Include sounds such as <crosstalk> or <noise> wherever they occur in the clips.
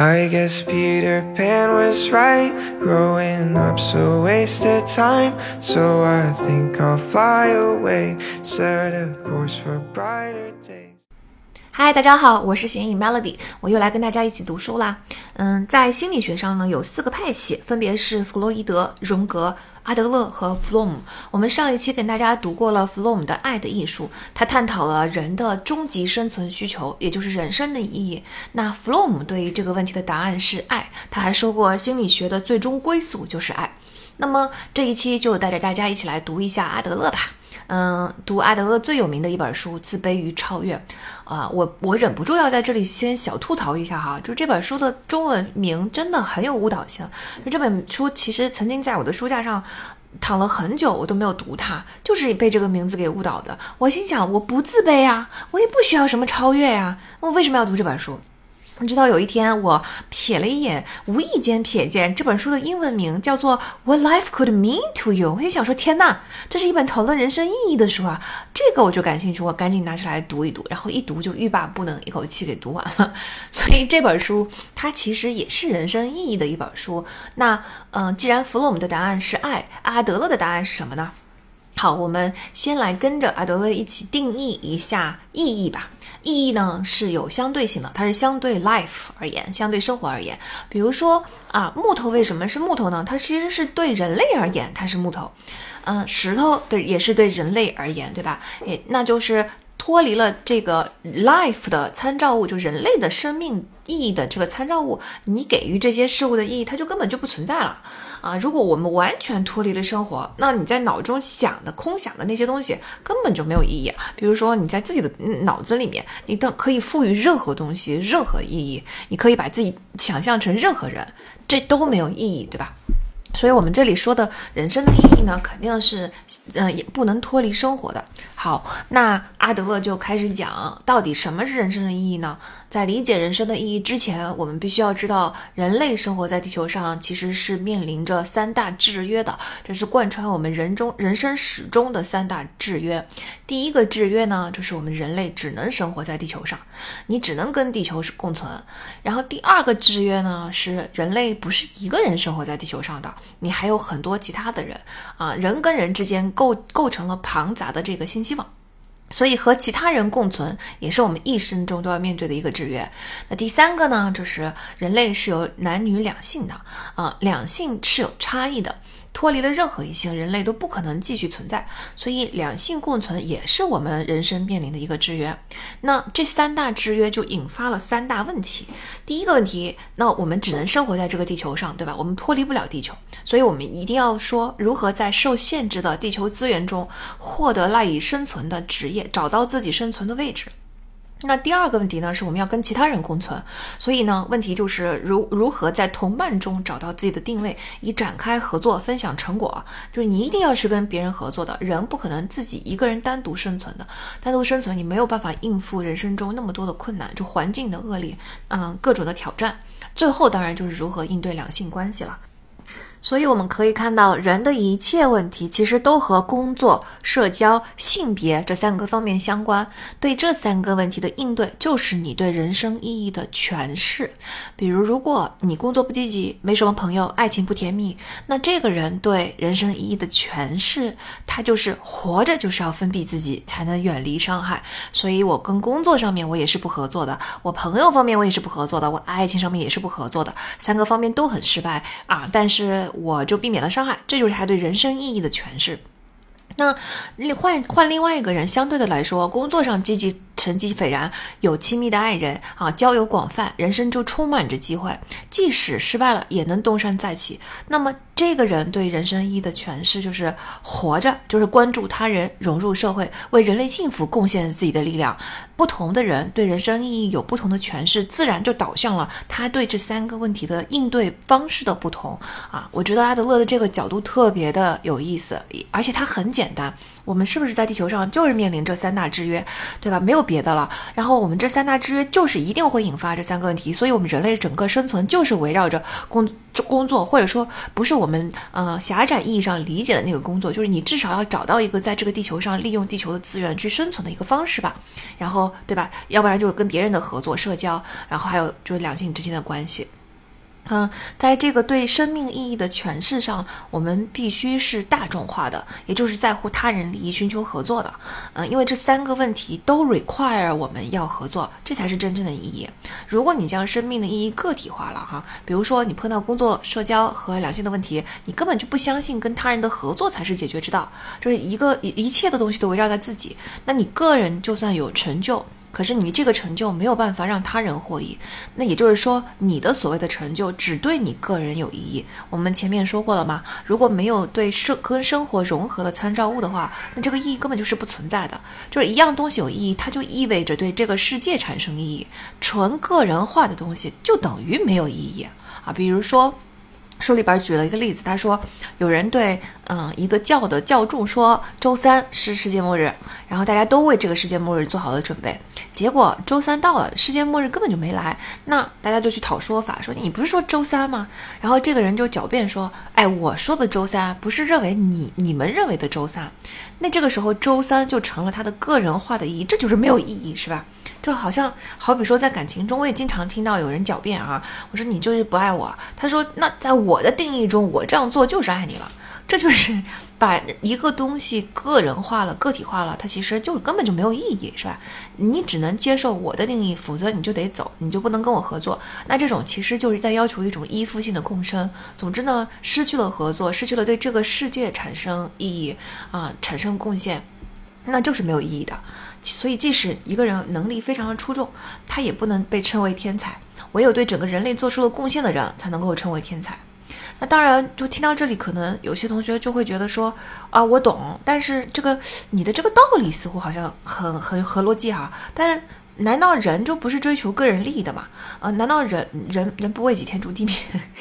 I guess Peter Pan was right. Growing up's a waste of time. So I think I'll fly away. Set a course for brighter days. 嗨，大家好，我是咸影 Melody，我又来跟大家一起读书啦。嗯，在心理学上呢，有四个派系，分别是弗洛伊德、荣格、阿德勒和弗洛姆。我们上一期跟大家读过了弗洛姆的《爱的艺术》，他探讨了人的终极生存需求，也就是人生的意义。那弗洛姆对于这个问题的答案是爱，他还说过心理学的最终归宿就是爱。那么这一期就带着大家一起来读一下阿德勒吧。嗯，读阿德勒最有名的一本书《自卑与超越》啊，我我忍不住要在这里先小吐槽一下哈，就这本书的中文名真的很有误导性。就这本书其实曾经在我的书架上躺了很久，我都没有读它，就是被这个名字给误导的。我心想，我不自卑啊，我也不需要什么超越呀，我为什么要读这本书？你知道有一天我瞥了一眼，无意间瞥见这本书的英文名叫做《What Life Could Mean to You》，我就想说天呐，这是一本讨论人生意义的书啊！这个我就感兴趣，我赶紧拿出来读一读，然后一读就欲罢不能，一口气给读完了。<laughs> 所以这本书它其实也是人生意义的一本书。那嗯，既然弗洛姆的答案是爱，阿德勒的答案是什么呢？好，我们先来跟着阿德勒一起定义一下意义吧。意义呢是有相对性的，它是相对 life 而言，相对生活而言。比如说啊，木头为什么是木头呢？它其实是对人类而言，它是木头。嗯，石头对也是对人类而言，对吧？诶，那就是脱离了这个 life 的参照物，就人类的生命意义的这个参照物，你给予这些事物的意义，它就根本就不存在了。啊，如果我们完全脱离了生活，那你在脑中想的、空想的那些东西根本就没有意义。比如说，你在自己的脑子里面，你的可以赋予任何东西任何意义，你可以把自己想象成任何人，这都没有意义，对吧？所以，我们这里说的人生的意义呢，肯定是，嗯，也不能脱离生活的。好，那阿德勒就开始讲，到底什么是人生的意义呢？在理解人生的意义之前，我们必须要知道，人类生活在地球上其实是面临着三大制约的，这是贯穿我们人中人生始终的三大制约。第一个制约呢，就是我们人类只能生活在地球上，你只能跟地球是共存。然后第二个制约呢，是人类不是一个人生活在地球上的。你还有很多其他的人啊，人跟人之间构构成了庞杂的这个信息网，所以和其他人共存也是我们一生中都要面对的一个制约。那第三个呢，就是人类是有男女两性的啊，两性是有差异的。脱离了任何一性，人类都不可能继续存在，所以两性共存也是我们人生面临的一个制约。那这三大制约就引发了三大问题。第一个问题，那我们只能生活在这个地球上，对吧？我们脱离不了地球，所以我们一定要说如何在受限制的地球资源中获得赖以生存的职业，找到自己生存的位置。那第二个问题呢，是我们要跟其他人共存，所以呢，问题就是如如何在同伴中找到自己的定位，以展开合作、分享成果。就是你一定要是跟别人合作的，人不可能自己一个人单独生存的，单独生存你没有办法应付人生中那么多的困难，就环境的恶劣，嗯，各种的挑战。最后当然就是如何应对两性关系了。所以我们可以看到，人的一切问题其实都和工作、社交、性别这三个方面相关。对这三个问题的应对，就是你对人生意义的诠释。比如，如果你工作不积极，没什么朋友，爱情不甜蜜，那这个人对人生意义的诠释，他就是活着就是要封闭自己，才能远离伤害。所以我跟工作上面我也是不合作的，我朋友方面我也是不合作的，我爱情上面也是不合作的，三个方面都很失败啊！但是。我就避免了伤害，这就是他对人生意义的诠释。那换换另外一个人，相对的来说，工作上积极。成绩斐然，有亲密的爱人啊，交友广泛，人生就充满着机会。即使失败了，也能东山再起。那么，这个人对人生意义的诠释就是活着，就是关注他人，融入社会，为人类幸福贡献自己的力量。不同的人对人生意义有不同的诠释，自然就导向了他对这三个问题的应对方式的不同啊。我觉得阿德勒的这个角度特别的有意思，而且它很简单。我们是不是在地球上就是面临这三大制约，对吧？没有别的了。然后我们这三大制约就是一定会引发这三个问题，所以我们人类整个生存就是围绕着工。工作，或者说不是我们呃狭窄意义上理解的那个工作，就是你至少要找到一个在这个地球上利用地球的资源去生存的一个方式吧。然后，对吧？要不然就是跟别人的合作、社交，然后还有就是两性之间的关系。嗯，在这个对生命意义的诠释上，我们必须是大众化的，也就是在乎他人利益、寻求合作的。嗯，因为这三个问题都 require 我们要合作，这才是真正的意义。如果你将生命的意义个体化了哈，比如说你碰到工作、社交和两性的问题，你根本就不相信跟他人的合作才是解决之道，就是一个一一切的东西都围绕在自己，那你个人就算有成就。可是你这个成就没有办法让他人获益，那也就是说，你的所谓的成就只对你个人有意义。我们前面说过了吗？如果没有对生跟生活融合的参照物的话，那这个意义根本就是不存在的。就是一样东西有意义，它就意味着对这个世界产生意义。纯个人化的东西就等于没有意义啊。比如说。书里边举了一个例子，他说有人对嗯一个教的教众说周三是世界末日，然后大家都为这个世界末日做好了准备。结果周三到了，世界末日根本就没来，那大家就去讨说法，说你不是说周三吗？然后这个人就狡辩说，哎，我说的周三不是认为你你们认为的周三，那这个时候周三就成了他的个人化的意义，这就是没有意义，是吧？就好像好比说在感情中，我也经常听到有人狡辩啊，我说你就是不爱我，他说那在我的定义中，我这样做就是爱你了，这就是把一个东西个人化了、个体化了，它其实就根本就没有意义，是吧？你只能接受我的定义，否则你就得走，你就不能跟我合作。那这种其实就是在要求一种依附性的共生。总之呢，失去了合作，失去了对这个世界产生意义啊，产生贡献，那就是没有意义的。所以，即使一个人能力非常的出众，他也不能被称为天才。唯有对整个人类做出了贡献的人，才能够称为天才。那当然，就听到这里，可能有些同学就会觉得说，啊，我懂，但是这个你的这个道理似乎好像很很合逻辑哈。但难道人就不是追求个人利益的吗？呃，难道人人人不为己，天诛地灭？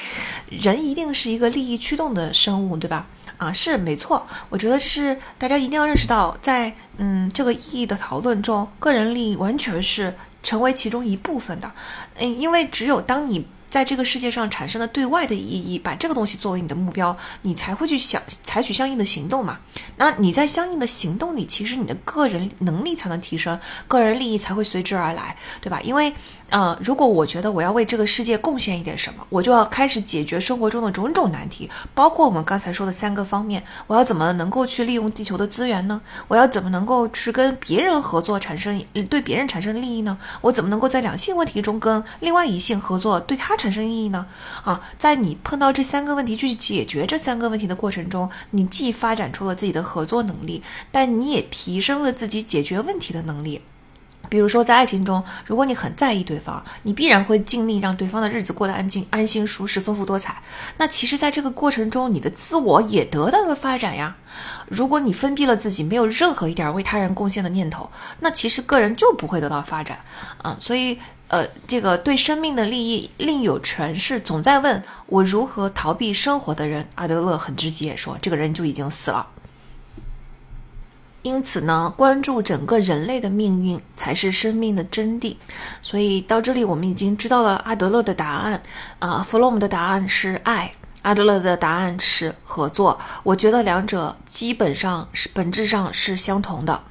<laughs> 人一定是一个利益驱动的生物，对吧？啊，是没错，我觉得就是大家一定要认识到，在嗯这个意义的讨论中，个人利益完全是成为其中一部分的，嗯，因为只有当你。在这个世界上产生了对外的意义，把这个东西作为你的目标，你才会去想采取相应的行动嘛。那你在相应的行动里，其实你的个人能力才能提升，个人利益才会随之而来，对吧？因为，呃，如果我觉得我要为这个世界贡献一点什么，我就要开始解决生活中的种种难题，包括我们刚才说的三个方面。我要怎么能够去利用地球的资源呢？我要怎么能够去跟别人合作，产生对别人产生利益呢？我怎么能够在两性问题中跟另外一性合作，对他？产生意义呢？啊，在你碰到这三个问题去解决这三个问题的过程中，你既发展出了自己的合作能力，但你也提升了自己解决问题的能力。比如说，在爱情中，如果你很在意对方，你必然会尽力让对方的日子过得安静、安心、舒适、丰富多彩。那其实，在这个过程中，你的自我也得到了发展呀。如果你封闭了自己，没有任何一点为他人贡献的念头，那其实个人就不会得到发展。啊，所以。呃，这个对生命的利益另有诠释，总在问我如何逃避生活的人，阿德勒很直接说，这个人就已经死了。因此呢，关注整个人类的命运才是生命的真谛。所以到这里，我们已经知道了阿德勒的答案。啊，弗洛姆的答案是爱，阿德勒的答案是合作。我觉得两者基本上是本质上是相同的。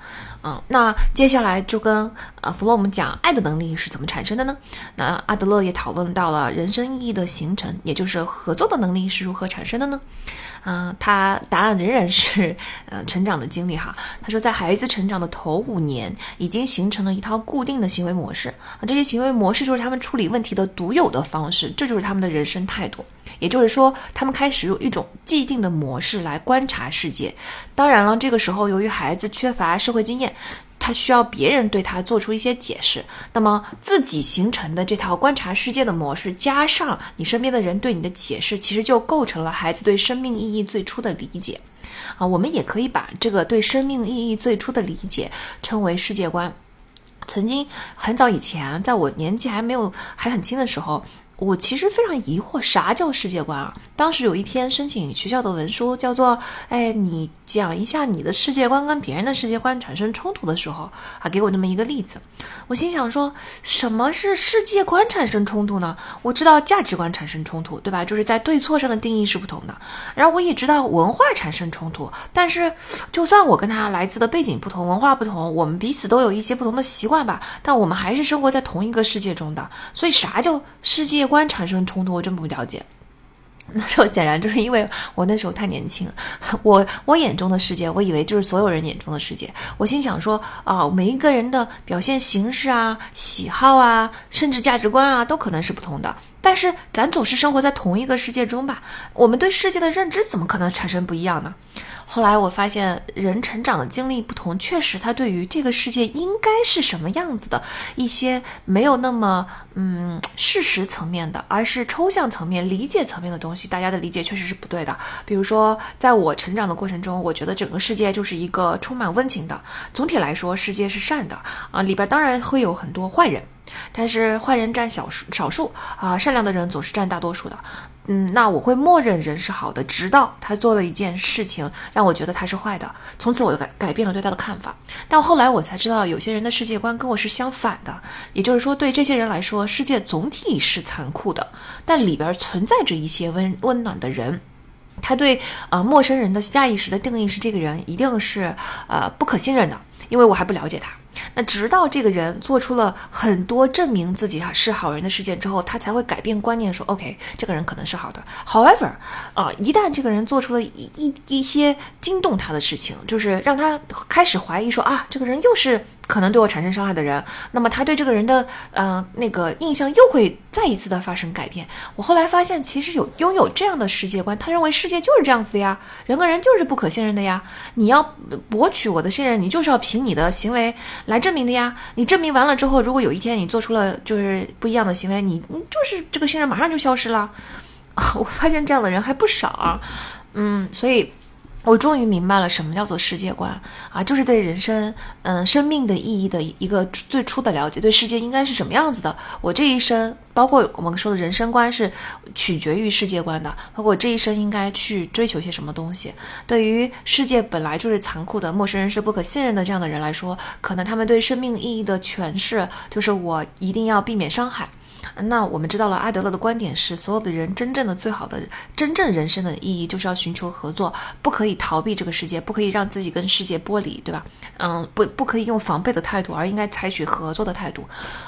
嗯，那接下来就跟啊弗洛姆讲爱的能力是怎么产生的呢？那阿德勒也讨论到了人生意义的形成，也就是合作的能力是如何产生的呢？嗯，他答案仍然是呃成长的经历哈。他说，在孩子成长的头五年，已经形成了一套固定的行为模式啊，这些行为模式就是他们处理问题的独有的方式，这就是他们的人生态度。也就是说，他们开始用一种既定的模式来观察世界。当然了，这个时候由于孩子缺乏社会经验，他需要别人对他做出一些解释。那么自己形成的这套观察世界的模式，加上你身边的人对你的解释，其实就构成了孩子对生命意义最初的理解。啊，我们也可以把这个对生命意义最初的理解称为世界观。曾经很早以前，在我年纪还没有还很轻的时候。我其实非常疑惑，啥叫世界观啊？当时有一篇申请学校的文书，叫做“哎，你讲一下你的世界观跟别人的世界观产生冲突的时候啊，给我那么一个例子。”我心想说，什么是世界观产生冲突呢？我知道价值观产生冲突，对吧？就是在对错上的定义是不同的。然后我也知道文化产生冲突，但是就算我跟他来自的背景不同，文化不同，我们彼此都有一些不同的习惯吧，但我们还是生活在同一个世界中的。所以啥叫世界？观产生冲突，我真不了解。那时候显然就是因为我那时候太年轻，<laughs> 我我眼中的世界，我以为就是所有人眼中的世界。我心想说啊，每一个人的表现形式啊、喜好啊，甚至价值观啊，都可能是不同的。但是咱总是生活在同一个世界中吧？我们对世界的认知怎么可能产生不一样呢？后来我发现，人成长的经历不同，确实他对于这个世界应该是什么样子的一些没有那么嗯事实层面的，而是抽象层面、理解层面的东西，大家的理解确实是不对的。比如说，在我成长的过程中，我觉得整个世界就是一个充满温情的，总体来说，世界是善的啊，里边当然会有很多坏人。但是坏人占小数，少数啊，善良的人总是占大多数的。嗯，那我会默认人是好的，直到他做了一件事情让我觉得他是坏的，从此我就改改变了对他的看法。但后来我才知道，有些人的世界观跟我是相反的，也就是说，对这些人来说，世界总体是残酷的，但里边存在着一些温温暖的人。他对呃陌生人的下意识的定义是，这个人一定是呃不可信任的，因为我还不了解他。那直到这个人做出了很多证明自己哈是好人的事件之后，他才会改变观念，说 OK，这个人可能是好的。However，啊，一旦这个人做出了一一一些惊动他的事情，就是让他开始怀疑说啊，这个人又是。可能对我产生伤害的人，那么他对这个人的呃那个印象又会再一次的发生改变。我后来发现，其实有拥有这样的世界观，他认为世界就是这样子的呀，人跟人就是不可信任的呀。你要博取我的信任，你就是要凭你的行为来证明的呀。你证明完了之后，如果有一天你做出了就是不一样的行为，你你就是这个信任马上就消失了。<laughs> 我发现这样的人还不少啊，嗯，所以。我终于明白了什么叫做世界观啊，就是对人生，嗯，生命的意义的一个最初的了解，对世界应该是什么样子的。我这一生，包括我们说的人生观，是取决于世界观的。包括我这一生应该去追求些什么东西。对于世界本来就是残酷的，陌生人是不可信任的这样的人来说，可能他们对生命意义的诠释就是我一定要避免伤害。那我们知道了，阿德勒的观点是，所有的人真正的最好的真正人生的意义，就是要寻求合作，不可以逃避这个世界，不可以让自己跟世界剥离，对吧？嗯，不，不可以用防备的态度，而应该采取合作的态度。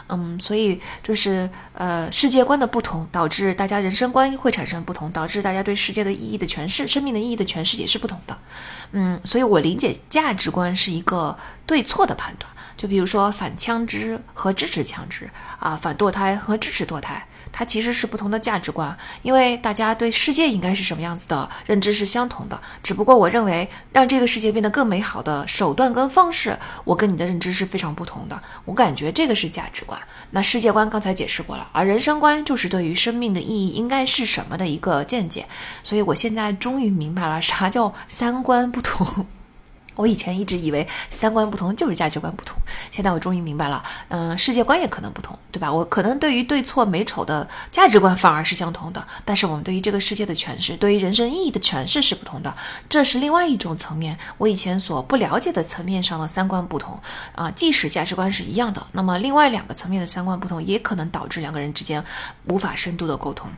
嗯，所以就是呃，世界观的不同，导致大家人生观会产生不同，导致大家对世界的意义的诠释、生命的意义的诠释也是不同的。嗯，所以我理解价值观是一个对错的判断。就比如说反枪支和支持枪支啊，反堕胎和支持堕胎，它其实是不同的价值观，因为大家对世界应该是什么样子的认知是相同的。只不过我认为让这个世界变得更美好的手段跟方式，我跟你的认知是非常不同的。我感觉这个是价值观。那世界观刚才解释过了，而人生观就是对于生命的意义应该是什么的一个见解。所以我现在终于明白了啥叫三观不同。我以前一直以为三观不同就是价值观不同，现在我终于明白了，嗯，世界观也可能不同，对吧？我可能对于对错美丑的价值观反而是相同的，但是我们对于这个世界的诠释，对于人生意义的诠释是不同的，这是另外一种层面，我以前所不了解的层面上的三观不同啊。即使价值观是一样的，那么另外两个层面的三观不同，也可能导致两个人之间无法深度的沟通。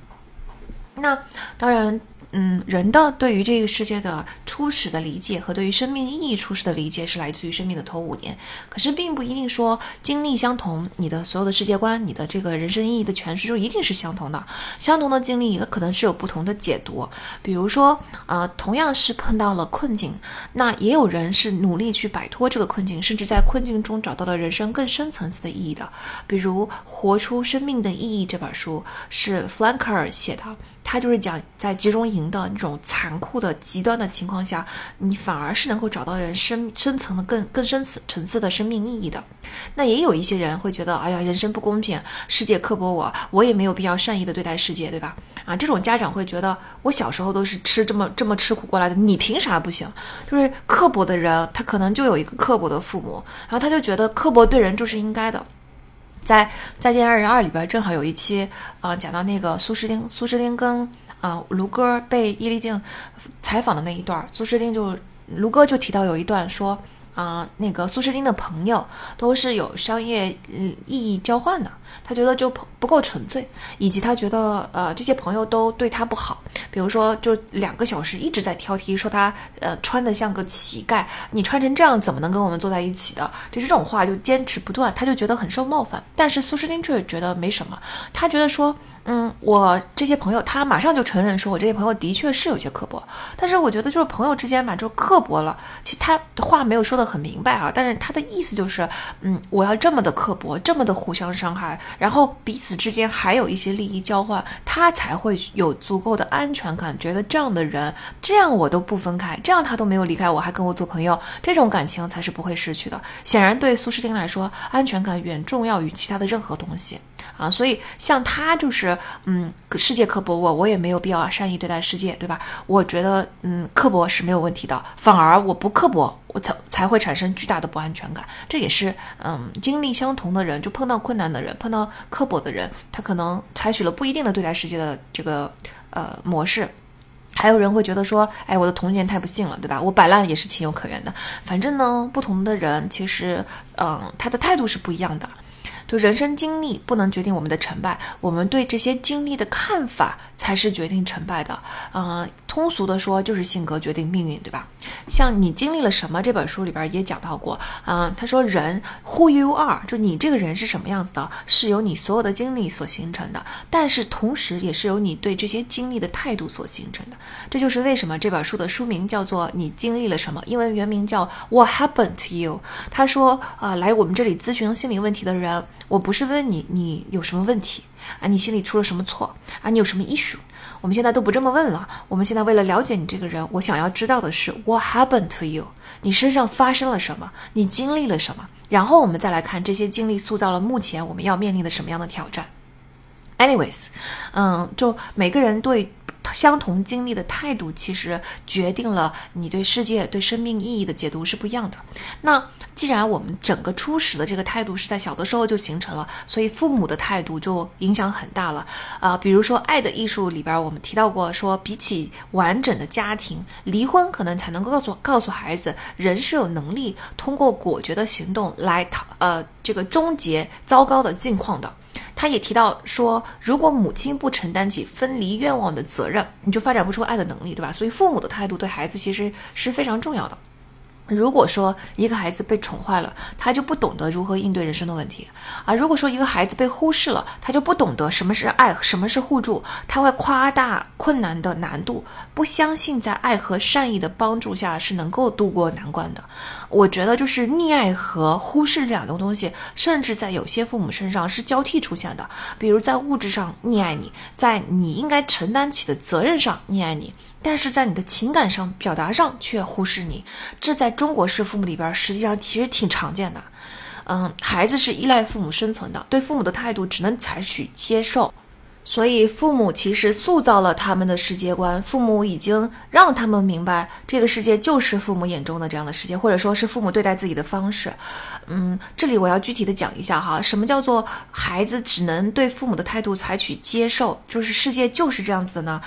那当然。嗯，人的对于这个世界的初始的理解和对于生命意义初始的理解是来自于生命的头五年，可是并不一定说经历相同，你的所有的世界观，你的这个人生意义的诠释就一定是相同的。相同的经历也可能是有不同的解读。比如说，呃，同样是碰到了困境，那也有人是努力去摆脱这个困境，甚至在困境中找到了人生更深层次的意义的。比如《活出生命的意义》这本书是弗兰克尔写的。他就是讲，在集中营的那种残酷的极端的情况下，你反而是能够找到人深深层的更更深层层次的生命意义的。那也有一些人会觉得，哎呀，人生不公平，世界刻薄我，我也没有必要善意的对待世界，对吧？啊，这种家长会觉得，我小时候都是吃这么这么吃苦过来的，你凭啥不行？就是刻薄的人，他可能就有一个刻薄的父母，然后他就觉得刻薄对人就是应该的。在《再见爱人二》里边，正好有一期啊，讲到那个苏诗丁，苏诗丁跟啊卢哥被伊丽静采访的那一段，苏诗丁就卢哥就提到有一段说。啊，那个苏诗丁的朋友都是有商业嗯意义交换的，他觉得就不够纯粹，以及他觉得呃这些朋友都对他不好，比如说就两个小时一直在挑剔，说他呃穿的像个乞丐，你穿成这样怎么能跟我们坐在一起的？就这种话就坚持不断，他就觉得很受冒犯。但是苏诗丁却觉得没什么，他觉得说。嗯，我这些朋友，他马上就承认说，我这些朋友的确是有些刻薄，但是我觉得就是朋友之间吧，就刻薄了。其实他话没有说的很明白啊，但是他的意思就是，嗯，我要这么的刻薄，这么的互相伤害，然后彼此之间还有一些利益交换，他才会有足够的安全感，觉得这样的人，这样我都不分开，这样他都没有离开我，还跟我做朋友，这种感情才是不会失去的。显然，对苏诗丁来说，安全感远重要于其他的任何东西。啊，所以像他就是，嗯，世界刻薄我，我也没有必要善意对待世界，对吧？我觉得，嗯，刻薄是没有问题的，反而我不刻薄，我才才会产生巨大的不安全感。这也是，嗯，经历相同的人，就碰到困难的人，碰到刻薄的人，他可能采取了不一定的对待世界的这个呃模式。还有人会觉得说，哎，我的童年太不幸了，对吧？我摆烂也是情有可原的。反正呢，不同的人其实，嗯，他的态度是不一样的。就人生经历不能决定我们的成败，我们对这些经历的看法才是决定成败的。嗯，通俗的说就是性格决定命运，对吧？像你经历了什么，这本书里边也讲到过。嗯，他说人 who you are，就你这个人是什么样子的，是由你所有的经历所形成的，但是同时也是由你对这些经历的态度所形成的。这就是为什么这本书的书名叫做你经历了什么，英文原名叫 What happened to you？他说啊，来我们这里咨询心理问题的人。我不是问你你有什么问题啊，你心里出了什么错啊，你有什么 issue？我们现在都不这么问了。我们现在为了了解你这个人，我想要知道的是 What happened to you？你身上发生了什么？你经历了什么？然后我们再来看这些经历塑造了目前我们要面临的什么样的挑战。Anyways，嗯，就每个人对。相同经历的态度，其实决定了你对世界、对生命意义的解读是不一样的。那既然我们整个初始的这个态度是在小的时候就形成了，所以父母的态度就影响很大了。啊，比如说《爱的艺术》里边，我们提到过，说比起完整的家庭，离婚可能才能够告诉告诉孩子，人是有能力通过果决的行动来讨呃这个终结糟糕的境况的。他也提到说，如果母亲不承担起分离愿望的责任，你就发展不出爱的能力，对吧？所以父母的态度对孩子其实是非常重要的。如果说一个孩子被宠坏了，他就不懂得如何应对人生的问题啊；如果说一个孩子被忽视了，他就不懂得什么是爱，什么是互助，他会夸大困难的难度，不相信在爱和善意的帮助下是能够度过难关的。我觉得就是溺爱和忽视这两种东西，甚至在有些父母身上是交替出现的，比如在物质上溺爱你，在你应该承担起的责任上溺爱你。但是在你的情感上表达上却忽视你，这在中国式父母里边实际上其实挺常见的。嗯，孩子是依赖父母生存的，对父母的态度只能采取接受。所以父母其实塑造了他们的世界观，父母已经让他们明白这个世界就是父母眼中的这样的世界，或者说是父母对待自己的方式。嗯，这里我要具体的讲一下哈，什么叫做孩子只能对父母的态度采取接受，就是世界就是这样子的呢？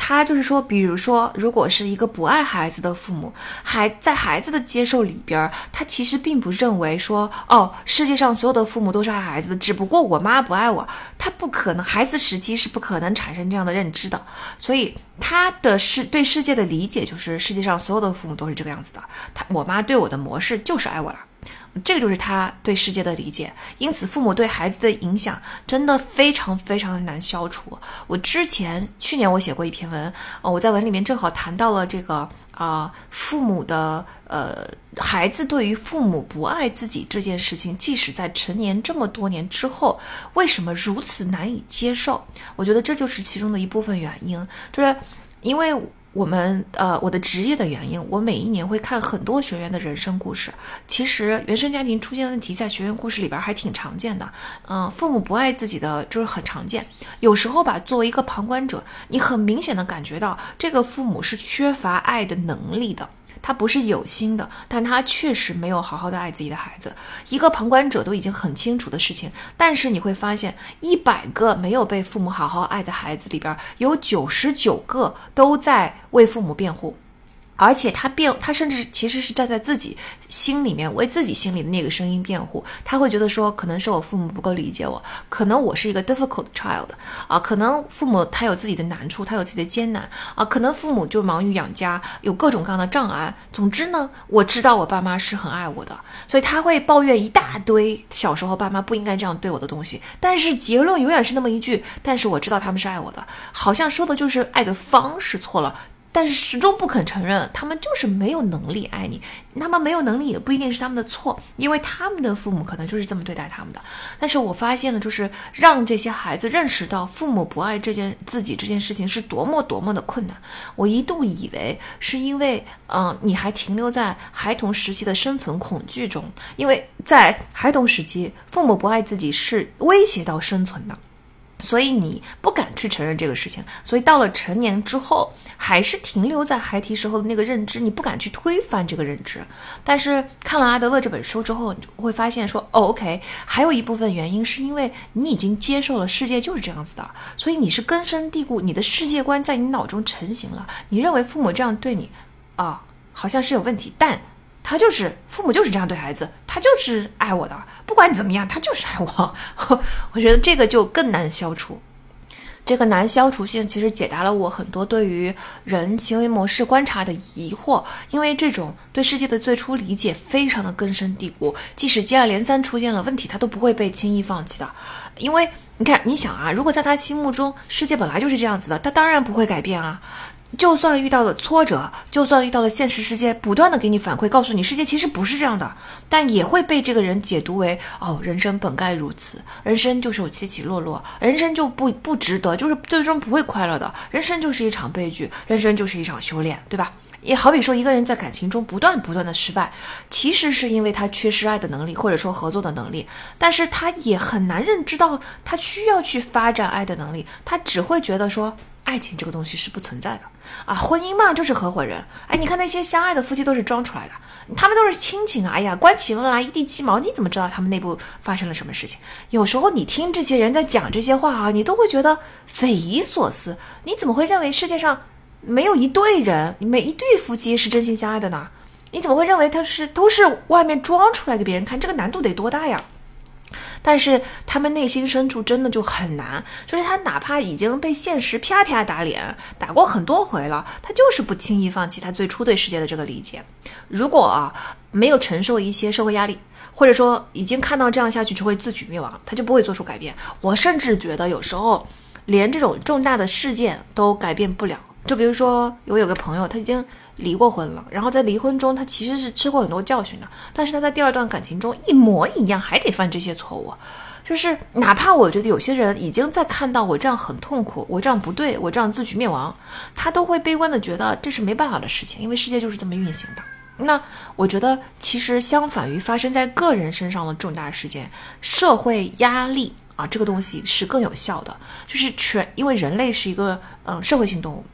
他就是说，比如说，如果是一个不爱孩子的父母，孩在孩子的接受里边，他其实并不认为说，哦，世界上所有的父母都是爱孩子的，只不过我妈不爱我，他不可能，孩子时期是不可能产生这样的认知的，所以他的世对世界的理解就是世界上所有的父母都是这个样子的，他我妈对我的模式就是爱我了。这个就是他对世界的理解，因此父母对孩子的影响真的非常非常的难消除。我之前去年我写过一篇文，我在文里面正好谈到了这个啊，父母的呃，孩子对于父母不爱自己这件事情，即使在成年这么多年之后，为什么如此难以接受？我觉得这就是其中的一部分原因，就是因为。我们呃，我的职业的原因，我每一年会看很多学员的人生故事。其实原生家庭出现问题，在学员故事里边还挺常见的。嗯，父母不爱自己的，就是很常见。有时候吧，作为一个旁观者，你很明显的感觉到这个父母是缺乏爱的能力的。他不是有心的，但他确实没有好好的爱自己的孩子。一个旁观者都已经很清楚的事情，但是你会发现，一百个没有被父母好好爱的孩子里边，有九十九个都在为父母辩护。而且他辩，他甚至其实是站在自己心里面为自己心里的那个声音辩护。他会觉得说，可能是我父母不够理解我，可能我是一个 difficult child 啊，可能父母他有自己的难处，他有自己的艰难啊，可能父母就忙于养家，有各种各样的障碍。总之呢，我知道我爸妈是很爱我的，所以他会抱怨一大堆小时候爸妈不应该这样对我的东西。但是结论永远是那么一句：但是我知道他们是爱我的，好像说的就是爱的方式错了。但是始终不肯承认，他们就是没有能力爱你。他们没有能力也不一定是他们的错，因为他们的父母可能就是这么对待他们的。但是我发现了，就是让这些孩子认识到父母不爱这件自己这件事情是多么多么的困难。我一度以为是因为，嗯，你还停留在孩童时期的生存恐惧中，因为在孩童时期，父母不爱自己是威胁到生存的。所以你不敢去承认这个事情，所以到了成年之后，还是停留在孩提时候的那个认知，你不敢去推翻这个认知。但是看了阿德勒这本书之后，你就会发现说，哦，OK，还有一部分原因是因为你已经接受了世界就是这样子的，所以你是根深蒂固，你的世界观在你脑中成型了。你认为父母这样对你，啊，好像是有问题，但。他就是父母就是这样对孩子，他就是爱我的，不管怎么样，他就是爱我。<laughs> 我觉得这个就更难消除，这个难消除性其实解答了我很多对于人行为模式观察的疑惑，因为这种对世界的最初理解非常的根深蒂固，即使接二连三出现了问题，他都不会被轻易放弃的。因为你看，你想啊，如果在他心目中世界本来就是这样子的，他当然不会改变啊。就算遇到了挫折，就算遇到了现实世界不断的给你反馈，告诉你世界其实不是这样的，但也会被这个人解读为哦，人生本该如此，人生就是有起起落落，人生就不不值得，就是最终不会快乐的，人生就是一场悲剧，人生就是一场修炼，对吧？也好比说一个人在感情中不断不断的失败，其实是因为他缺失爱的能力，或者说合作的能力，但是他也很难认知到他需要去发展爱的能力，他只会觉得说。爱情这个东西是不存在的啊，婚姻嘛就是合伙人。哎，你看那些相爱的夫妻都是装出来的，他们都是亲情啊。哎呀，关起门来一地鸡毛，你怎么知道他们内部发生了什么事情？有时候你听这些人在讲这些话啊，你都会觉得匪夷所思。你怎么会认为世界上没有一对人，每一对夫妻是真心相爱的呢？你怎么会认为他是都是外面装出来给别人看？这个难度得多大呀？但是他们内心深处真的就很难，就是他哪怕已经被现实啪啪打脸，打过很多回了，他就是不轻易放弃他最初对世界的这个理解。如果啊没有承受一些社会压力，或者说已经看到这样下去就会自取灭亡，他就不会做出改变。我甚至觉得有时候连这种重大的事件都改变不了。就比如说，我有个朋友，他已经离过婚了，然后在离婚中，他其实是吃过很多教训的，但是他在第二段感情中一模一样，还得犯这些错误。就是哪怕我觉得有些人已经在看到我这样很痛苦，我这样不对，我这样自取灭亡，他都会悲观的觉得这是没办法的事情，因为世界就是这么运行的。那我觉得，其实相反于发生在个人身上的重大事件，社会压力啊，这个东西是更有效的。就是全，因为人类是一个嗯社会性动物。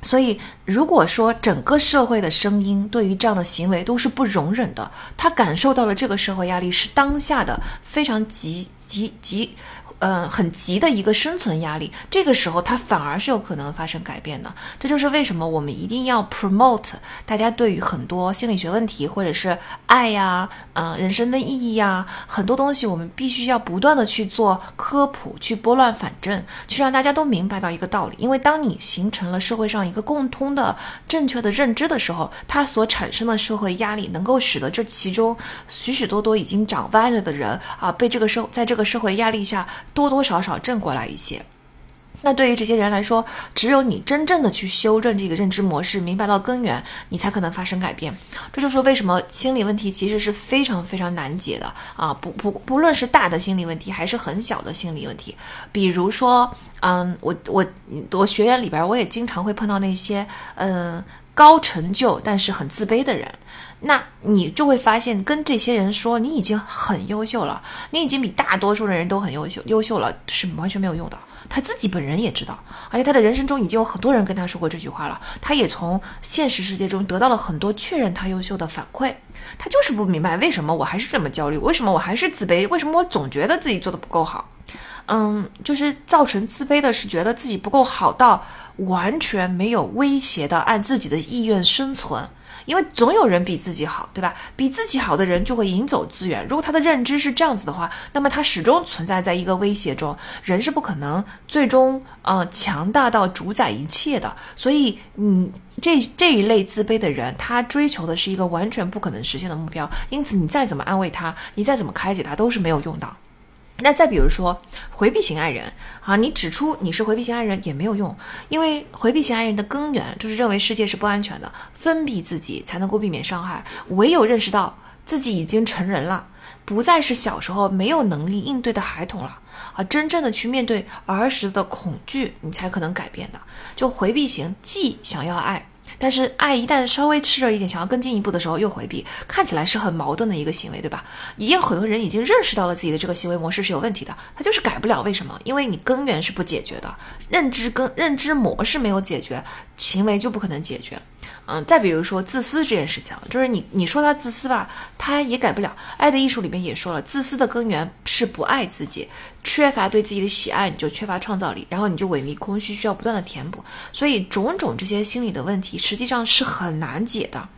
所以，如果说整个社会的声音对于这样的行为都是不容忍的，他感受到了这个社会压力是当下的非常急急急。呃，很急的一个生存压力，这个时候它反而是有可能发生改变的。这就是为什么我们一定要 promote 大家对于很多心理学问题，或者是爱呀，呃，人生的意义呀，很多东西我们必须要不断的去做科普，去拨乱反正，去让大家都明白到一个道理。因为当你形成了社会上一个共通的正确的认知的时候，它所产生的社会压力能够使得这其中许许多多已经长歪了的人啊，被这个社在这个社会压力下。多多少少正过来一些，那对于这些人来说，只有你真正的去修正这个认知模式，明白到根源，你才可能发生改变。这就是为什么心理问题其实是非常非常难解的啊！不不，不论是大的心理问题，还是很小的心理问题，比如说，嗯，我我我学员里边，我也经常会碰到那些，嗯。高成就但是很自卑的人，那你就会发现，跟这些人说你已经很优秀了，你已经比大多数的人都很优秀，优秀了是完全没有用的。他自己本人也知道，而且他的人生中已经有很多人跟他说过这句话了。他也从现实世界中得到了很多确认他优秀的反馈。他就是不明白为什么我还是这么焦虑，为什么我还是自卑，为什么我总觉得自己做的不够好。嗯，就是造成自卑的是觉得自己不够好到完全没有威胁的按自己的意愿生存。因为总有人比自己好，对吧？比自己好的人就会赢走资源。如果他的认知是这样子的话，那么他始终存在在一个威胁中。人是不可能最终呃强大到主宰一切的。所以，嗯，这这一类自卑的人，他追求的是一个完全不可能实现的目标。因此，你再怎么安慰他，你再怎么开解他，都是没有用的。那再比如说回避型爱人啊，你指出你是回避型爱人也没有用，因为回避型爱人的根源就是认为世界是不安全的，封闭自己才能够避免伤害。唯有认识到自己已经成人了，不再是小时候没有能力应对的孩童了啊，真正的去面对儿时的恐惧，你才可能改变的。就回避型既想要爱。但是爱一旦稍微炽热一点，想要更进一步的时候又回避，看起来是很矛盾的一个行为，对吧？也有很多人已经认识到了自己的这个行为模式是有问题的，他就是改不了。为什么？因为你根源是不解决的，认知跟认知模式没有解决，行为就不可能解决。嗯，再比如说自私这件事情，就是你你说他自私吧，他也改不了。爱的艺术里面也说了，自私的根源是不爱自己，缺乏对自己的喜爱，你就缺乏创造力，然后你就萎靡空虚，需要不断的填补。所以种种这些心理的问题，实际上是很难解的。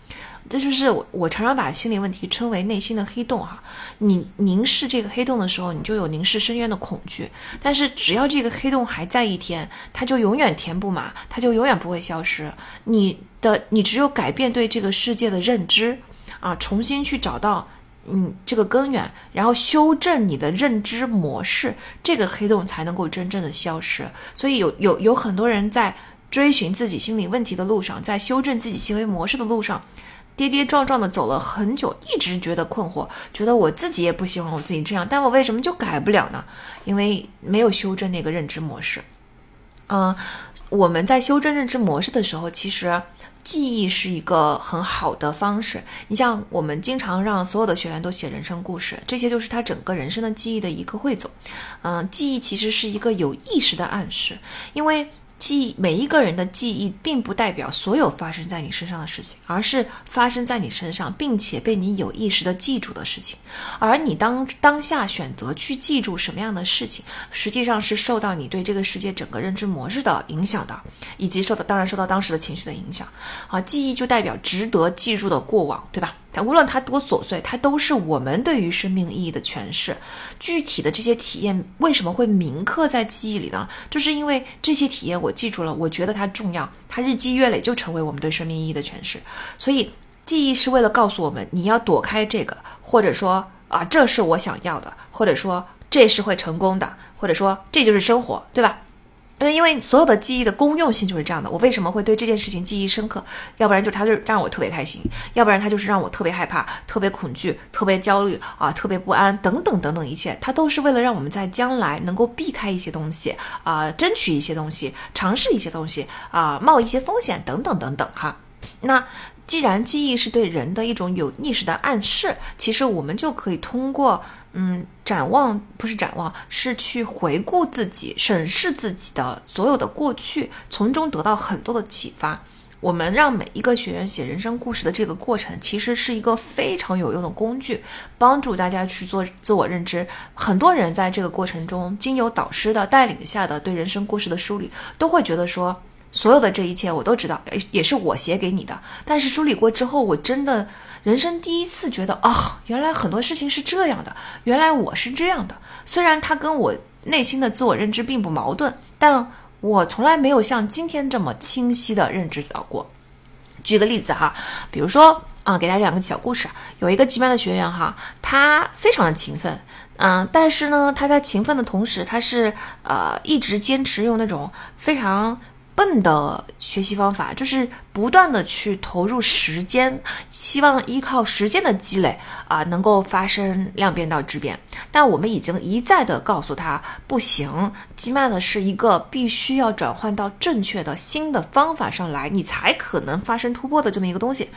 这就是我我常常把心理问题称为内心的黑洞哈。你凝视这个黑洞的时候，你就有凝视深渊的恐惧。但是只要这个黑洞还在一天，它就永远填不满，它就永远不会消失。你的你只有改变对这个世界的认知啊，重新去找到嗯这个根源，然后修正你的认知模式，这个黑洞才能够真正的消失。所以有有有很多人在追寻自己心理问题的路上，在修正自己行为模式的路上。跌跌撞撞的走了很久，一直觉得困惑，觉得我自己也不喜欢我自己这样，但我为什么就改不了呢？因为没有修正那个认知模式。嗯，我们在修正认知模式的时候，其实记忆是一个很好的方式。你像我们经常让所有的学员都写人生故事，这些就是他整个人生的记忆的一个汇总。嗯，记忆其实是一个有意识的暗示，因为。记每一个人的记忆，并不代表所有发生在你身上的事情，而是发生在你身上，并且被你有意识的记住的事情。而你当当下选择去记住什么样的事情，实际上是受到你对这个世界整个认知模式的影响的，以及受到当然受到当时的情绪的影响。啊，记忆就代表值得记住的过往，对吧？它无论它多琐碎，它都是我们对于生命意义的诠释。具体的这些体验为什么会铭刻在记忆里呢？就是因为这些体验我记住了，我觉得它重要，它日积月累就成为我们对生命意义的诠释。所以记忆是为了告诉我们，你要躲开这个，或者说啊，这是我想要的，或者说这是会成功的，或者说这就是生活，对吧？因为所有的记忆的公用性就是这样的。我为什么会对这件事情记忆深刻？要不然就它就让我特别开心，要不然它就是让我特别害怕、特别恐惧、特别焦虑啊、特别不安等等等等一切，它都是为了让我们在将来能够避开一些东西啊，争取一些东西，尝试一些东西啊，冒一些风险等等等等哈。那。既然记忆是对人的一种有意识的暗示，其实我们就可以通过，嗯，展望不是展望，是去回顾自己、审视自己的所有的过去，从中得到很多的启发。我们让每一个学员写人生故事的这个过程，其实是一个非常有用的工具，帮助大家去做自我认知。很多人在这个过程中，经由导师的带领下的对人生故事的梳理，都会觉得说。所有的这一切我都知道，也是我写给你的。但是梳理过之后，我真的人生第一次觉得，哦，原来很多事情是这样的，原来我是这样的。虽然它跟我内心的自我认知并不矛盾，但我从来没有像今天这么清晰的认知到过。举个例子哈，比如说啊，给大家讲个小故事。有一个吉班的学员哈，他非常的勤奋，嗯，但是呢，他在勤奋的同时，他是呃一直坚持用那种非常。笨的学习方法，就是不断的去投入时间，希望依靠时间的积累啊，能够发生量变到质变。但我们已经一再的告诉他，不行，GMAT 是一个必须要转换到正确的新的方法上来，你才可能发生突破的这么一个东西。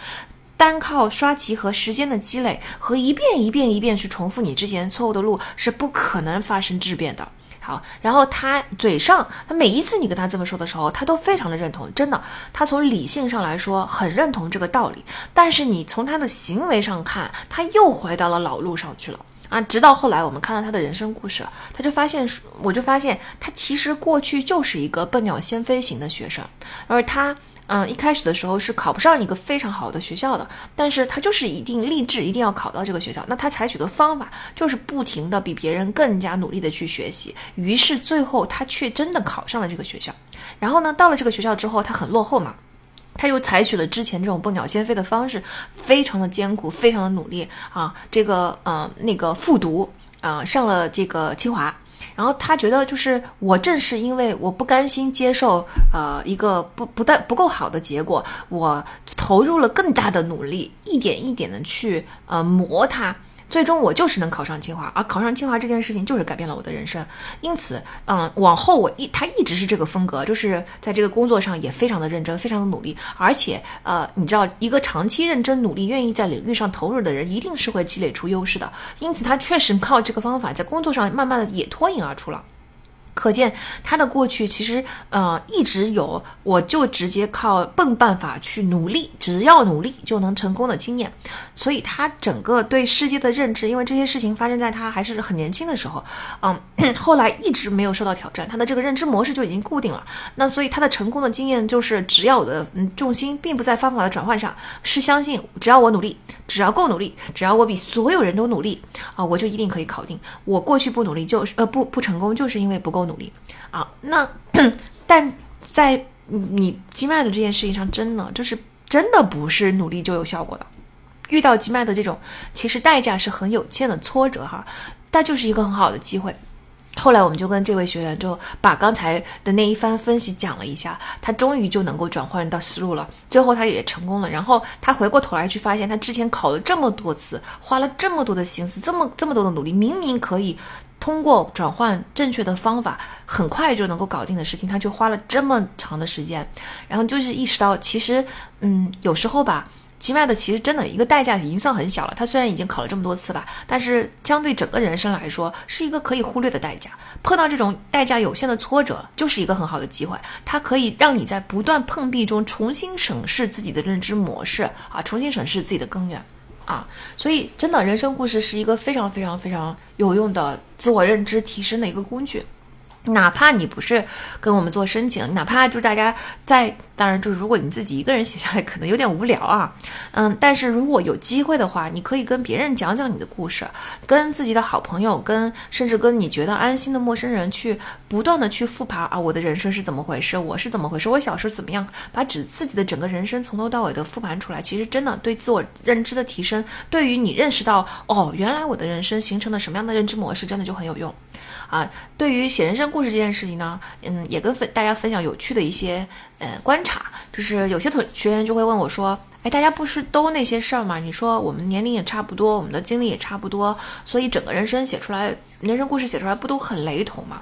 单靠刷题和时间的积累，和一遍一遍一遍去重复你之前错误的路，是不可能发生质变的。好，然后他嘴上，他每一次你跟他这么说的时候，他都非常的认同，真的，他从理性上来说很认同这个道理。但是你从他的行为上看，他又回到了老路上去了啊！直到后来我们看到他的人生故事，他就发现，我就发现他其实过去就是一个笨鸟先飞型的学生，而他。嗯，一开始的时候是考不上一个非常好的学校的，但是他就是一定立志一定要考到这个学校。那他采取的方法就是不停的比别人更加努力的去学习，于是最后他却真的考上了这个学校。然后呢，到了这个学校之后，他很落后嘛，他又采取了之前这种笨鸟先飞的方式，非常的艰苦，非常的努力啊，这个嗯那个复读啊，上了这个清华。然后他觉得，就是我正是因为我不甘心接受，呃，一个不不但不够好的结果，我投入了更大的努力，一点一点的去呃磨它。最终我就是能考上清华，而考上清华这件事情就是改变了我的人生。因此，嗯，往后我一他一直是这个风格，就是在这个工作上也非常的认真，非常的努力。而且，呃，你知道，一个长期认真努力、愿意在领域上投入的人，一定是会积累出优势的。因此，他确实靠这个方法在工作上慢慢的也脱颖而出了。可见他的过去其实，呃，一直有我就直接靠笨办法去努力，只要努力就能成功的经验。所以他整个对世界的认知，因为这些事情发生在他还是很年轻的时候，嗯，<clears throat> 后来一直没有受到挑战，他的这个认知模式就已经固定了。那所以他的成功的经验就是，只要我的嗯重心并不在方法的转换上，是相信只要我努力，只要够努力，只要我比所有人都努力啊，我就一定可以考定。我过去不努力就是呃不不成功，就是因为不够。努力啊，那但在你击麦的这件事情上，真的就是真的不是努力就有效果的。遇到击麦的这种，其实代价是很有限的挫折哈，但就是一个很好的机会。后来我们就跟这位学员就把刚才的那一番分析讲了一下，他终于就能够转换到思路了，最后他也成功了。然后他回过头来去发现，他之前考了这么多次，花了这么多的心思，这么这么多的努力，明明可以。通过转换正确的方法，很快就能够搞定的事情，他就花了这么长的时间，然后就是意识到，其实，嗯，有时候吧，吉麦的其实真的一个代价已经算很小了。他虽然已经考了这么多次吧，但是相对整个人生来说，是一个可以忽略的代价。碰到这种代价有限的挫折，就是一个很好的机会，它可以让你在不断碰壁中重新审视自己的认知模式啊，重新审视自己的根源。啊，所以真的人生故事是一个非常非常非常有用的自我认知提升的一个工具。哪怕你不是跟我们做申请，哪怕就是大家在，当然就是如果你自己一个人写下来，可能有点无聊啊，嗯，但是如果有机会的话，你可以跟别人讲讲你的故事，跟自己的好朋友，跟甚至跟你觉得安心的陌生人去不断的去复盘啊，我的人生是怎么回事，我是怎么回事，我小时候怎么样，把指自己的整个人生从头到尾的复盘出来，其实真的对自我认知的提升，对于你认识到哦，原来我的人生形成了什么样的认知模式，真的就很有用。啊，对于写人生故事这件事情呢，嗯，也跟分大家分享有趣的一些呃观察，就是有些同学员就会问我说，哎，大家不是都那些事儿吗？你说我们年龄也差不多，我们的经历也差不多，所以整个人生写出来，人生故事写出来不都很雷同吗？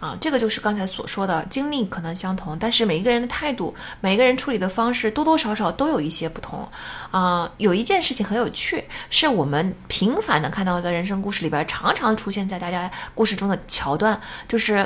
啊，这个就是刚才所说的经历可能相同，但是每一个人的态度，每一个人处理的方式，多多少少都有一些不同。啊，有一件事情很有趣，是我们频繁的看到在人生故事里边，常常出现在大家故事中的桥段，就是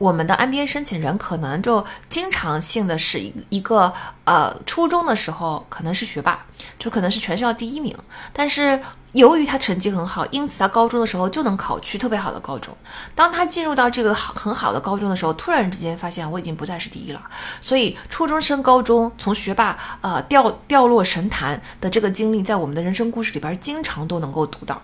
我们的 MBA 申请人可能就经常性的是一一个呃，初中的时候可能是学霸，就可能是全校第一名，但是。由于他成绩很好，因此他高中的时候就能考去特别好的高中。当他进入到这个好很好的高中的时候，突然之间发现我已经不再是第一了。所以初中升高中，从学霸呃掉掉落神坛的这个经历，在我们的人生故事里边经常都能够读到。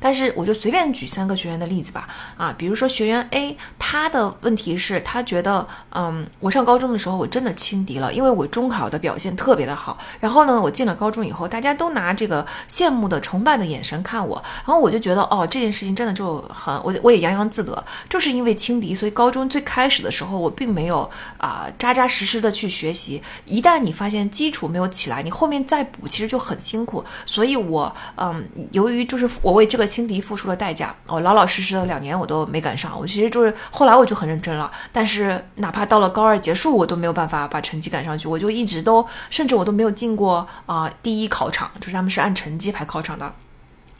但是我就随便举三个学员的例子吧，啊，比如说学员 A，他的问题是，他觉得，嗯，我上高中的时候我真的轻敌了，因为我中考的表现特别的好，然后呢，我进了高中以后，大家都拿这个羡慕的、崇拜的眼神看我，然后我就觉得，哦，这件事情真的就很，我我也洋洋自得，就是因为轻敌，所以高中最开始的时候我并没有啊扎扎实实的去学习，一旦你发现基础没有起来，你后面再补其实就很辛苦，所以我，嗯，由于就是我为这个轻敌付出了代价，我老老实实的两年我都没赶上，我其实就是后来我就很认真了，但是哪怕到了高二结束，我都没有办法把成绩赶上去，我就一直都，甚至我都没有进过啊第一考场，就是他们是按成绩排考场的。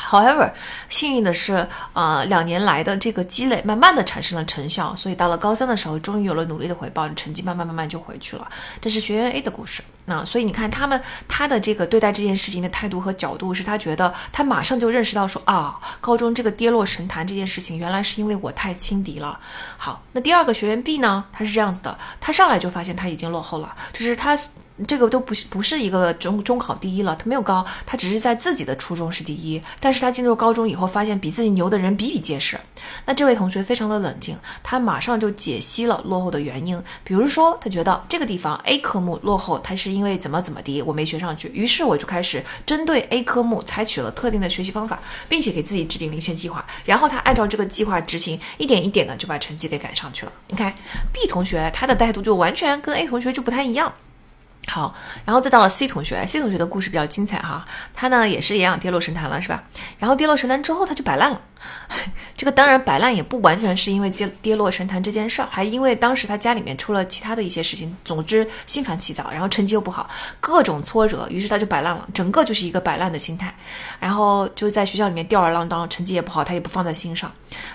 However，幸运的是，呃，两年来的这个积累，慢慢的产生了成效，所以到了高三的时候，终于有了努力的回报，成绩慢慢慢慢就回去了。这是学员 A 的故事。那所以你看，他们他的这个对待这件事情的态度和角度，是他觉得他马上就认识到说啊，高中这个跌落神坛这件事情，原来是因为我太轻敌了。好，那第二个学员 B 呢，他是这样子的，他上来就发现他已经落后了，就是他。这个都不是不是一个中中考第一了，他没有高，他只是在自己的初中是第一，但是他进入高中以后，发现比自己牛的人比比皆是。那这位同学非常的冷静，他马上就解析了落后的原因，比如说他觉得这个地方 A 科目落后，他是因为怎么怎么的，我没学上去，于是我就开始针对 A 科目采取了特定的学习方法，并且给自己制定了一些计划，然后他按照这个计划执行，一点一点的就把成绩给赶上去了。你看 B 同学他的态度就完全跟 A 同学就不太一样。好，然后再到了 C 同学，C 同学的故事比较精彩哈，他呢也是一样跌落神坛了，是吧？然后跌落神坛之后，他就摆烂了。<laughs> 这个当然摆烂也不完全是因为跌跌落神坛这件事儿，还因为当时他家里面出了其他的一些事情。总之心烦气躁，然后成绩又不好，各种挫折，于是他就摆烂了，整个就是一个摆烂的心态。然后就在学校里面吊儿郎当，成绩也不好，他也不放在心上。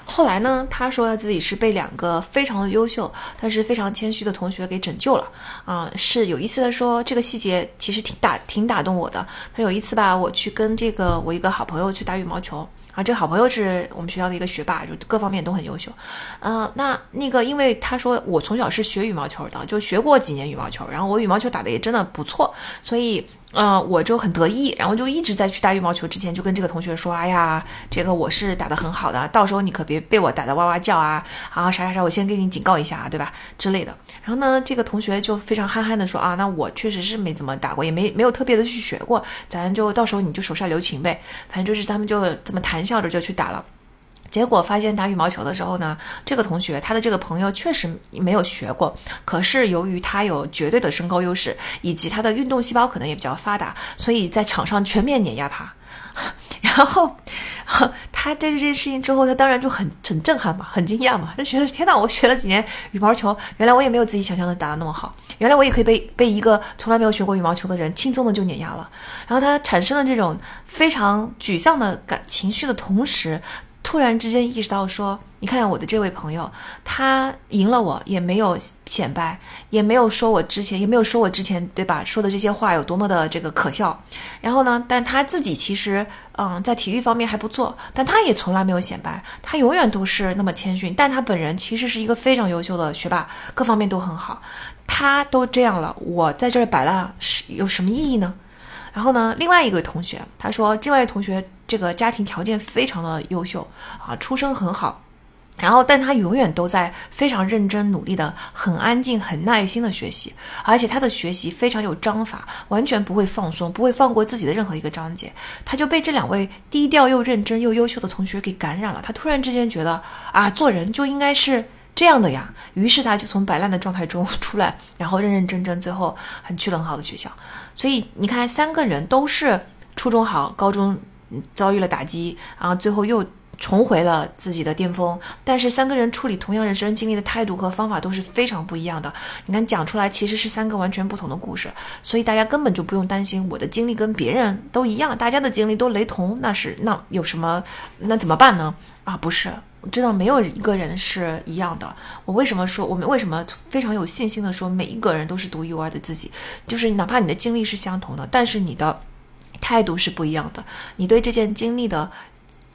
后来呢，他说他自己是被两个非常优秀但是非常谦虚的同学给拯救了啊。是有一次他说这个细节其实挺打挺打动我的。他有一次吧，我去跟这个我一个好朋友去打羽毛球。啊，这好朋友是我们学校的一个学霸，就各方面都很优秀。呃，那那个，因为他说我从小是学羽毛球的，就学过几年羽毛球，然后我羽毛球打的也真的不错，所以。嗯，我就很得意，然后就一直在去打羽毛球之前就跟这个同学说：“哎呀，这个我是打得很好的，到时候你可别被我打得哇哇叫啊！啊，啥啥啥，我先给你警告一下啊，对吧？之类的。”然后呢，这个同学就非常憨憨的说：“啊，那我确实是没怎么打过，也没没有特别的去学过，咱就到时候你就手下留情呗。反正就是他们就这么谈笑着就去打了。”结果发现打羽毛球的时候呢，这个同学他的这个朋友确实没有学过，可是由于他有绝对的身高优势，以及他的运动细胞可能也比较发达，所以在场上全面碾压他。<laughs> 然后 <laughs> 他对这件事情之后，他当然就很很震撼嘛，很惊讶嘛，就觉得天哪，我学了几年羽毛球，原来我也没有自己想象的打得那么好，原来我也可以被被一个从来没有学过羽毛球的人轻松的就碾压了。然后他产生了这种非常沮丧的感情绪的同时。突然之间意识到，说，你看我的这位朋友，他赢了我，也没有显摆，也没有说我之前，也没有说我之前，对吧？说的这些话有多么的这个可笑。然后呢，但他自己其实，嗯，在体育方面还不错，但他也从来没有显摆，他永远都是那么谦逊。但他本人其实是一个非常优秀的学霸，各方面都很好。他都这样了，我在这儿摆烂是有什么意义呢？然后呢，另外一个同学他说，这位同学。这个家庭条件非常的优秀啊，出身很好，然后但他永远都在非常认真努力的，很安静、很耐心的学习，而且他的学习非常有章法，完全不会放松，不会放过自己的任何一个章节。他就被这两位低调又认真又优秀的同学给感染了，他突然之间觉得啊，做人就应该是这样的呀。于是他就从摆烂的状态中 <laughs> 出来，然后认认真真，最后很去了很好的学校。所以你看，三个人都是初中好，高中。遭遇了打击，然后最后又重回了自己的巅峰。但是三个人处理同样人生经历的态度和方法都是非常不一样的。你看讲出来其实是三个完全不同的故事，所以大家根本就不用担心我的经历跟别人都一样，大家的经历都雷同，那是那有什么？那怎么办呢？啊，不是，我知道没有一个人是一样的。我为什么说我们为什么非常有信心的说每一个人都是独一无二的自己？就是哪怕你的经历是相同的，但是你的。态度是不一样的，你对这件经历的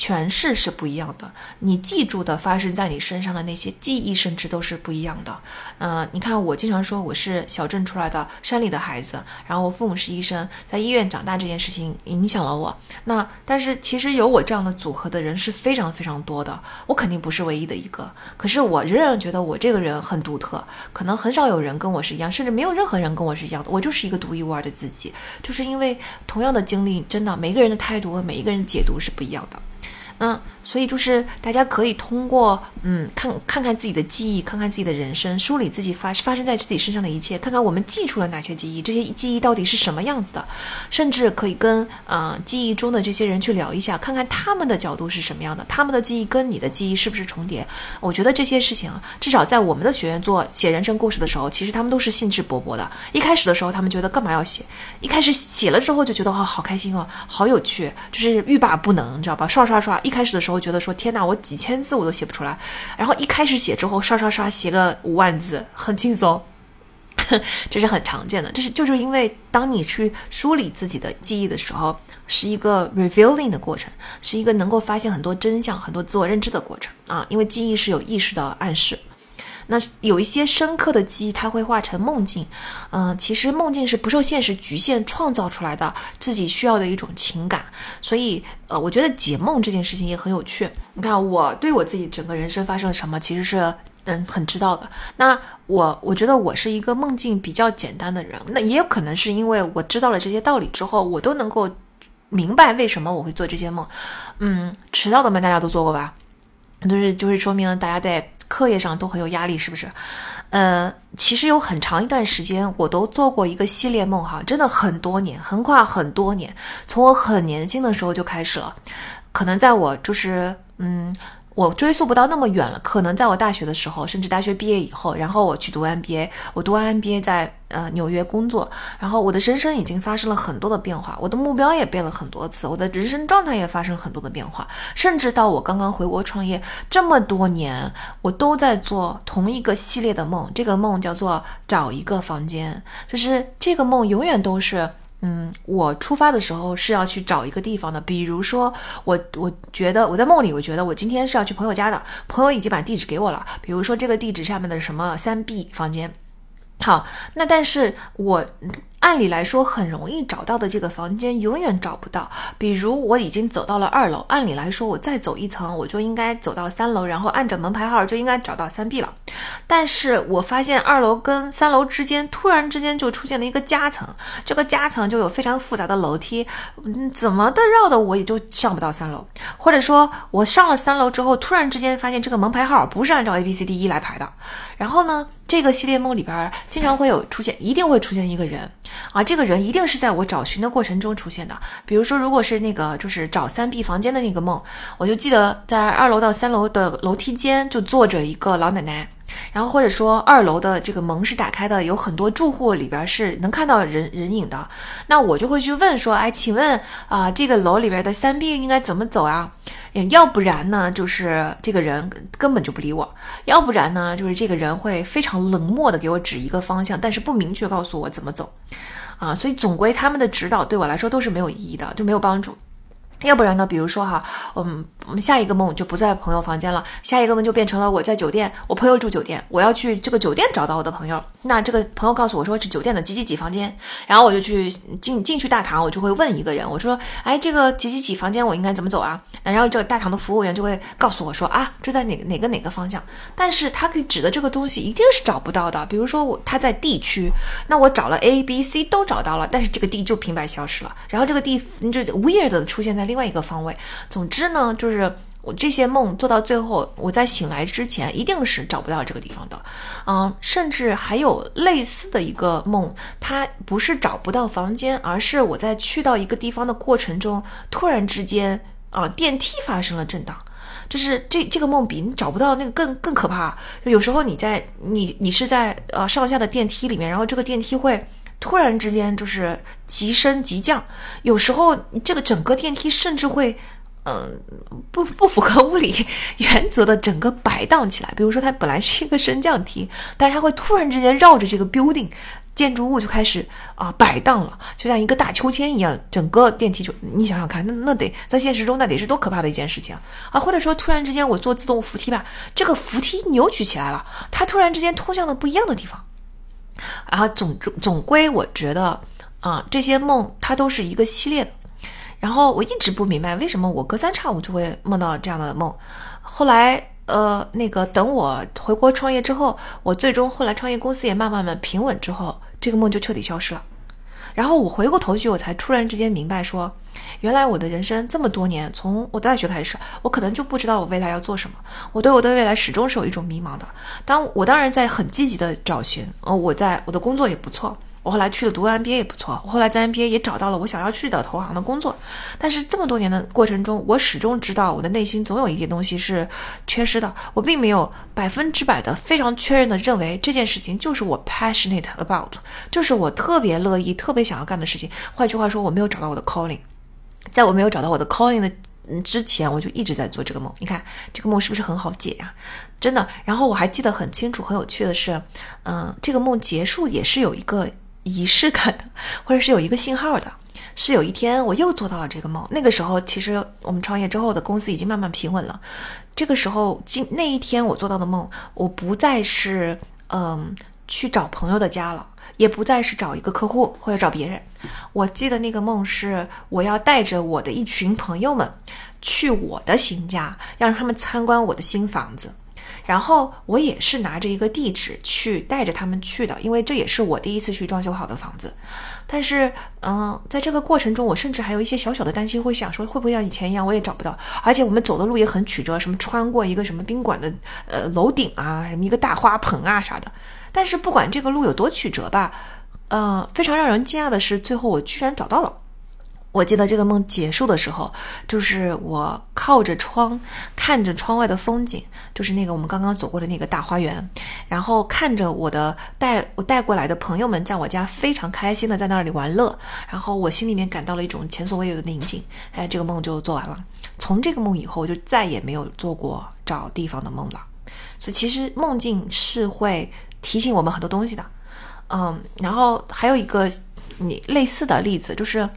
诠释是不一样的，你记住的发生在你身上的那些记忆，甚至都是不一样的。嗯，你看，我经常说我是小镇出来的山里的孩子，然后我父母是医生，在医院长大这件事情影响了我。那但是其实有我这样的组合的人是非常非常多的，我肯定不是唯一的一个。可是我仍然觉得我这个人很独特，可能很少有人跟我是一样，甚至没有任何人跟我是一样的。我就是一个独一无二的自己，就是因为同样的经历，真的每个人的态度和每一个人解读是不一样的。嗯，所以就是大家可以通过嗯看看看自己的记忆，看看自己的人生，梳理自己发发生在自己身上的一切，看看我们记出了哪些记忆，这些记忆到底是什么样子的，甚至可以跟呃记忆中的这些人去聊一下，看看他们的角度是什么样的，他们的记忆跟你的记忆是不是重叠？我觉得这些事情，至少在我们的学院做写人生故事的时候，其实他们都是兴致勃勃的。一开始的时候，他们觉得干嘛要写？一开始写了之后就觉得哦，好开心哦，好有趣，就是欲罢不能，你知道吧？刷刷刷。一开始的时候觉得说天哪，我几千字我都写不出来，然后一开始写之后刷刷刷写个五万字，很轻松，<laughs> 这是很常见的。这是就是因为当你去梳理自己的记忆的时候，是一个 revealing 的过程，是一个能够发现很多真相、很多自我认知的过程啊。因为记忆是有意识的暗示。那有一些深刻的记忆，它会化成梦境，嗯，其实梦境是不受现实局限创造出来的，自己需要的一种情感。所以，呃，我觉得解梦这件事情也很有趣。你看，我对我自己整个人生发生了什么，其实是嗯很知道的。那我我觉得我是一个梦境比较简单的人，那也有可能是因为我知道了这些道理之后，我都能够明白为什么我会做这些梦。嗯，迟到的梦大家都做过吧？就是就是说明大家在。课业上都很有压力，是不是？呃，其实有很长一段时间，我都做过一个系列梦，哈，真的很多年，横跨很多年，从我很年轻的时候就开始了，可能在我就是，嗯。我追溯不到那么远了，可能在我大学的时候，甚至大学毕业以后，然后我去读 MBA，我读完 MBA 在呃纽约工作，然后我的人生已经发生了很多的变化，我的目标也变了很多次，我的人生状态也发生了很多的变化，甚至到我刚刚回国创业这么多年，我都在做同一个系列的梦，这个梦叫做找一个房间，就是这个梦永远都是。嗯，我出发的时候是要去找一个地方的，比如说我，我觉得我在梦里，我觉得我今天是要去朋友家的，朋友已经把地址给我了，比如说这个地址下面的什么三 B 房间。好，那但是我。按理来说很容易找到的这个房间永远找不到。比如我已经走到了二楼，按理来说我再走一层我就应该走到三楼，然后按着门牌号就应该找到三 B 了。但是我发现二楼跟三楼之间突然之间就出现了一个夹层，这个夹层就有非常复杂的楼梯，嗯，怎么的绕的我也就上不到三楼。或者说我上了三楼之后，突然之间发现这个门牌号不是按照 A B C D E 来排的。然后呢，这个系列梦里边经常会有出现，一定会出现一个人。啊，这个人一定是在我找寻的过程中出现的。比如说，如果是那个就是找三 B 房间的那个梦，我就记得在二楼到三楼的楼梯间就坐着一个老奶奶。然后或者说二楼的这个门是打开的，有很多住户里边是能看到人人影的。那我就会去问说，哎，请问啊，这个楼里边的三 B 应该怎么走啊？要不然呢，就是这个人根本就不理我；要不然呢，就是这个人会非常冷漠的给我指一个方向，但是不明确告诉我怎么走。啊，所以总归他们的指导对我来说都是没有意义的，就没有帮助。要不然呢？比如说哈，嗯，我们下一个梦就不在朋友房间了，下一个梦就变成了我在酒店，我朋友住酒店，我要去这个酒店找到我的朋友。那这个朋友告诉我说是酒店的几几几房间，然后我就去进进去大堂，我就会问一个人，我说，哎，这个几几几房间我应该怎么走啊？然后这个大堂的服务员就会告诉我说，啊，这在哪哪个哪个方向？但是他可以指的这个东西一定是找不到的。比如说我他在 D 区，那我找了 A、B、C 都找到了，但是这个 D 就平白消失了，然后这个 D 就 weird 的出现在。另外一个方位，总之呢，就是我这些梦做到最后，我在醒来之前一定是找不到这个地方的，嗯，甚至还有类似的一个梦，它不是找不到房间，而是我在去到一个地方的过程中，突然之间啊，电梯发生了震荡，就是这这个梦比你找不到那个更更可怕。有时候你在你你是在呃上下的电梯里面，然后这个电梯会。突然之间就是急升急降，有时候这个整个电梯甚至会，嗯，不不符合物理 <laughs> 原则的整个摆荡起来。比如说它本来是一个升降梯，但是它会突然之间绕着这个 building 建筑物就开始啊摆荡了，就像一个大秋千一样，整个电梯就你想想看，那那得在现实中那得是多可怕的一件事情啊！或者说突然之间我坐自动扶梯吧，这个扶梯扭曲起来了，它突然之间通向了不一样的地方。然后总总归我觉得啊，这些梦它都是一个系列的。然后我一直不明白为什么我隔三差五就会梦到这样的梦。后来。呃，那个等我回国创业之后，我最终后来创业公司也慢慢的平稳之后，这个梦就彻底消失了。然后我回过头去，我才突然之间明白，说原来我的人生这么多年，从我大学开始，我可能就不知道我未来要做什么。我对我的未来始终是有一种迷茫的。当我当然在很积极的找寻，呃，我在我的工作也不错。我后来去了读 MBA 也不错，我后来在 MBA 也找到了我想要去的投行的工作，但是这么多年的过程中，我始终知道我的内心总有一点东西是缺失的，我并没有百分之百的非常确认的认为这件事情就是我 passionate about，就是我特别乐意、特别想要干的事情。换句话说，我没有找到我的 calling，在我没有找到我的 calling 的嗯之前，我就一直在做这个梦。你看这个梦是不是很好解呀？真的。然后我还记得很清楚，很有趣的是，嗯，这个梦结束也是有一个。仪式感的，<laughs> 或者是有一个信号的，是有一天我又做到了这个梦。那个时候，其实我们创业之后的公司已经慢慢平稳了。这个时候，今那一天我做到的梦，我不再是嗯去找朋友的家了，也不再是找一个客户或者找别人。我记得那个梦是我要带着我的一群朋友们去我的新家，让他们参观我的新房子。然后我也是拿着一个地址去带着他们去的，因为这也是我第一次去装修好的房子。但是，嗯，在这个过程中，我甚至还有一些小小的担心，会想说会不会像以前一样，我也找不到。而且我们走的路也很曲折，什么穿过一个什么宾馆的呃楼顶啊，什么一个大花盆啊啥的。但是不管这个路有多曲折吧，嗯，非常让人惊讶的是，最后我居然找到了。我记得这个梦结束的时候，就是我靠着窗看着窗外的风景，就是那个我们刚刚走过的那个大花园，然后看着我的带我带过来的朋友们在我家非常开心的在那里玩乐，然后我心里面感到了一种前所未有的宁静。哎，这个梦就做完了。从这个梦以后，我就再也没有做过找地方的梦了。所以其实梦境是会提醒我们很多东西的。嗯，然后还有一个你类似的例子就是。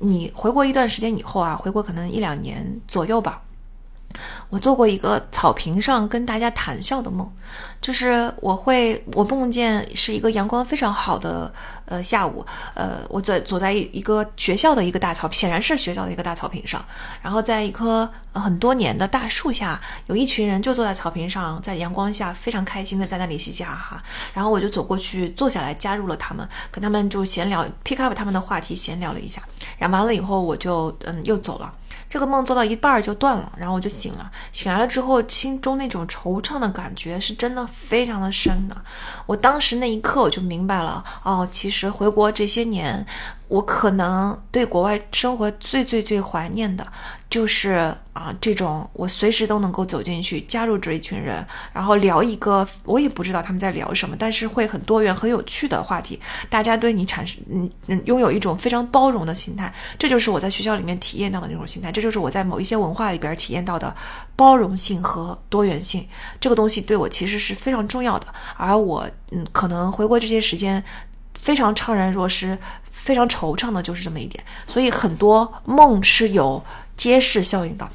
你回国一段时间以后啊，回国可能一两年左右吧。我做过一个草坪上跟大家谈笑的梦，就是我会我梦见是一个阳光非常好的呃下午，呃我在坐在一个学校的一个大草，显然是学校的一个大草坪上，然后在一棵很多年的大树下，有一群人就坐在草坪上，在阳光下非常开心的在那里嘻嘻哈哈，然后我就走过去坐下来加入了他们，跟他们就闲聊，pick up 他们的话题闲聊了一下，然后完了以后我就嗯又走了。这个梦做到一半就断了，然后我就醒了。醒来了之后，心中那种惆怅的感觉是真的非常的深的。我当时那一刻我就明白了，哦，其实回国这些年。我可能对国外生活最最最怀念的，就是啊，这种我随时都能够走进去，加入这一群人，然后聊一个我也不知道他们在聊什么，但是会很多元、很有趣的话题，大家对你产生嗯嗯，拥有一种非常包容的心态，这就是我在学校里面体验到的那种心态，这就是我在某一些文化里边体验到的包容性和多元性，这个东西对我其实是非常重要的，而我嗯，可能回国这些时间非常怅然若失。非常惆怅的就是这么一点，所以很多梦是有揭示效应的。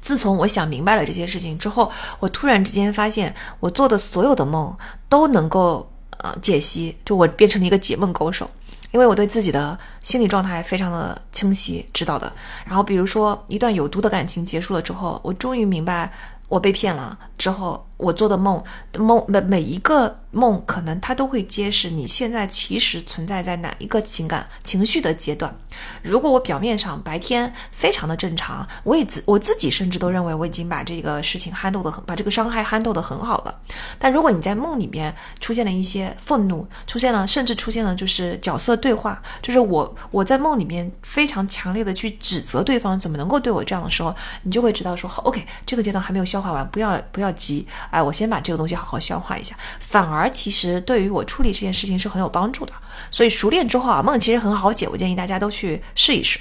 自从我想明白了这些事情之后，我突然之间发现，我做的所有的梦都能够呃解析，就我变成了一个解梦高手，因为我对自己的心理状态非常的清晰知道的。然后比如说一段有毒的感情结束了之后，我终于明白我被骗了之后。我做的梦，梦的每一个梦，可能它都会揭示你现在其实存在在哪一个情感情绪的阶段。如果我表面上白天非常的正常，我也自我自己甚至都认为我已经把这个事情 handle 的很，把这个伤害 handle 的很好了。但如果你在梦里面出现了一些愤怒，出现了甚至出现了就是角色对话，就是我我在梦里面非常强烈的去指责对方怎么能够对我这样的时候，你就会知道说好 OK，这个阶段还没有消化完，不要不要急。哎，我先把这个东西好好消化一下，反而其实对于我处理这件事情是很有帮助的。所以熟练之后啊，梦其实很好解，我建议大家都去试一试。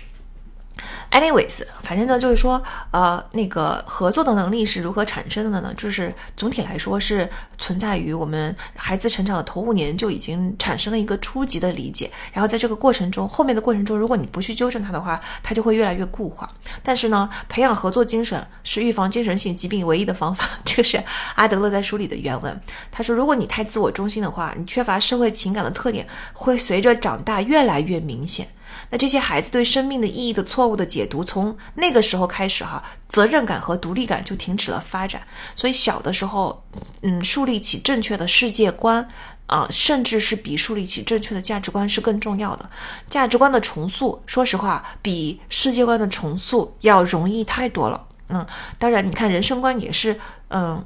Anyways，反正呢，就是说，呃，那个合作的能力是如何产生的呢？就是总体来说是存在于我们孩子成长的头五年就已经产生了一个初级的理解，然后在这个过程中，后面的过程中，如果你不去纠正他的话，他就会越来越固化。但是呢，培养合作精神是预防精神性疾病唯一的方法。这个是阿德勒在书里的原文。他说，如果你太自我中心的话，你缺乏社会情感的特点会随着长大越来越明显。那这些孩子对生命的意义的错误的解读，从那个时候开始哈，责任感和独立感就停止了发展。所以小的时候，嗯，树立起正确的世界观啊，甚至是比树立起正确的价值观是更重要的。价值观的重塑，说实话，比世界观的重塑要容易太多了。嗯，当然，你看人生观也是，嗯，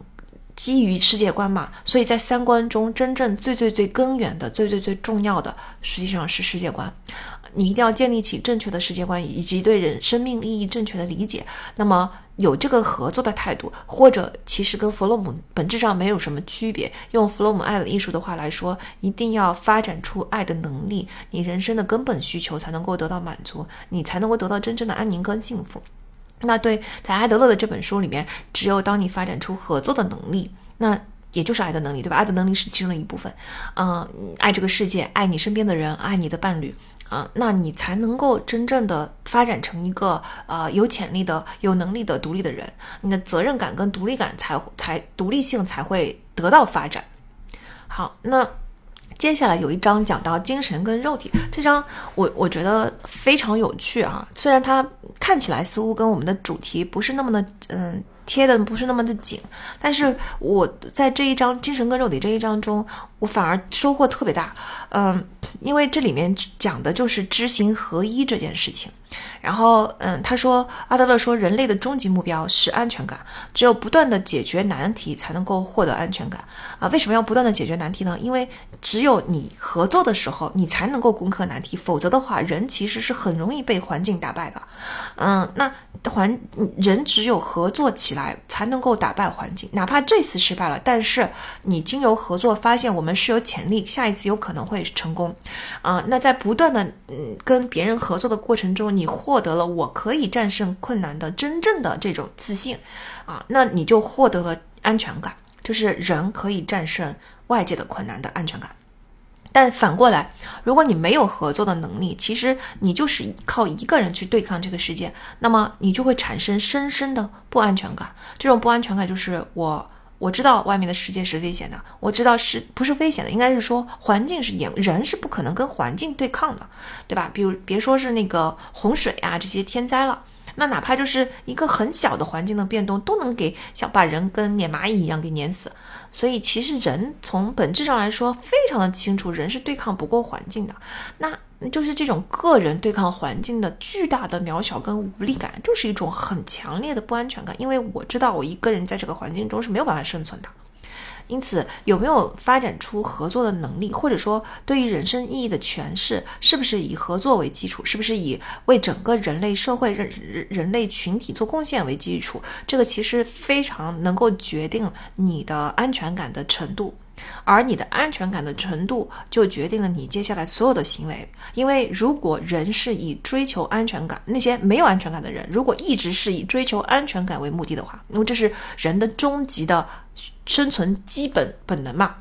基于世界观嘛。所以在三观中，真正最最最根源的、最最最重要的，实际上是世界观。你一定要建立起正确的世界观，以及对人生命意义正确的理解。那么有这个合作的态度，或者其实跟弗洛姆本质上没有什么区别。用弗洛姆爱的艺术的话来说，一定要发展出爱的能力，你人生的根本需求才能够得到满足，你才能够得到真正的安宁跟幸福。那对，在艾德勒的这本书里面，只有当你发展出合作的能力，那。也就是爱的能力，对吧？爱的能力是其中的一部分。嗯，爱这个世界，爱你身边的人，爱你的伴侣，那你才能够真正的发展成一个呃有潜力的、有能力的、独立的人。你的责任感跟独立感才才独立性才会得到发展。好，那接下来有一章讲到精神跟肉体，这章我我觉得非常有趣啊。虽然它看起来似乎跟我们的主题不是那么的嗯。贴的不是那么的紧，但是我在这一章精神跟肉体这一章中，我反而收获特别大，嗯，因为这里面讲的就是知行合一这件事情。然后，嗯，他说，阿德勒说，人类的终极目标是安全感，只有不断的解决难题，才能够获得安全感啊。为什么要不断的解决难题呢？因为只有你合作的时候，你才能够攻克难题，否则的话，人其实是很容易被环境打败的。嗯，那环人只有合作起来，才能够打败环境，哪怕这次失败了，但是你经由合作发现我们是有潜力，下一次有可能会成功。啊，那在不断的嗯跟别人合作的过程中，你获得了我可以战胜困难的真正的这种自信，啊，那你就获得了安全感，就是人可以战胜外界的困难的安全感。但反过来，如果你没有合作的能力，其实你就是靠一个人去对抗这个世界，那么你就会产生深深的不安全感。这种不安全感就是我。我知道外面的世界是危险的，我知道是不是危险的，应该是说环境是严，人是不可能跟环境对抗的，对吧？比如别说是那个洪水啊这些天灾了，那哪怕就是一个很小的环境的变动，都能给想把人跟碾蚂蚁一样给碾死。所以其实人从本质上来说非常的清楚，人是对抗不过环境的。那。就是这种个人对抗环境的巨大的渺小跟无力感，就是一种很强烈的不安全感。因为我知道我一个人在这个环境中是没有办法生存的。因此，有没有发展出合作的能力，或者说对于人生意义的诠释，是不是以合作为基础，是不是以为整个人类社会人人类群体做贡献为基础，这个其实非常能够决定你的安全感的程度。而你的安全感的程度，就决定了你接下来所有的行为。因为如果人是以追求安全感，那些没有安全感的人，如果一直是以追求安全感为目的的话，因为这是人的终极的生存基本本能嘛，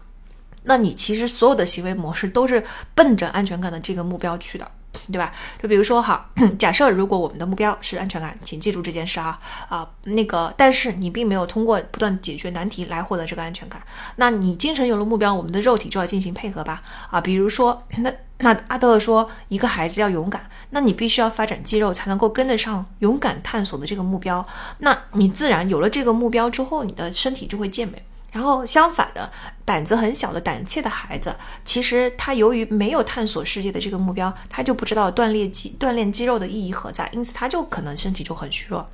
那你其实所有的行为模式都是奔着安全感的这个目标去的。对吧？就比如说哈，<clears throat> 假设如果我们的目标是安全感，请记住这件事啊啊，那个，但是你并没有通过不断解决难题来获得这个安全感，那你精神有了目标，我们的肉体就要进行配合吧啊，比如说那那阿德勒说，一个孩子要勇敢，那你必须要发展肌肉才能够跟得上勇敢探索的这个目标，那你自然有了这个目标之后，你的身体就会健美。然后相反的，胆子很小的胆怯的孩子，其实他由于没有探索世界的这个目标，他就不知道锻炼肌锻炼肌肉的意义何在，因此他就可能身体就很虚弱。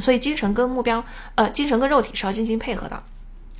所以精神跟目标，呃，精神跟肉体是要进行配合的。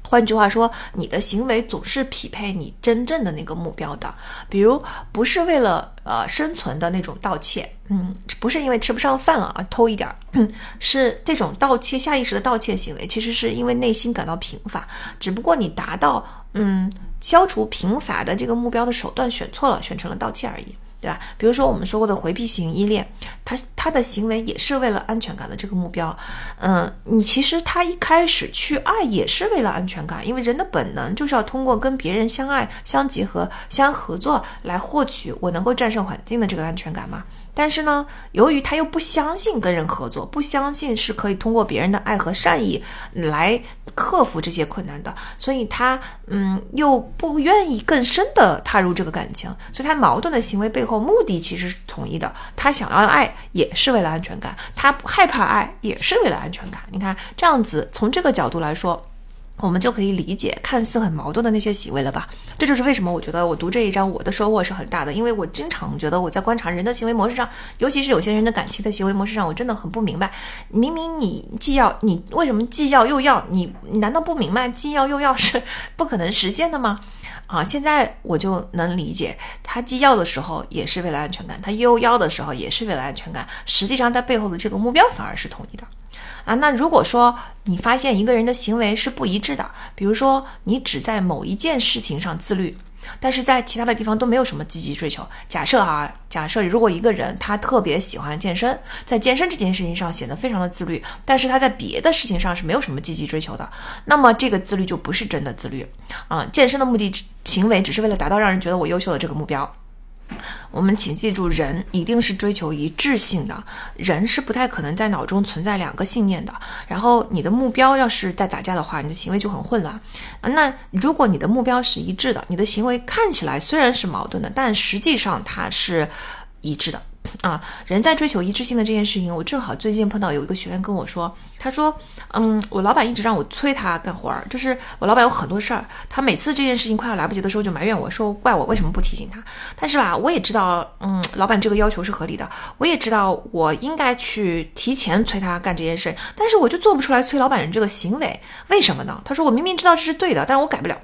换句话说，你的行为总是匹配你真正的那个目标的。比如，不是为了呃生存的那种盗窃，嗯，不是因为吃不上饭了啊偷一点儿，<laughs> 是这种盗窃下意识的盗窃行为，其实是因为内心感到贫乏。只不过你达到嗯消除贫乏的这个目标的手段选错了，选成了盗窃而已。对吧？比如说我们说过的回避型依恋，他他的行为也是为了安全感的这个目标。嗯，你其实他一开始去爱也是为了安全感，因为人的本能就是要通过跟别人相爱、相结合、相合作来获取我能够战胜环境的这个安全感嘛。但是呢，由于他又不相信跟人合作，不相信是可以通过别人的爱和善意来克服这些困难的，所以他嗯又不愿意更深的踏入这个感情，所以他矛盾的行为背后目的其实是统一的。他想要爱也是为了安全感，他害怕爱也是为了安全感。你看这样子，从这个角度来说。我们就可以理解看似很矛盾的那些行为了吧？这就是为什么我觉得我读这一章我的收获是很大的，因为我经常觉得我在观察人的行为模式上，尤其是有些人的感情的行为模式上，我真的很不明白。明明你既要，你为什么既要又要？你难道不明白既要又要是不可能实现的吗？啊，现在我就能理解，他既要的时候也是为了安全感，他又要的时候也是为了安全感，实际上他背后的这个目标反而是统一的。啊，那如果说你发现一个人的行为是不一致的，比如说你只在某一件事情上自律，但是在其他的地方都没有什么积极追求。假设啊，假设如果一个人他特别喜欢健身，在健身这件事情上显得非常的自律，但是他在别的事情上是没有什么积极追求的，那么这个自律就不是真的自律啊。健身的目的行为只是为了达到让人觉得我优秀的这个目标。我们请记住，人一定是追求一致性的，人是不太可能在脑中存在两个信念的。然后你的目标要是在打架的话，你的行为就很混乱。那如果你的目标是一致的，你的行为看起来虽然是矛盾的，但实际上它是一致的。啊，人在追求一致性的这件事情，我正好最近碰到有一个学员跟我说，他说，嗯，我老板一直让我催他干活儿，就是我老板有很多事儿，他每次这件事情快要来不及的时候就埋怨我说，怪我为什么不提醒他。但是吧，我也知道，嗯，老板这个要求是合理的，我也知道我应该去提前催他干这件事，但是我就做不出来催老板人这个行为，为什么呢？他说我明明知道这是对的，但我改不了。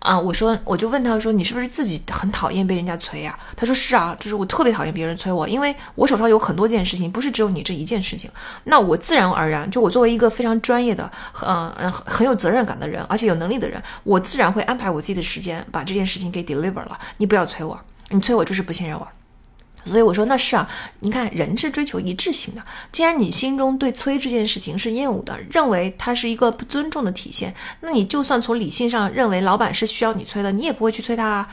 啊，我说，我就问他说，你是不是自己很讨厌被人家催呀？他说是啊，就是我特别讨厌别人催我，因为我手上有很多件事情，不是只有你这一件事情。那我自然而然，就我作为一个非常专业的，嗯嗯，很有责任感的人，而且有能力的人，我自然会安排我自己的时间，把这件事情给 deliver 了。你不要催我，你催我就是不信任我。所以我说那是啊，你看人是追求一致性的。既然你心中对催这件事情是厌恶的，认为它是一个不尊重的体现，那你就算从理性上认为老板是需要你催的，你也不会去催他啊。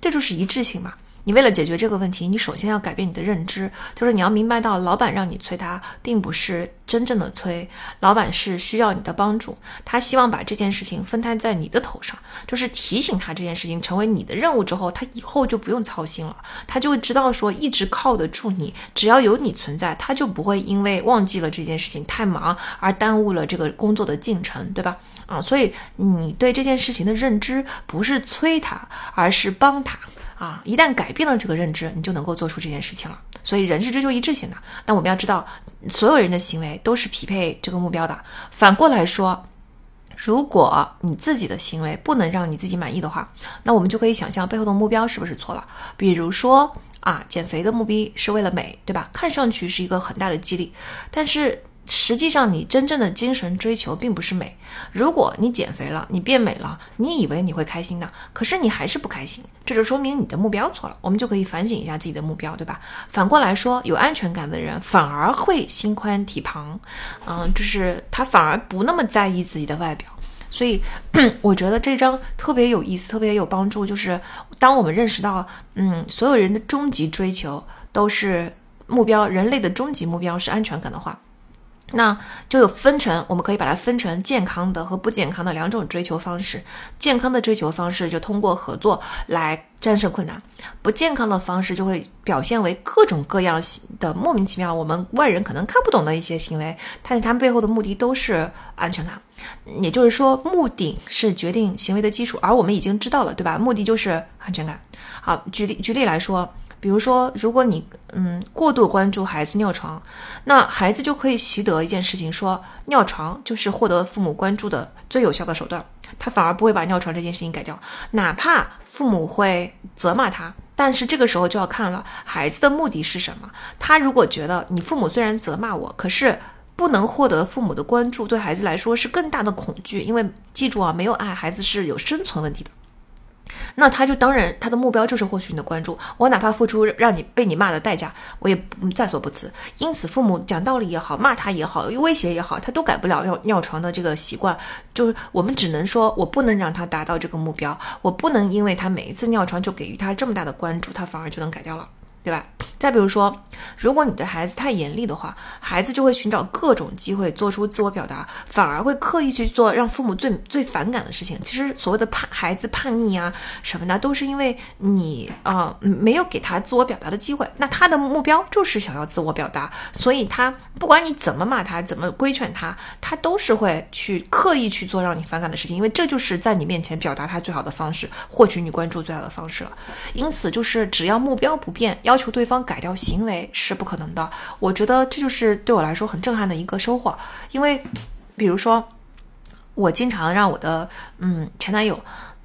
这就是一致性嘛。你为了解决这个问题，你首先要改变你的认知，就是你要明白到，老板让你催他，并不是真正的催，老板是需要你的帮助，他希望把这件事情分摊在你的头上，就是提醒他这件事情成为你的任务之后，他以后就不用操心了，他就知道说一直靠得住你，只要有你存在，他就不会因为忘记了这件事情太忙而耽误了这个工作的进程，对吧？啊，所以你对这件事情的认知不是催他，而是帮他。啊，一旦改变了这个认知，你就能够做出这件事情了。所以人是追求一致性的。但我们要知道，所有人的行为都是匹配这个目标的。反过来说，如果你自己的行为不能让你自己满意的话，那我们就可以想象背后的目标是不是错了。比如说啊，减肥的目的是为了美，对吧？看上去是一个很大的激励，但是。实际上，你真正的精神追求并不是美。如果你减肥了，你变美了，你以为你会开心的，可是你还是不开心，这就说明你的目标错了。我们就可以反省一下自己的目标，对吧？反过来说，有安全感的人反而会心宽体胖，嗯，就是他反而不那么在意自己的外表。所以，<clears throat> 我觉得这张特别有意思，特别有帮助。就是当我们认识到，嗯，所有人的终极追求都是目标，人类的终极目标是安全感的话。那就有分成，我们可以把它分成健康的和不健康的两种追求方式。健康的追求方式就通过合作来战胜困难，不健康的方式就会表现为各种各样的莫名其妙，我们外人可能看不懂的一些行为，但是他们背后的目的都是安全感。也就是说，目的是决定行为的基础，而我们已经知道了，对吧？目的就是安全感。好，举例举例来说。比如说，如果你嗯过度关注孩子尿床，那孩子就可以习得一件事情，说尿床就是获得父母关注的最有效的手段，他反而不会把尿床这件事情改掉，哪怕父母会责骂他，但是这个时候就要看了孩子的目的是什么。他如果觉得你父母虽然责骂我，可是不能获得父母的关注，对孩子来说是更大的恐惧，因为记住啊，没有爱，孩子是有生存问题的。那他就当然他的目标就是获取你的关注，我哪怕付出让你被你骂的代价，我也在所不辞。因此，父母讲道理也好，骂他也好，威胁也好，他都改不了尿尿床的这个习惯。就是我们只能说，我不能让他达到这个目标，我不能因为他每一次尿床就给予他这么大的关注，他反而就能改掉了。对吧？再比如说，如果你对孩子太严厉的话，孩子就会寻找各种机会做出自我表达，反而会刻意去做让父母最最反感的事情。其实所谓的叛孩子叛逆啊什么的，都是因为你啊没有给他自我表达的机会。那他的目标就是想要自我表达，所以他不管你怎么骂他，怎么规劝他，他都是会去刻意去做让你反感的事情，因为这就是在你面前表达他最好的方式，获取你关注最好的方式了。因此，就是只要目标不变。要要求对方改掉行为是不可能的，我觉得这就是对我来说很震撼的一个收获。因为，比如说，我经常让我的嗯前男友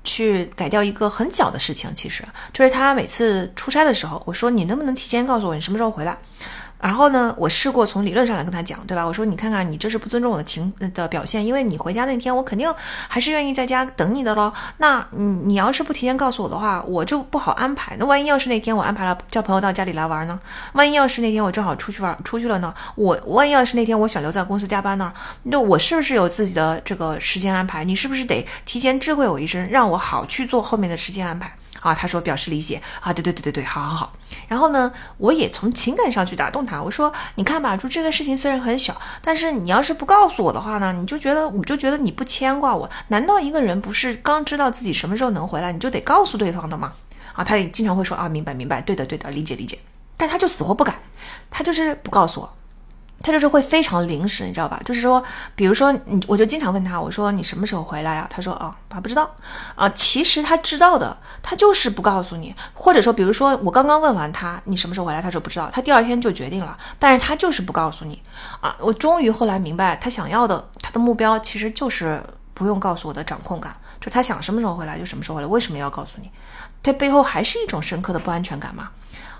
去改掉一个很小的事情，其实就是他每次出差的时候，我说你能不能提前告诉我你什么时候回来。然后呢，我试过从理论上来跟他讲，对吧？我说你看看，你这是不尊重我的情的表现，因为你回家那天，我肯定还是愿意在家等你的喽。那你你要是不提前告诉我的话，我就不好安排。那万一要是那天我安排了叫朋友到家里来玩呢？万一要是那天我正好出去玩出去了呢？我万一要是那天我想留在公司加班呢？那我是不是有自己的这个时间安排？你是不是得提前知会我一声，让我好去做后面的时间安排？啊，他说表示理解啊，对对对对对，好好好。然后呢，我也从情感上去打动他，我说你看吧，就这个事情虽然很小，但是你要是不告诉我的话呢，你就觉得我就觉得你不牵挂我。难道一个人不是刚知道自己什么时候能回来，你就得告诉对方的吗？啊，他也经常会说啊，明白明白，对的对的，理解理解。但他就死活不改，他就是不告诉我。他就是会非常临时，你知道吧？就是说，比如说，你我就经常问他，我说你什么时候回来呀？他说哦，他不知道啊。其实他知道的，他就是不告诉你。或者说，比如说我刚刚问完他你什么时候回来，他说不知道，他第二天就决定了，但是他就是不告诉你啊。我终于后来明白，他想要的，他的目标其实就是不用告诉我的掌控感，就他想什么时候回来就什么时候回来。为什么要告诉你？他背后还是一种深刻的不安全感嘛？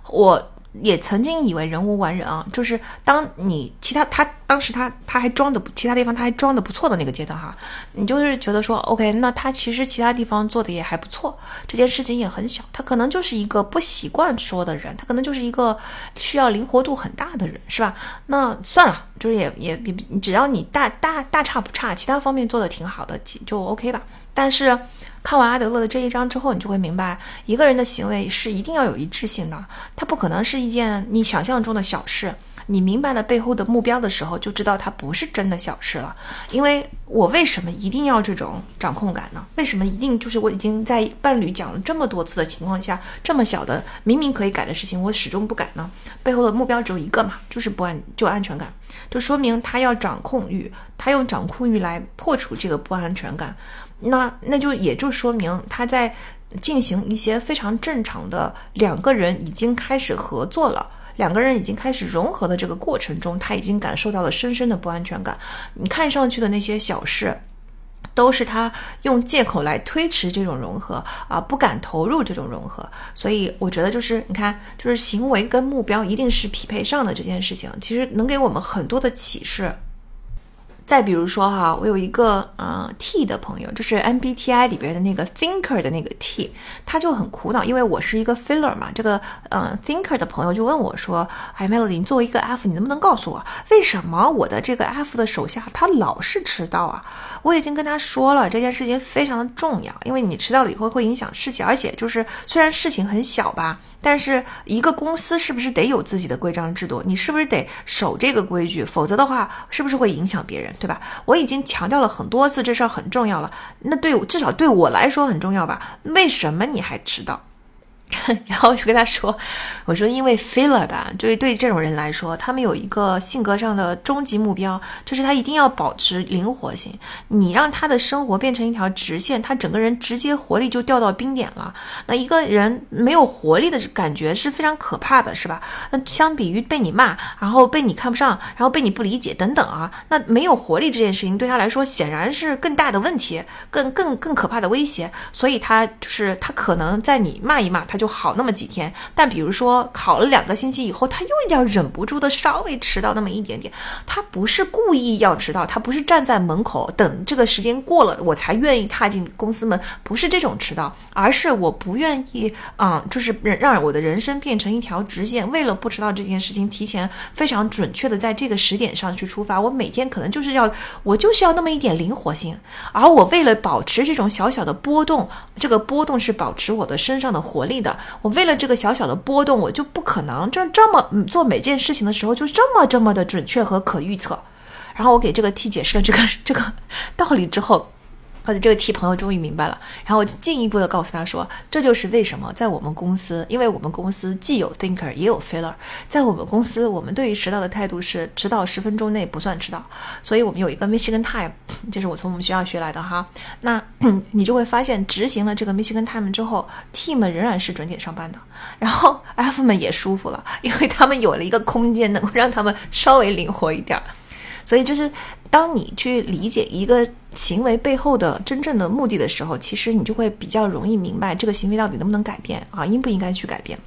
我。也曾经以为人无完人啊，就是当你其他他当时他他还装的其他地方他还装的不错的那个阶段哈，你就是觉得说 OK，那他其实其他地方做的也还不错，这件事情也很小，他可能就是一个不习惯说的人，他可能就是一个需要灵活度很大的人，是吧？那算了，就是也也也只要你大大大差不差，其他方面做的挺好的，就 OK 吧。但是。看完阿德勒的这一章之后，你就会明白，一个人的行为是一定要有一致性的，它不可能是一件你想象中的小事。你明白了背后的目标的时候，就知道它不是真的小事了。因为我为什么一定要这种掌控感呢？为什么一定就是我已经在伴侣讲了这么多次的情况下，这么小的明明可以改的事情，我始终不改呢？背后的目标只有一个嘛，就是不安，就安全感，就说明他要掌控欲，他用掌控欲来破除这个不安全感。那那就也就说明他在进行一些非常正常的两个人已经开始合作了，两个人已经开始融合的这个过程中，他已经感受到了深深的不安全感。你看上去的那些小事，都是他用借口来推迟这种融合啊，不敢投入这种融合。所以我觉得就是你看，就是行为跟目标一定是匹配上的这件事情，其实能给我们很多的启示。再比如说哈，我有一个呃 T 的朋友，就是 MBTI 里边的那个 Thinker 的那个 T，他就很苦恼，因为我是一个 Filler 嘛。这个呃 Thinker 的朋友就问我说：“哎，Melody，你作为一个 F，你能不能告诉我，为什么我的这个 F 的手下他老是迟到啊？”我已经跟他说了，这件事情非常的重要，因为你迟到了以后会影响事情，而且就是虽然事情很小吧。但是一个公司是不是得有自己的规章制度？你是不是得守这个规矩？否则的话，是不是会影响别人，对吧？我已经强调了很多次，这事儿很重要了。那对至少对我来说很重要吧？为什么你还迟到？<laughs> 然后我就跟他说：“我说，因为 fill 吧，就是对这种人来说，他们有一个性格上的终极目标，就是他一定要保持灵活性。你让他的生活变成一条直线，他整个人直接活力就掉到冰点了。那一个人没有活力的感觉是非常可怕的，是吧？那相比于被你骂，然后被你看不上，然后被你不理解等等啊，那没有活力这件事情对他来说显然是更大的问题，更更更可怕的威胁。所以他就是他可能在你骂一骂他。”就好那么几天。但比如说考了两个星期以后，他又一定要忍不住的稍微迟到那么一点点。他不是故意要迟到，他不是站在门口等这个时间过了我才愿意踏进公司门，不是这种迟到，而是我不愿意，嗯，就是让我的人生变成一条直线。为了不迟到这件事情，提前非常准确的在这个时点上去出发。我每天可能就是要，我就是要那么一点灵活性。而我为了保持这种小小的波动，这个波动是保持我的身上的活力的。我为了这个小小的波动，我就不可能这这么做每件事情的时候就这么这么的准确和可预测。然后我给这个 T 解释了这个这个道理之后。或者这个 T 朋友终于明白了，然后进一步的告诉他说，这就是为什么在我们公司，因为我们公司既有 thinker 也有 feeler，在我们公司，我们对于迟到的态度是迟到十分钟内不算迟到，所以我们有一个 Michigan time，<laughs> 这是我从我们学校学来的哈。那 <clears throat> 你就会发现，执行了这个 Michigan time 之后，team 仍然是准点上班的，然后 <laughs> F 们也舒服了，因为他们有了一个空间，能够让他们稍微灵活一点。所以就是，当你去理解一个行为背后的真正的目的的时候，其实你就会比较容易明白这个行为到底能不能改变啊，应不应该去改变。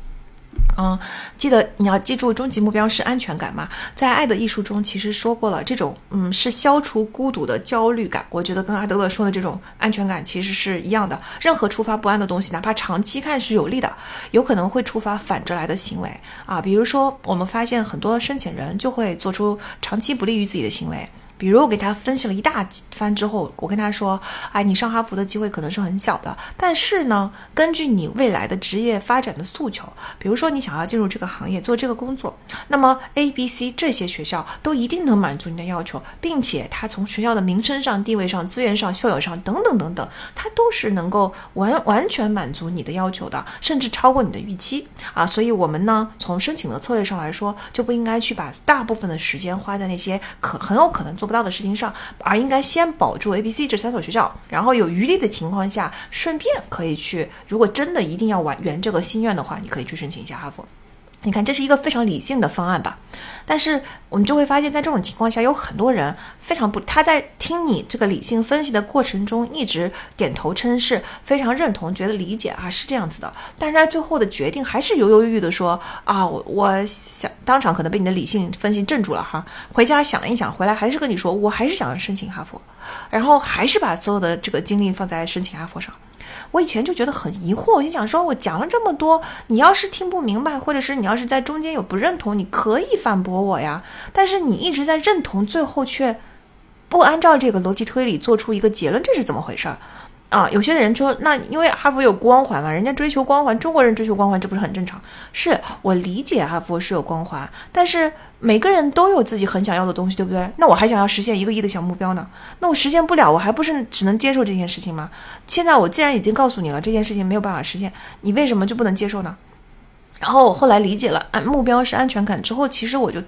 嗯，记得你要记住，终极目标是安全感嘛。在《爱的艺术》中，其实说过了，这种嗯是消除孤独的焦虑感。我觉得跟阿德勒说的这种安全感其实是一样的。任何触发不安的东西，哪怕长期看是有利的，有可能会触发反着来的行为啊。比如说，我们发现很多申请人就会做出长期不利于自己的行为。比如我给他分析了一大番之后，我跟他说：“哎，你上哈佛的机会可能是很小的，但是呢，根据你未来的职业发展的诉求，比如说你想要进入这个行业做这个工作，那么 A、B、C 这些学校都一定能满足你的要求，并且它从学校的名声上、地位上、资源上、校友上等等等等，它都是能够完完全满足你的要求的，甚至超过你的预期啊。所以，我们呢，从申请的策略上来说，就不应该去把大部分的时间花在那些可很有可能做。不到的事情上，而应该先保住 A、B、C 这三所学校，然后有余力的情况下，顺便可以去。如果真的一定要完圆这个心愿的话，你可以去申请一下哈佛。你看，这是一个非常理性的方案吧？但是我们就会发现，在这种情况下，有很多人非常不，他在听你这个理性分析的过程中，一直点头称是，非常认同，觉得理解啊，是这样子的。但是他最后的决定还是犹犹豫豫的说啊，我我想当场可能被你的理性分析镇住了哈。回家想了一想，回来还是跟你说，我还是想申请哈佛，然后还是把所有的这个精力放在申请哈佛上。我以前就觉得很疑惑，我就想说，我讲了这么多，你要是听不明白，或者是你要是在中间有不认同，你可以反驳我呀。但是你一直在认同，最后却不按照这个逻辑推理做出一个结论，这是怎么回事？啊，有些人说，那因为哈佛有光环嘛，人家追求光环，中国人追求光环，这不是很正常？是我理解哈佛是有光环，但是每个人都有自己很想要的东西，对不对？那我还想要实现一个亿的小目标呢，那我实现不了，我还不是只能接受这件事情吗？现在我既然已经告诉你了，这件事情没有办法实现，你为什么就不能接受呢？然后我后来理解了，安目标是安全感之后，其实我就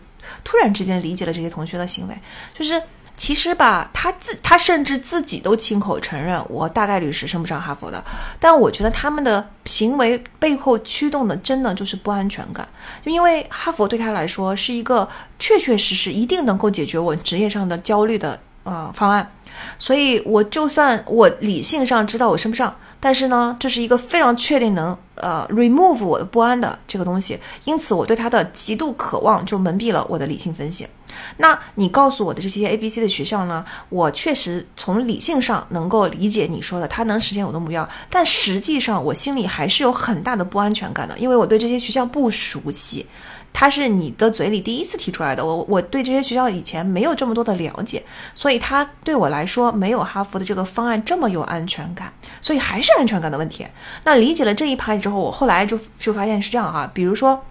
突然之间理解了这些同学的行为，就是。其实吧，他自他甚至自己都亲口承认，我大概率是升不上哈佛的。但我觉得他们的行为背后驱动的，真的就是不安全感。就因为哈佛对他来说是一个确确实实一定能够解决我职业上的焦虑的呃方案，所以我就算我理性上知道我升不上，但是呢，这是一个非常确定能呃 remove 我的不安的这个东西，因此我对它的极度渴望就蒙蔽了我的理性分析。那你告诉我的这些 A、B、C 的学校呢？我确实从理性上能够理解你说的，它能实现我的目标，但实际上我心里还是有很大的不安全感的，因为我对这些学校不熟悉，它是你的嘴里第一次提出来的，我我对这些学校以前没有这么多的了解，所以它对我来说没有哈佛的这个方案这么有安全感，所以还是安全感的问题。那理解了这一派之后，我后来就就发现是这样哈，比如说。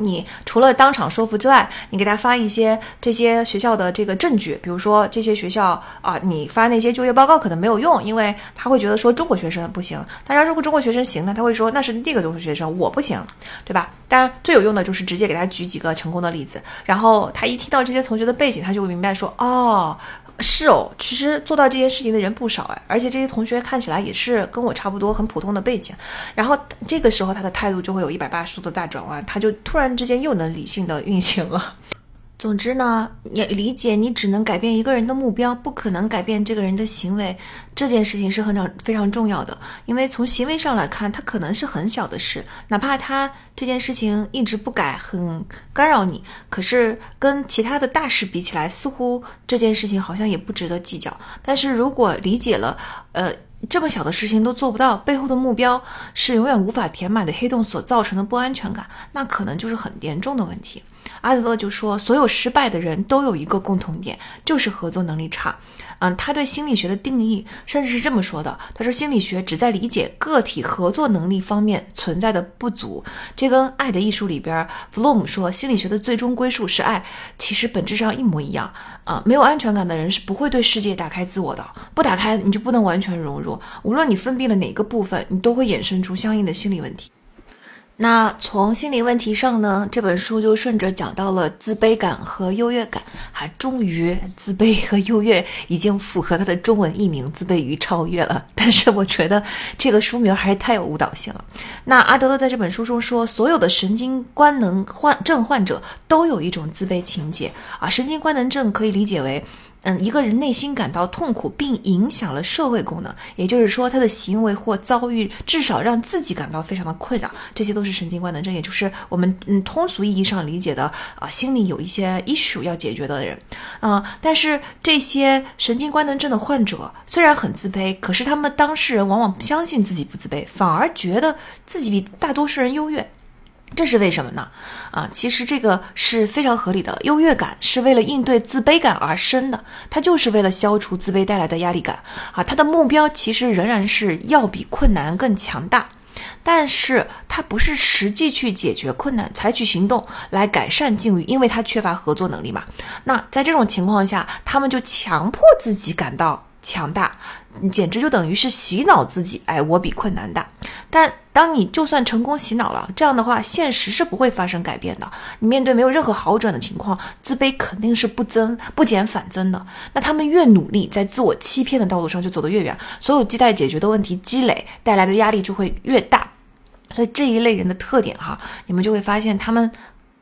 你除了当场说服之外，你给他发一些这些学校的这个证据，比如说这些学校啊，你发那些就业报告可能没有用，因为他会觉得说中国学生不行。当然，如果中国学生行呢，他会说那是那个中国学生，我不行，对吧？当然，最有用的就是直接给他举几个成功的例子，然后他一听到这些同学的背景，他就会明白说哦。是哦，其实做到这件事情的人不少哎，而且这些同学看起来也是跟我差不多很普通的背景，然后这个时候他的态度就会有一百八十度的大转弯，他就突然之间又能理性的运行了。总之呢，你理解你只能改变一个人的目标，不可能改变这个人的行为，这件事情是很常非常重要的。因为从行为上来看，它可能是很小的事，哪怕他这件事情一直不改，很干扰你，可是跟其他的大事比起来，似乎这件事情好像也不值得计较。但是如果理解了，呃。这么小的事情都做不到，背后的目标是永远无法填满的黑洞所造成的不安全感，那可能就是很严重的问题。阿德勒就说，所有失败的人都有一个共同点，就是合作能力差。嗯，他对心理学的定义甚至是这么说的：他说，心理学只在理解个体合作能力方面存在的不足。这跟《爱的艺术》里边弗洛姆说心理学的最终归宿是爱，其实本质上一模一样。啊，没有安全感的人是不会对世界打开自我的，不打开你就不能完全融入。无论你封闭了哪个部分，你都会衍生出相应的心理问题。那从心理问题上呢，这本书就顺着讲到了自卑感和优越感，还终于自卑和优越已经符合它的中文译名“自卑与超越”了。<laughs> 但是我觉得这个书名还是太有误导性了。那阿德勒在这本书中说，所有的神经官能患症患者都有一种自卑情节啊，神经官能症可以理解为。嗯，一个人内心感到痛苦，并影响了社会功能，也就是说，他的行为或遭遇至少让自己感到非常的困扰，这些都是神经官能症，也就是我们嗯通俗意义上理解的啊，心里有一些 issue 要解决的人啊。但是这些神经官能症的患者虽然很自卑，可是他们当事人往往不相信自己不自卑，反而觉得自己比大多数人优越。这是为什么呢？啊，其实这个是非常合理的。优越感是为了应对自卑感而生的，它就是为了消除自卑带来的压力感。啊，它的目标其实仍然是要比困难更强大，但是它不是实际去解决困难，采取行动来改善境遇，因为它缺乏合作能力嘛。那在这种情况下，他们就强迫自己感到。强大，简直就等于是洗脑自己。哎，我比困难大。但当你就算成功洗脑了，这样的话，现实是不会发生改变的。你面对没有任何好转的情况，自卑肯定是不增不减反增的。那他们越努力，在自我欺骗的道路上就走得越远，所有亟待解决的问题积累带来的压力就会越大。所以这一类人的特点哈，你们就会发现他们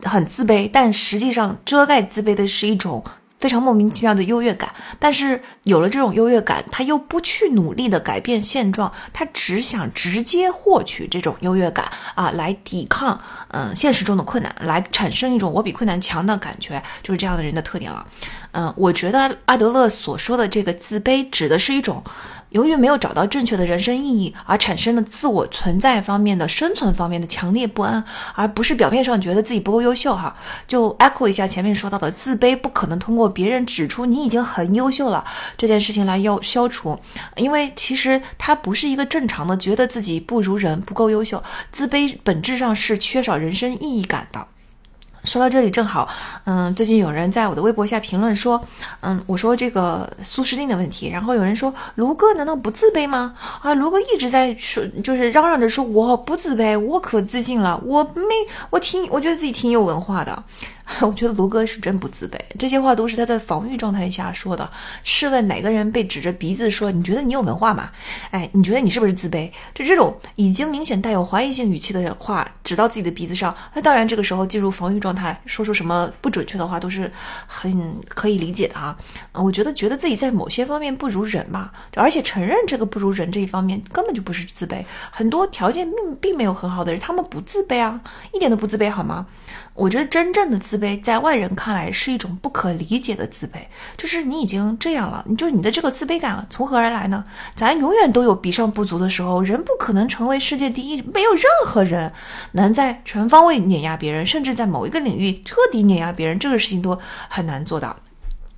很自卑，但实际上遮盖自卑的是一种。非常莫名其妙的优越感，但是有了这种优越感，他又不去努力的改变现状，他只想直接获取这种优越感啊，来抵抗嗯现实中的困难，来产生一种我比困难强的感觉，就是这样的人的特点了。嗯，我觉得阿德勒所说的这个自卑，指的是一种。由于没有找到正确的人生意义而产生的自我存在方面的生存方面的强烈不安，而不是表面上觉得自己不够优秀哈。就 echo 一下前面说到的自卑，不可能通过别人指出你已经很优秀了这件事情来要消除，因为其实它不是一个正常的觉得自己不如人不够优秀，自卑本质上是缺少人生意义感的。说到这里，正好，嗯，最近有人在我的微博下评论说，嗯，我说这个苏诗丁的问题，然后有人说，卢哥难道不自卑吗？啊，卢哥一直在说，就是嚷嚷着说我不自卑，我可自信了，我没，我挺，我觉得自己挺有文化的。<laughs> 我觉得卢哥是真不自卑，这些话都是他在防御状态下说的。试问哪个人被指着鼻子说你觉得你有文化吗？哎，你觉得你是不是自卑？就这种已经明显带有怀疑性语气的话指到自己的鼻子上，那当然这个时候进入防御状态，说出什么不准确的话都是很可以理解的啊。我觉得觉得自己在某些方面不如人嘛，而且承认这个不如人这一方面根本就不是自卑。很多条件并并没有很好的人，他们不自卑啊，一点都不自卑好吗？我觉得真正的自卑，在外人看来是一种不可理解的自卑，就是你已经这样了，你就你的这个自卑感从何而来呢？咱永远都有比上不足的时候，人不可能成为世界第一，没有任何人能在全方位碾压别人，甚至在某一个领域彻底碾压别人，这个事情都很难做到，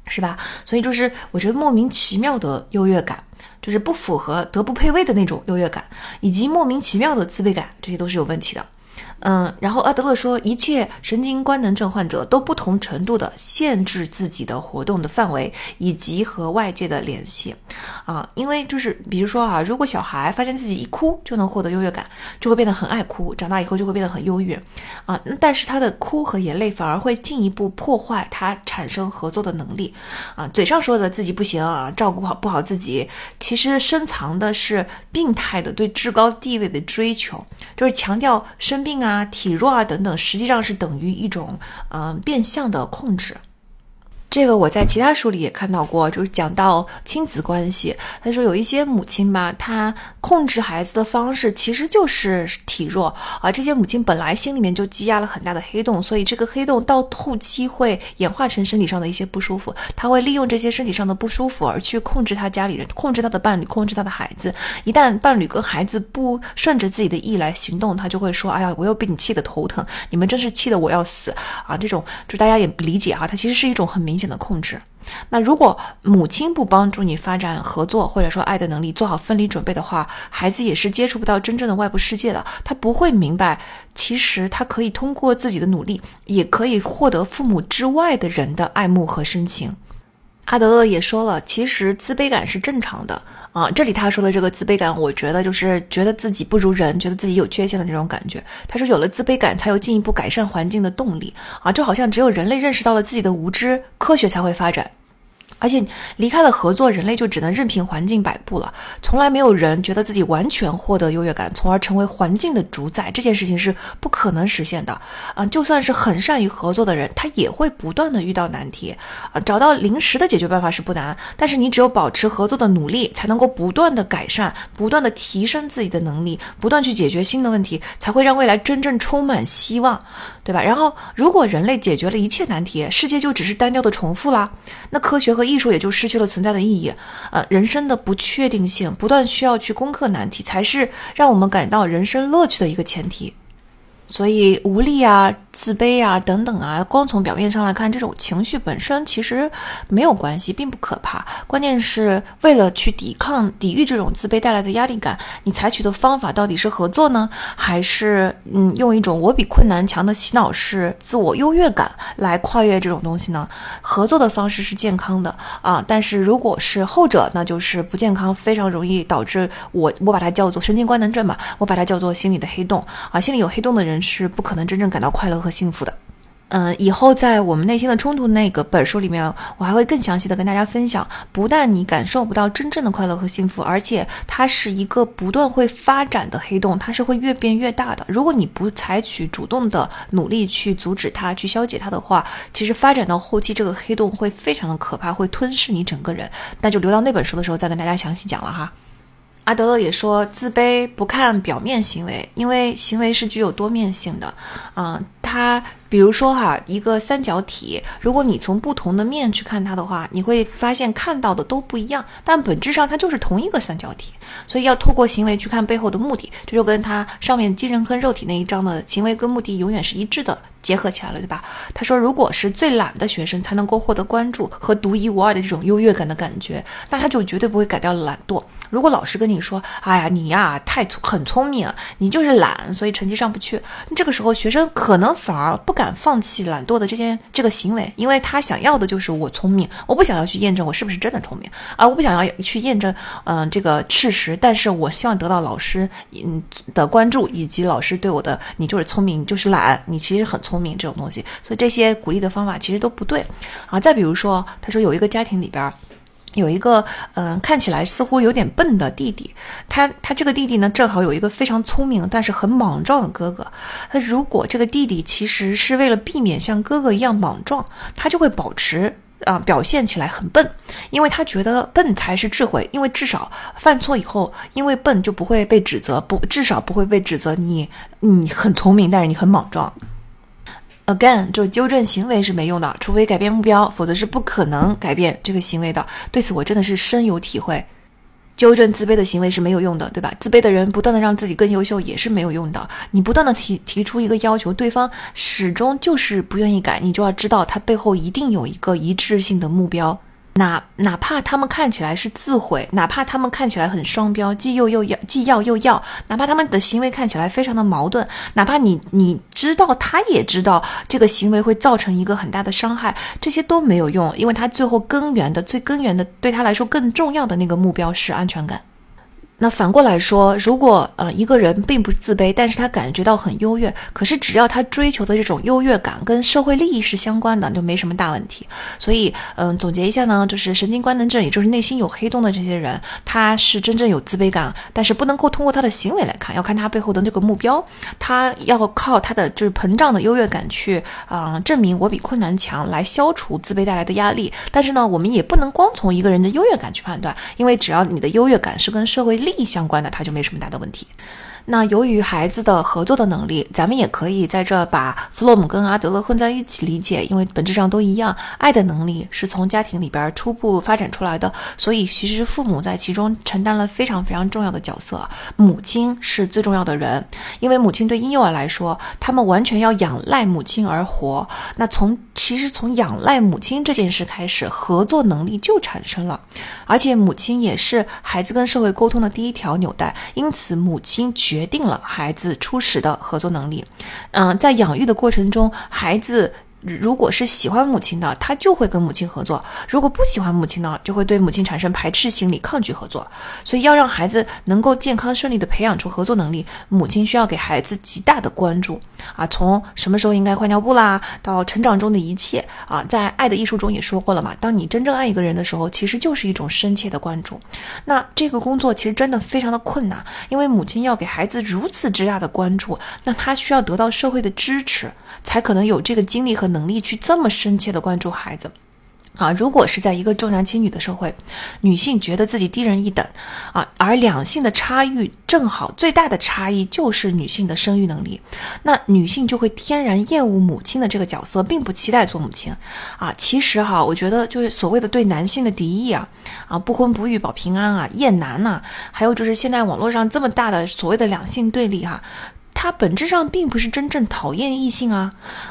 是吧？所以就是我觉得莫名其妙的优越感，就是不符合德不配位的那种优越感，以及莫名其妙的自卑感，这些都是有问题的。嗯，然后阿德勒说，一切神经官能症患者都不同程度的限制自己的活动的范围以及和外界的联系，啊，因为就是比如说啊，如果小孩发现自己一哭就能获得优越感，就会变得很爱哭，长大以后就会变得很忧郁，啊，但是他的哭和眼泪反而会进一步破坏他产生合作的能力，啊，嘴上说的自己不行啊，照顾好不好自己，其实深藏的是病态的对至高地位的追求，就是强调生病啊。啊，体弱啊，等等，实际上是等于一种，嗯，变相的控制。这个我在其他书里也看到过，就是讲到亲子关系。他说有一些母亲吧，她控制孩子的方式其实就是体弱啊。这些母亲本来心里面就积压了很大的黑洞，所以这个黑洞到后期会演化成身体上的一些不舒服。他会利用这些身体上的不舒服而去控制他家里人，控制他的伴侣，控制他的孩子。一旦伴侣跟孩子不顺着自己的意来行动，他就会说：“哎呀，我又被你气得头疼，你们真是气得我要死啊！”这种就大家也理解啊，他其实是一种很明。性的控制。那如果母亲不帮助你发展合作或者说爱的能力，做好分离准备的话，孩子也是接触不到真正的外部世界的。他不会明白，其实他可以通过自己的努力，也可以获得父母之外的人的爱慕和深情。阿德勒也说了，其实自卑感是正常的啊。这里他说的这个自卑感，我觉得就是觉得自己不如人，觉得自己有缺陷的那种感觉。他说，有了自卑感，才有进一步改善环境的动力啊。就好像只有人类认识到了自己的无知，科学才会发展。而且离开了合作，人类就只能任凭环境摆布了。从来没有人觉得自己完全获得优越感，从而成为环境的主宰。这件事情是不可能实现的。啊，就算是很善于合作的人，他也会不断的遇到难题。啊，找到临时的解决办法是不难，但是你只有保持合作的努力，才能够不断的改善，不断的提升自己的能力，不断去解决新的问题，才会让未来真正充满希望，对吧？然后，如果人类解决了一切难题，世界就只是单调的重复啦。那科学和艺术也就失去了存在的意义，呃，人生的不确定性，不断需要去攻克难题，才是让我们感到人生乐趣的一个前提。所以无力啊。自卑啊，等等啊，光从表面上来看，这种情绪本身其实没有关系，并不可怕。关键是为了去抵抗、抵御这种自卑带来的压力感，你采取的方法到底是合作呢，还是嗯，用一种我比困难强的洗脑式自我优越感来跨越这种东西呢？合作的方式是健康的啊，但是如果是后者，那就是不健康，非常容易导致我我把它叫做神经官能症吧，我把它叫做心理的黑洞啊。心里有黑洞的人是不可能真正感到快乐。和幸福的，嗯，以后在我们内心的冲突那个本书里面，我还会更详细的跟大家分享。不但你感受不到真正的快乐和幸福，而且它是一个不断会发展的黑洞，它是会越变越大的。如果你不采取主动的努力去阻止它、去消解它的话，其实发展到后期，这个黑洞会非常的可怕，会吞噬你整个人。那就留到那本书的时候再跟大家详细讲了哈。阿德勒也说，自卑不看表面行为，因为行为是具有多面性的。嗯，他比如说哈，一个三角体，如果你从不同的面去看它的话，你会发现看到的都不一样，但本质上它就是同一个三角体。所以要透过行为去看背后的目的，这就跟它上面精神跟肉体那一章的行为跟目的永远是一致的。结合起来了，对吧？他说，如果是最懒的学生才能够获得关注和独一无二的这种优越感的感觉，那他就绝对不会改掉懒惰。如果老师跟你说：“哎呀，你呀太聪很聪明，你就是懒，所以成绩上不去。”这个时候，学生可能反而不敢敢放弃懒惰的这件这个行为，因为他想要的就是我聪明，我不想要去验证我是不是真的聪明啊，我不想要去验证嗯这个事实，但是我希望得到老师嗯的关注以及老师对我的你就是聪明，你就是懒，你其实很聪。明这种东西，所以这些鼓励的方法其实都不对啊。再比如说，他说有一个家庭里边有一个嗯看起来似乎有点笨的弟弟，他他这个弟弟呢正好有一个非常聪明但是很莽撞的哥哥。他如果这个弟弟其实是为了避免像哥哥一样莽撞，他就会保持啊表现起来很笨，因为他觉得笨才是智慧，因为至少犯错以后，因为笨就不会被指责，不至少不会被指责你你很聪明，但是你很莽撞。Again，就是纠正行为是没用的，除非改变目标，否则是不可能改变这个行为的。对此我真的是深有体会。纠正自卑的行为是没有用的，对吧？自卑的人不断的让自己更优秀也是没有用的。你不断的提提出一个要求，对方始终就是不愿意改，你就要知道他背后一定有一个一致性的目标。哪哪怕他们看起来是自毁，哪怕他们看起来很双标，既又又要既要又要，哪怕他们的行为看起来非常的矛盾，哪怕你你知道他也知道这个行为会造成一个很大的伤害，这些都没有用，因为他最后根源的最根源的对他来说更重要的那个目标是安全感。那反过来说，如果呃一个人并不自卑，但是他感觉到很优越，可是只要他追求的这种优越感跟社会利益是相关的，就没什么大问题。所以，嗯，总结一下呢，就是神经官能症，也就是内心有黑洞的这些人，他是真正有自卑感，但是不能够通过他的行为来看，要看他背后的那个目标，他要靠他的就是膨胀的优越感去啊证明我比困难强，来消除自卑带来的压力。但是呢，我们也不能光从一个人的优越感去判断，因为只要你的优越感是跟社会利利益相关的，它就没什么大的问题。那由于孩子的合作的能力，咱们也可以在这把弗洛姆跟阿德勒混在一起理解，因为本质上都一样。爱的能力是从家庭里边初步发展出来的，所以其实父母在其中承担了非常非常重要的角色。母亲是最重要的人，因为母亲对婴幼儿来说，他们完全要仰赖母亲而活。那从其实从仰赖母亲这件事开始，合作能力就产生了，而且母亲也是孩子跟社会沟通的第一条纽带，因此母亲。决定了孩子初始的合作能力，嗯，在养育的过程中，孩子。如果是喜欢母亲的，他就会跟母亲合作；如果不喜欢母亲呢，就会对母亲产生排斥心理，抗拒合作。所以要让孩子能够健康顺利的培养出合作能力，母亲需要给孩子极大的关注啊！从什么时候应该换尿布啦，到成长中的一切啊，在《爱的艺术》中也说过了嘛。当你真正爱一个人的时候，其实就是一种深切的关注。那这个工作其实真的非常的困难，因为母亲要给孩子如此之大的关注，那他需要得到社会的支持，才可能有这个精力和。能力去这么深切的关注孩子，啊，如果是在一个重男轻女的社会，女性觉得自己低人一等，啊，而两性的差异正好最大的差异就是女性的生育能力，那女性就会天然厌恶母亲的这个角色，并不期待做母亲，啊，其实哈，我觉得就是所谓的对男性的敌意啊，啊，不婚不育保平安啊，厌男呐，还有就是现在网络上这么大的所谓的两性对立哈。它本质上并不是真正讨厌异性啊，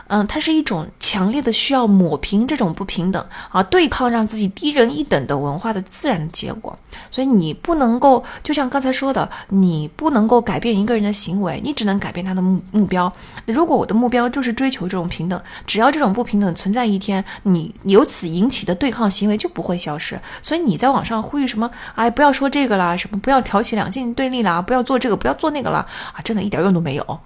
嗯，它是一种强烈的需要抹平这种不平等啊，对抗让自己低人一等的文化的自然结果。所以你不能够，就像刚才说的，你不能够改变一个人的行为，你只能改变他的目目标。如果我的目标就是追求这种平等，只要这种不平等存在一天，你由此引起的对抗行为就不会消失。所以你在网上呼吁什么？哎，不要说这个啦，什么不要挑起两性对立啦，不要做这个，不要做那个了啊，真的一点用都没有。有，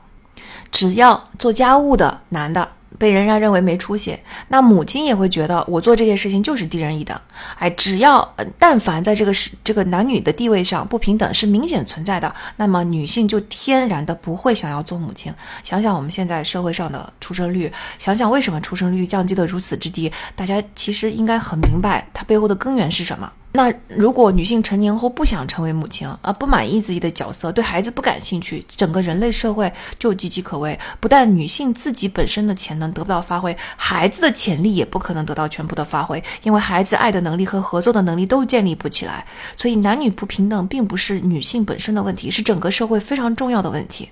只要做家务的男的被人家认为没出息，那母亲也会觉得我做这件事情就是低人一等。哎，只要但凡在这个是这个男女的地位上不平等是明显存在的，那么女性就天然的不会想要做母亲。想想我们现在社会上的出生率，想想为什么出生率降低的如此之低，大家其实应该很明白它背后的根源是什么。那如果女性成年后不想成为母亲啊，不满意自己的角色，对孩子不感兴趣，整个人类社会就岌岌可危。不但女性自己本身的潜能得不到发挥，孩子的潜力也不可能得到全部的发挥，因为孩子爱的能力和合作的能力都建立不起来。所以男女不平等并不是女性本身的问题，是整个社会非常重要的问题。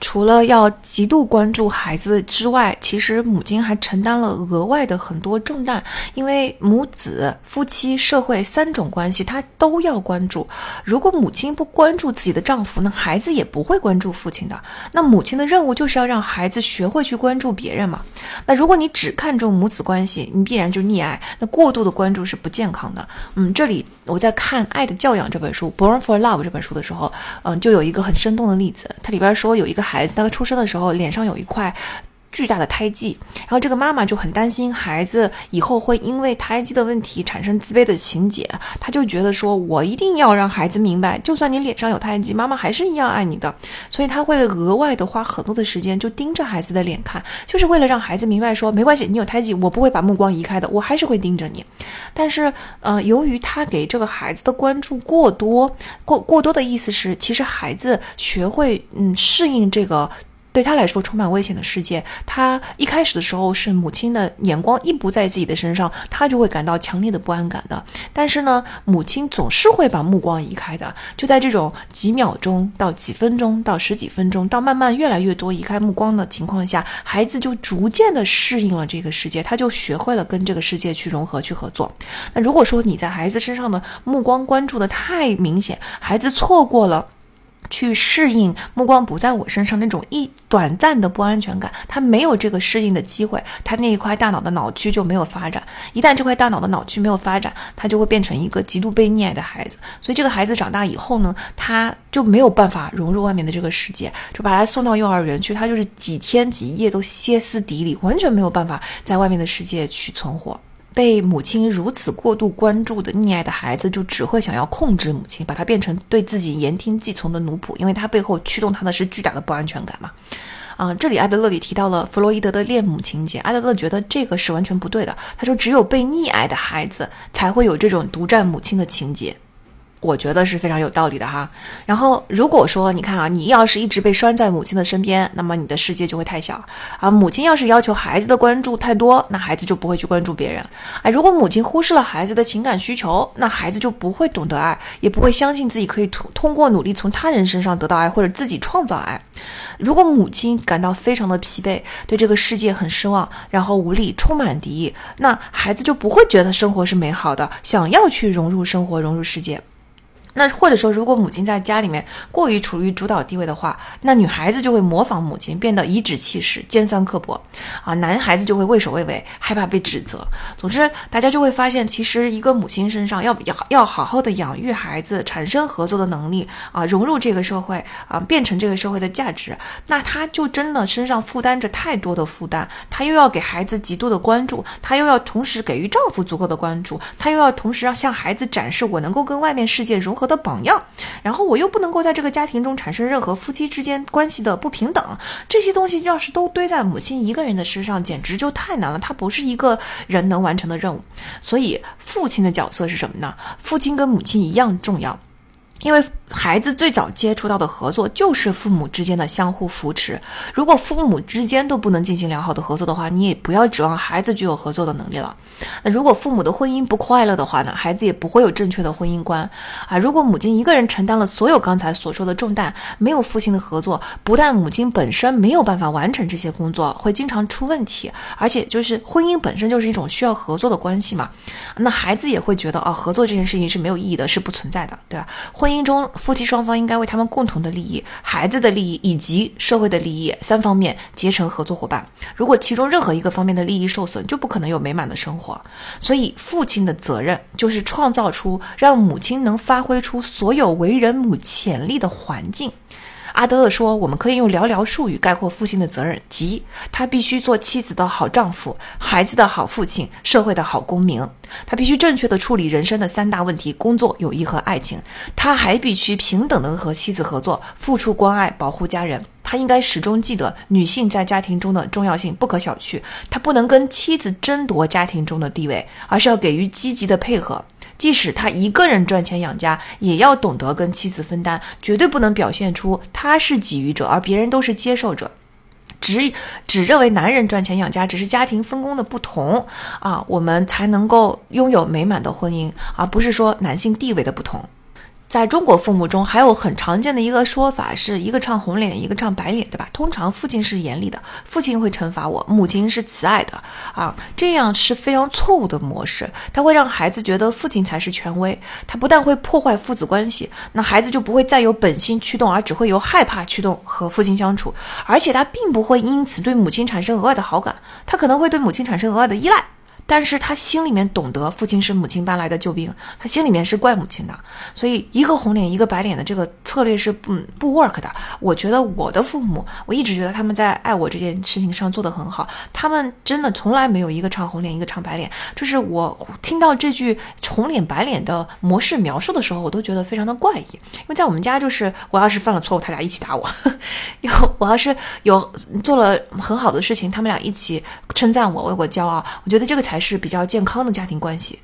除了要极度关注孩子之外，其实母亲还承担了额外的很多重担，因为母子、夫妻、社会三种关系，她都要关注。如果母亲不关注自己的丈夫，那孩子也不会关注父亲的。那母亲的任务就是要让孩子学会去关注别人嘛。那如果你只看重母子关系，你必然就溺爱。那过度的关注是不健康的。嗯，这里我在看《爱的教养》这本书《Born for Love》这本书的时候，嗯，就有一个很生动的例子，它里边说有一个。孩子，他出生的时候脸上有一块巨大的胎记，然后这个妈妈就很担心孩子以后会因为胎记的问题产生自卑的情节，她就觉得说，我一定要让孩子明白，就算你脸上有胎记，妈妈还是一样爱你的。所以她会额外的花很多的时间，就盯着孩子的脸看，就是为了让孩子明白说，没关系，你有胎记，我不会把目光移开的，我还是会盯着你。但是，呃，由于他给这个孩子的关注过多，过过多的意思是，其实孩子学会嗯适应这个。对他来说充满危险的世界，他一开始的时候是母亲的眼光一不在自己的身上，他就会感到强烈的不安感的。但是呢，母亲总是会把目光移开的。就在这种几秒钟到几分钟到十几分钟到慢慢越来越多移开目光的情况下，孩子就逐渐的适应了这个世界，他就学会了跟这个世界去融合去合作。那如果说你在孩子身上的目光关注的太明显，孩子错过了。去适应目光不在我身上那种一短暂的不安全感，他没有这个适应的机会，他那一块大脑的脑区就没有发展。一旦这块大脑的脑区没有发展，他就会变成一个极度被溺爱的孩子。所以这个孩子长大以后呢，他就没有办法融入外面的这个世界，就把他送到幼儿园去，他就是几天几夜都歇斯底里，完全没有办法在外面的世界去存活。被母亲如此过度关注的溺爱的孩子，就只会想要控制母亲，把她变成对自己言听计从的奴仆，因为他背后驱动他的是巨大的不安全感嘛。啊，这里艾德勒里提到了弗洛伊德的恋母情节，艾德勒觉得这个是完全不对的。他说，只有被溺爱的孩子才会有这种独占母亲的情节。我觉得是非常有道理的哈。然后，如果说你看啊，你要是一直被拴在母亲的身边，那么你的世界就会太小啊。母亲要是要求孩子的关注太多，那孩子就不会去关注别人。哎，如果母亲忽视了孩子的情感需求，那孩子就不会懂得爱，也不会相信自己可以通通过努力从他人身上得到爱，或者自己创造爱。如果母亲感到非常的疲惫，对这个世界很失望，然后无力，充满敌意，那孩子就不会觉得生活是美好的，想要去融入生活，融入世界。那或者说，如果母亲在家里面过于处于主导地位的话，那女孩子就会模仿母亲，变得颐指气使、尖酸刻薄啊；男孩子就会畏首畏尾，害怕被指责。总之，大家就会发现，其实一个母亲身上要要要好好的养育孩子，产生合作的能力啊，融入这个社会啊，变成这个社会的价值，那她就真的身上负担着太多的负担。她又要给孩子极度的关注，她又要同时给予丈夫足够的关注，她又要同时要向孩子展示我能够跟外面世界融合。的榜样，然后我又不能够在这个家庭中产生任何夫妻之间关系的不平等，这些东西要是都堆在母亲一个人的身上，简直就太难了。它不是一个人能完成的任务。所以，父亲的角色是什么呢？父亲跟母亲一样重要。因为孩子最早接触到的合作就是父母之间的相互扶持。如果父母之间都不能进行良好的合作的话，你也不要指望孩子具有合作的能力了。那如果父母的婚姻不快乐的话呢，孩子也不会有正确的婚姻观啊。如果母亲一个人承担了所有刚才所说的重担，没有父亲的合作，不但母亲本身没有办法完成这些工作，会经常出问题，而且就是婚姻本身就是一种需要合作的关系嘛。那孩子也会觉得啊，合作这件事情是没有意义的，是不存在的，对吧？婚姻中，夫妻双方应该为他们共同的利益、孩子的利益以及社会的利益三方面结成合作伙伴。如果其中任何一个方面的利益受损，就不可能有美满的生活。所以，父亲的责任就是创造出让母亲能发挥出所有为人母潜力的环境。阿德勒说：“我们可以用寥寥数语概括父亲的责任，即他必须做妻子的好丈夫、孩子的好父亲、社会的好公民。他必须正确的处理人生的三大问题：工作、友谊和爱情。他还必须平等的和妻子合作，付出关爱，保护家人。他应该始终记得女性在家庭中的重要性，不可小觑。他不能跟妻子争夺家庭中的地位，而是要给予积极的配合。”即使他一个人赚钱养家，也要懂得跟妻子分担，绝对不能表现出他是给予者，而别人都是接受者。只只认为男人赚钱养家只是家庭分工的不同啊，我们才能够拥有美满的婚姻，而不是说男性地位的不同。在中国父母中，还有很常见的一个说法，是一个唱红脸，一个唱白脸，对吧？通常父亲是严厉的，父亲会惩罚我；母亲是慈爱的，啊，这样是非常错误的模式。他会让孩子觉得父亲才是权威，他不但会破坏父子关系，那孩子就不会再有本心驱动，而只会由害怕驱动和父亲相处，而且他并不会因此对母亲产生额外的好感，他可能会对母亲产生额外的依赖。但是他心里面懂得父亲是母亲搬来的救兵，他心里面是怪母亲的，所以一个红脸一个白脸的这个策略是不不 work 的。我觉得我的父母，我一直觉得他们在爱我这件事情上做得很好，他们真的从来没有一个唱红脸一个唱白脸。就是我听到这句红脸白脸的模式描述的时候，我都觉得非常的怪异。因为在我们家，就是我要是犯了错误，他俩一起打我；<laughs> 有我要是有做了很好的事情，他们俩一起 <laughs> 称赞我，为我骄傲。我觉得这个才。还是比较健康的家庭关系。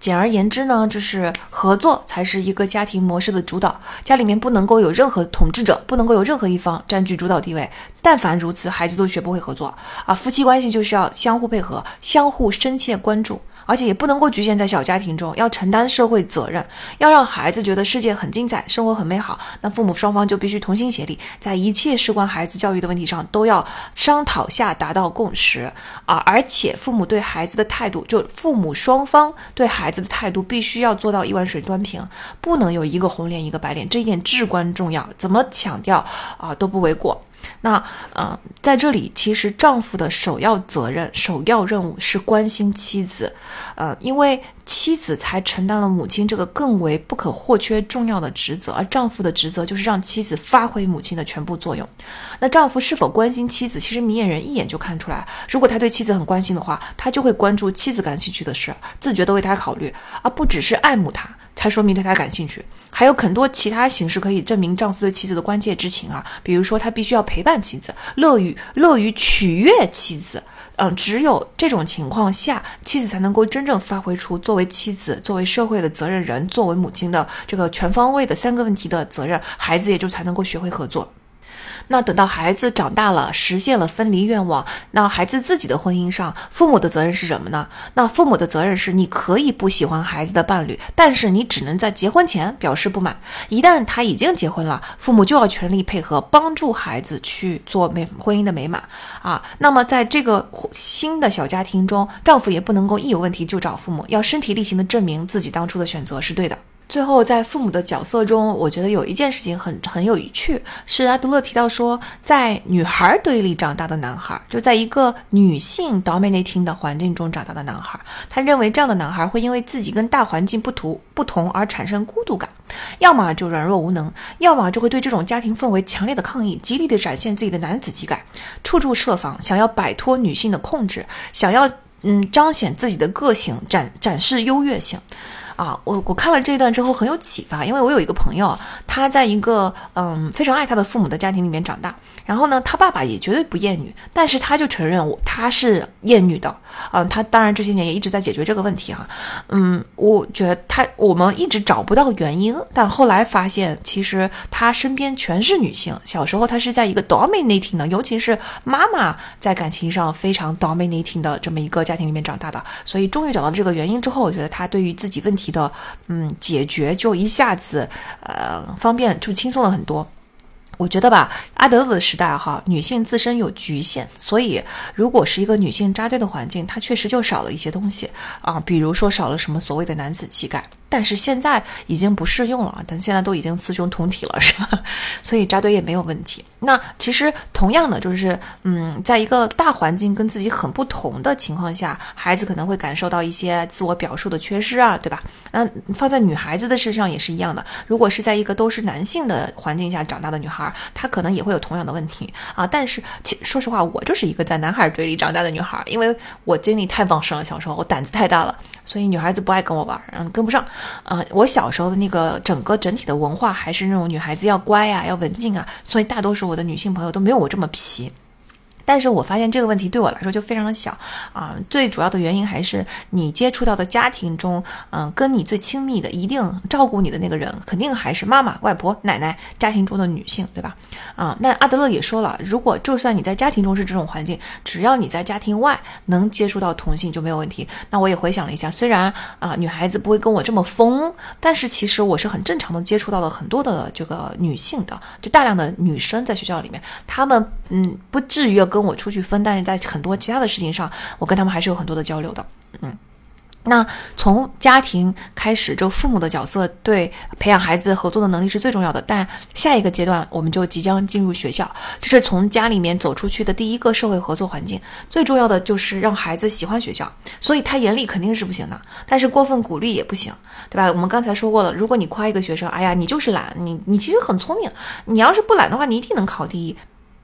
简而言之呢，就是合作才是一个家庭模式的主导。家里面不能够有任何统治者，不能够有任何一方占据主导地位。但凡如此，孩子都学不会合作啊。夫妻关系就是要相互配合，相互深切关注而且也不能够局限在小家庭中，要承担社会责任，要让孩子觉得世界很精彩，生活很美好。那父母双方就必须同心协力，在一切事关孩子教育的问题上都要商讨下达到共识啊！而且父母对孩子的态度，就父母双方对孩子的态度，必须要做到一碗水端平，不能有一个红脸一个白脸，这一点至关重要，怎么强调啊都不为过。那呃，在这里，其实丈夫的首要责任、首要任务是关心妻子，呃，因为妻子才承担了母亲这个更为不可或缺重要的职责，而丈夫的职责就是让妻子发挥母亲的全部作用。那丈夫是否关心妻子，其实明眼人一眼就看出来。如果他对妻子很关心的话，他就会关注妻子感兴趣的事，自觉地为她考虑，而不只是爱慕她。才说明对他感兴趣，还有很多其他形式可以证明丈夫对妻子的关切之情啊，比如说他必须要陪伴妻子，乐于乐于取悦妻子，嗯，只有这种情况下，妻子才能够真正发挥出作为妻子、作为社会的责任人、作为母亲的这个全方位的三个问题的责任，孩子也就才能够学会合作。那等到孩子长大了，实现了分离愿望，那孩子自己的婚姻上，父母的责任是什么呢？那父母的责任是，你可以不喜欢孩子的伴侣，但是你只能在结婚前表示不满。一旦他已经结婚了，父母就要全力配合，帮助孩子去做美婚姻的美满啊。那么在这个新的小家庭中，丈夫也不能够一有问题就找父母，要身体力行的证明自己当初的选择是对的。最后，在父母的角色中，我觉得有一件事情很很有趣，是阿德勒提到说，在女孩堆里长大的男孩，就在一个女性 dominating 的环境中长大的男孩，他认为这样的男孩会因为自己跟大环境不同不同而产生孤独感，要么就软弱无能，要么就会对这种家庭氛围强烈的抗议，极力的展现自己的男子气概，处处设防，想要摆脱女性的控制，想要嗯彰显自己的个性，展展示优越性。啊，我我看了这一段之后很有启发，因为我有一个朋友，他在一个嗯非常爱他的父母的家庭里面长大，然后呢，他爸爸也绝对不厌女，但是他就承认我他是厌女的，嗯，他当然这些年也一直在解决这个问题哈，嗯，我觉得他我们一直找不到原因，但后来发现其实他身边全是女性，小时候他是在一个 dominating 的，尤其是妈妈在感情上非常 dominating 的这么一个家庭里面长大的，所以终于找到这个原因之后，我觉得他对于自己问题。的嗯，解决就一下子呃方便就轻松了很多。我觉得吧，阿德勒的时代哈，女性自身有局限，所以如果是一个女性扎堆的环境，它确实就少了一些东西啊，比如说少了什么所谓的男子气概。但是现在已经不适用了，但现在都已经雌雄同体了，是吧？所以扎堆也没有问题。那其实同样的，就是嗯，在一个大环境跟自己很不同的情况下，孩子可能会感受到一些自我表述的缺失啊，对吧？那放在女孩子的身上也是一样的。如果是在一个都是男性的环境下长大的女孩，她可能也会有同样的问题啊。但是，其说实话，我就是一个在男孩堆里长大的女孩，因为我精力太旺盛了，小时候我胆子太大了。所以女孩子不爱跟我玩，嗯，跟不上，啊，我小时候的那个整个整体的文化还是那种女孩子要乖呀，要文静啊，所以大多数我的女性朋友都没有我这么皮。但是我发现这个问题对我来说就非常的小啊，最主要的原因还是你接触到的家庭中，嗯，跟你最亲密的、一定照顾你的那个人，肯定还是妈妈、外婆、奶奶，家庭中的女性，对吧？啊，那阿德勒也说了，如果就算你在家庭中是这种环境，只要你在家庭外能接触到同性就没有问题。那我也回想了一下，虽然啊女孩子不会跟我这么疯，但是其实我是很正常的接触到了很多的这个女性的，就大量的女生在学校里面，她们嗯不至于要跟。跟我出去分，但是在很多其他的事情上，我跟他们还是有很多的交流的。嗯，那从家庭开始，就父母的角色对培养孩子合作的能力是最重要的。但下一个阶段，我们就即将进入学校，这是从家里面走出去的第一个社会合作环境。最重要的就是让孩子喜欢学校，所以他严厉肯定是不行的，但是过分鼓励也不行，对吧？我们刚才说过了，如果你夸一个学生，哎呀，你就是懒，你你其实很聪明，你要是不懒的话，你一定能考第一。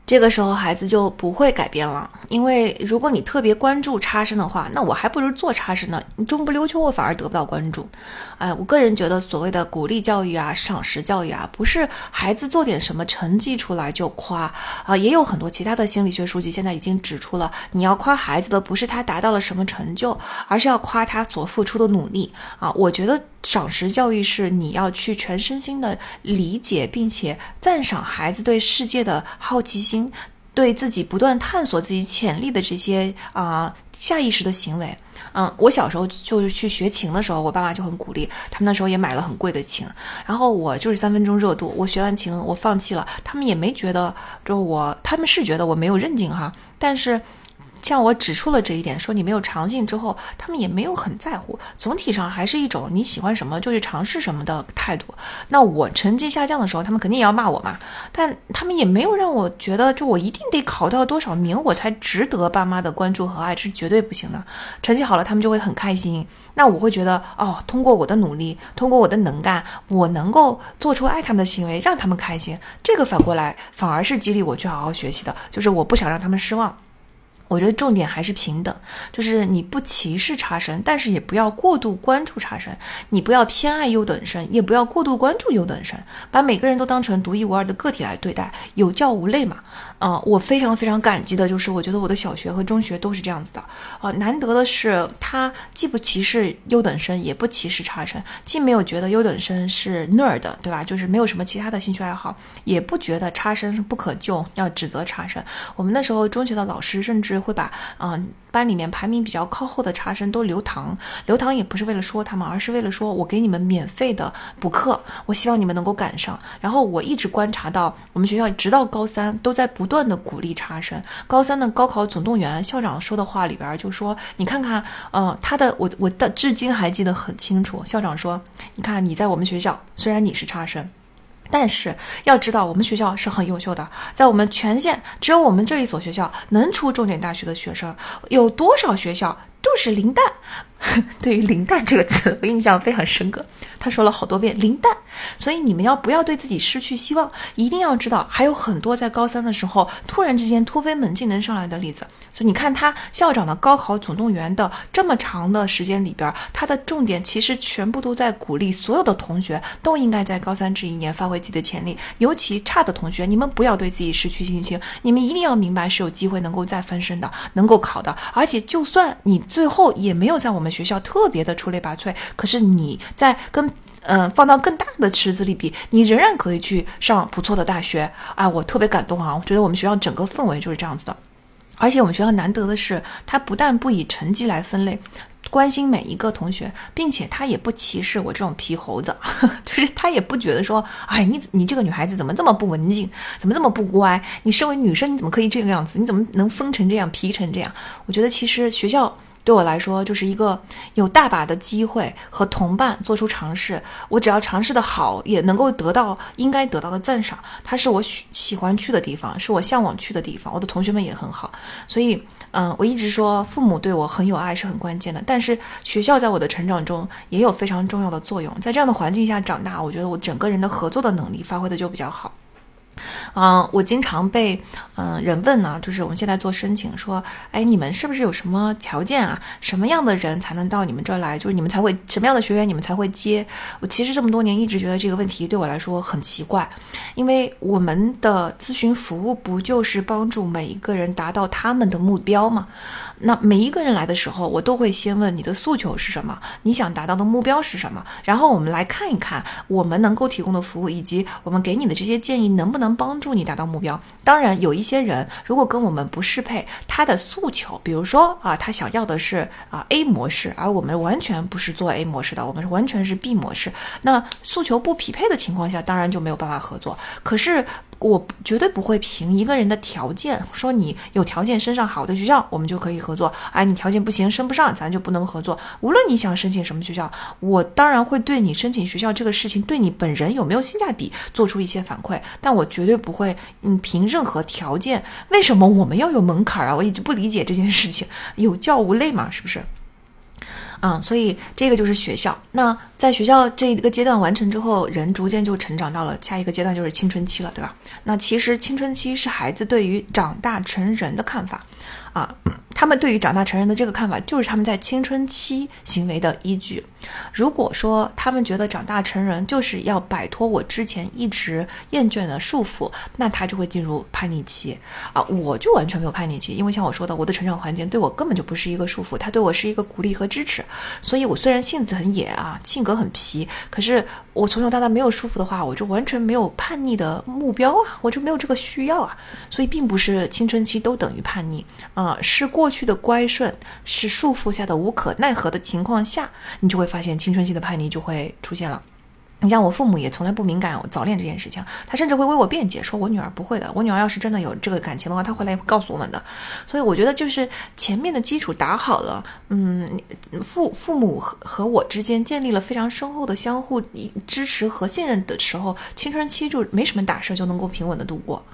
这个时候孩子就不会改变了，因为如果你特别关注差生的话，那我还不如做差生呢。你中不溜秋，我反而得不到关注。哎，我个人觉得，所谓的鼓励教育啊、赏识教育啊，不是孩子做点什么成绩出来就夸啊。也有很多其他的心理学书籍现在已经指出了，你要夸孩子的不是他达到了什么成就，而是要夸他所付出的努力啊。我觉得。赏识教育是你要去全身心的理解，并且赞赏孩子对世界的好奇心，对自己不断探索自己潜力的这些啊下意识的行为。嗯，我小时候就是去学琴的时候，我爸妈就很鼓励，他们那时候也买了很贵的琴，然后我就是三分钟热度，我学完琴我放弃了，他们也没觉得就我，他们是觉得我没有韧劲哈，但是。向我指出了这一点，说你没有尝尽之后，他们也没有很在乎，总体上还是一种你喜欢什么就去尝试什么的态度。那我成绩下降的时候，他们肯定也要骂我嘛，但他们也没有让我觉得就我一定得考到多少名我才值得爸妈的关注和爱，这是绝对不行的。成绩好了，他们就会很开心，那我会觉得哦，通过我的努力，通过我的能干，我能够做出爱他们的行为，让他们开心，这个反过来反而是激励我去好好学习的，就是我不想让他们失望。我觉得重点还是平等，就是你不歧视差生，但是也不要过度关注差生，你不要偏爱优等生，也不要过度关注优等生，把每个人都当成独一无二的个体来对待，有教无类嘛。嗯，我非常非常感激的就是，我觉得我的小学和中学都是这样子的。啊，难得的是，他既不歧视优等生，也不歧视差生，既没有觉得优等生是 nerd，对吧？就是没有什么其他的兴趣爱好，也不觉得差生是不可救，要指责差生。我们那时候中学的老师甚至会把，嗯。班里面排名比较靠后的差生都留堂，留堂也不是为了说他们，而是为了说我给你们免费的补课，我希望你们能够赶上。然后我一直观察到，我们学校直到高三都在不断的鼓励差生。高三的高考总动员，校长说的话里边就说，你看看，嗯，他的我我的至今还记得很清楚。校长说，你看你在我们学校，虽然你是差生。但是要知道，我们学校是很优秀的，在我们全县只有我们这一所学校能出重点大学的学生，有多少学校都是零蛋。<laughs> 对于“零蛋”这个词，我印象非常深刻。他说了好多遍“零蛋”，所以你们要不要对自己失去希望？一定要知道，还有很多在高三的时候突然之间突飞猛进能上来的例子。所以你看，他校长的高考总动员的这么长的时间里边，他的重点其实全部都在鼓励所有的同学都应该在高三这一年发挥自己的潜力，尤其差的同学，你们不要对自己失去信心，你们一定要明白是有机会能够再翻身的，能够考的。而且就算你最后也没有在我们。学校特别的出类拔萃，可是你在跟嗯放到更大的池子里比，你仍然可以去上不错的大学啊！我特别感动啊！我觉得我们学校整个氛围就是这样子的，而且我们学校难得的是，它不但不以成绩来分类，关心每一个同学，并且他也不歧视我这种皮猴子，<laughs> 就是他也不觉得说，哎，你你这个女孩子怎么这么不文静，怎么这么不乖？你身为女生，你怎么可以这个样子？你怎么能疯成这样，皮成这样？我觉得其实学校。对我来说，就是一个有大把的机会和同伴做出尝试。我只要尝试的好，也能够得到应该得到的赞赏。它是我喜喜欢去的地方，是我向往去的地方。我的同学们也很好，所以，嗯，我一直说父母对我很有爱是很关键的。但是学校在我的成长中也有非常重要的作用。在这样的环境下长大，我觉得我整个人的合作的能力发挥的就比较好。嗯，我经常被嗯人问呢，就是我们现在做申请，说，哎，你们是不是有什么条件啊？什么样的人才能到你们这儿来？就是你们才会什么样的学员你们才会接？我其实这么多年一直觉得这个问题对我来说很奇怪，因为我们的咨询服务不就是帮助每一个人达到他们的目标吗？那每一个人来的时候，我都会先问你的诉求是什么，你想达到的目标是什么，然后我们来看一看我们能够提供的服务以及我们给你的这些建议能不能。能帮助你达到目标。当然，有一些人如果跟我们不适配，他的诉求，比如说啊，他想要的是啊 A 模式，而我们完全不是做 A 模式的，我们是完全是 B 模式。那诉求不匹配的情况下，当然就没有办法合作。可是。我绝对不会凭一个人的条件说你有条件升上好的学校，我们就可以合作。哎，你条件不行，升不上，咱就不能合作。无论你想申请什么学校，我当然会对你申请学校这个事情对你本人有没有性价比做出一些反馈，但我绝对不会嗯凭任何条件。为什么我们要有门槛啊？我一直不理解这件事情，有教无类嘛，是不是？嗯，所以这个就是学校。那在学校这一个阶段完成之后，人逐渐就成长到了下一个阶段，就是青春期了，对吧？那其实青春期是孩子对于长大成人的看法。啊。他们对于长大成人的这个看法，就是他们在青春期行为的依据。如果说他们觉得长大成人就是要摆脱我之前一直厌倦的束缚，那他就会进入叛逆期啊！我就完全没有叛逆期，因为像我说的，我的成长环境对我根本就不是一个束缚，他对我是一个鼓励和支持。所以，我虽然性子很野啊，性格很皮，可是我从小到大没有束缚的话，我就完全没有叛逆的目标啊，我就没有这个需要啊。所以，并不是青春期都等于叛逆啊，啊是过去的乖顺，是束缚下的无可奈何的情况下，你就会。发现青春期的叛逆就会出现了。你像我父母也从来不敏感早恋这件事情，他甚至会为我辩解，说我女儿不会的。我女儿要是真的有这个感情的话，她会来告诉我们的。所以我觉得就是前面的基础打好了，嗯，父父母和和我之间建立了非常深厚的相互支持和信任的时候，青春期就没什么大事就能够平稳的度过。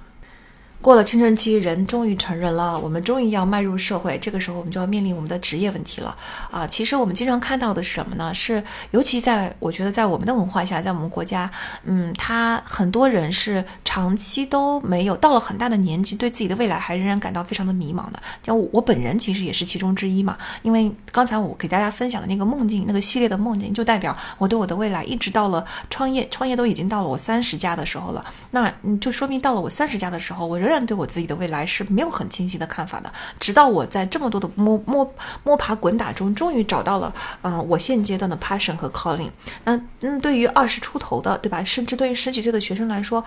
过了青春期，人终于成人了，我们终于要迈入社会。这个时候，我们就要面临我们的职业问题了啊！其实我们经常看到的是什么呢？是尤其在我觉得，在我们的文化下，在我们国家，嗯，他很多人是长期都没有到了很大的年纪，对自己的未来还仍然感到非常的迷茫的。像我我本人其实也是其中之一嘛。因为刚才我给大家分享的那个梦境，那个系列的梦境，就代表我对我的未来一直到了创业，创业都已经到了我三十加的时候了。那嗯，就说明到了我三十加的时候，我仍。仍然对我自己的未来是没有很清晰的看法的，直到我在这么多的摸摸摸爬滚打中，终于找到了，嗯，我现阶段的 passion 和 calling。那嗯，对于二十出头的，对吧？甚至对于十几岁的学生来说，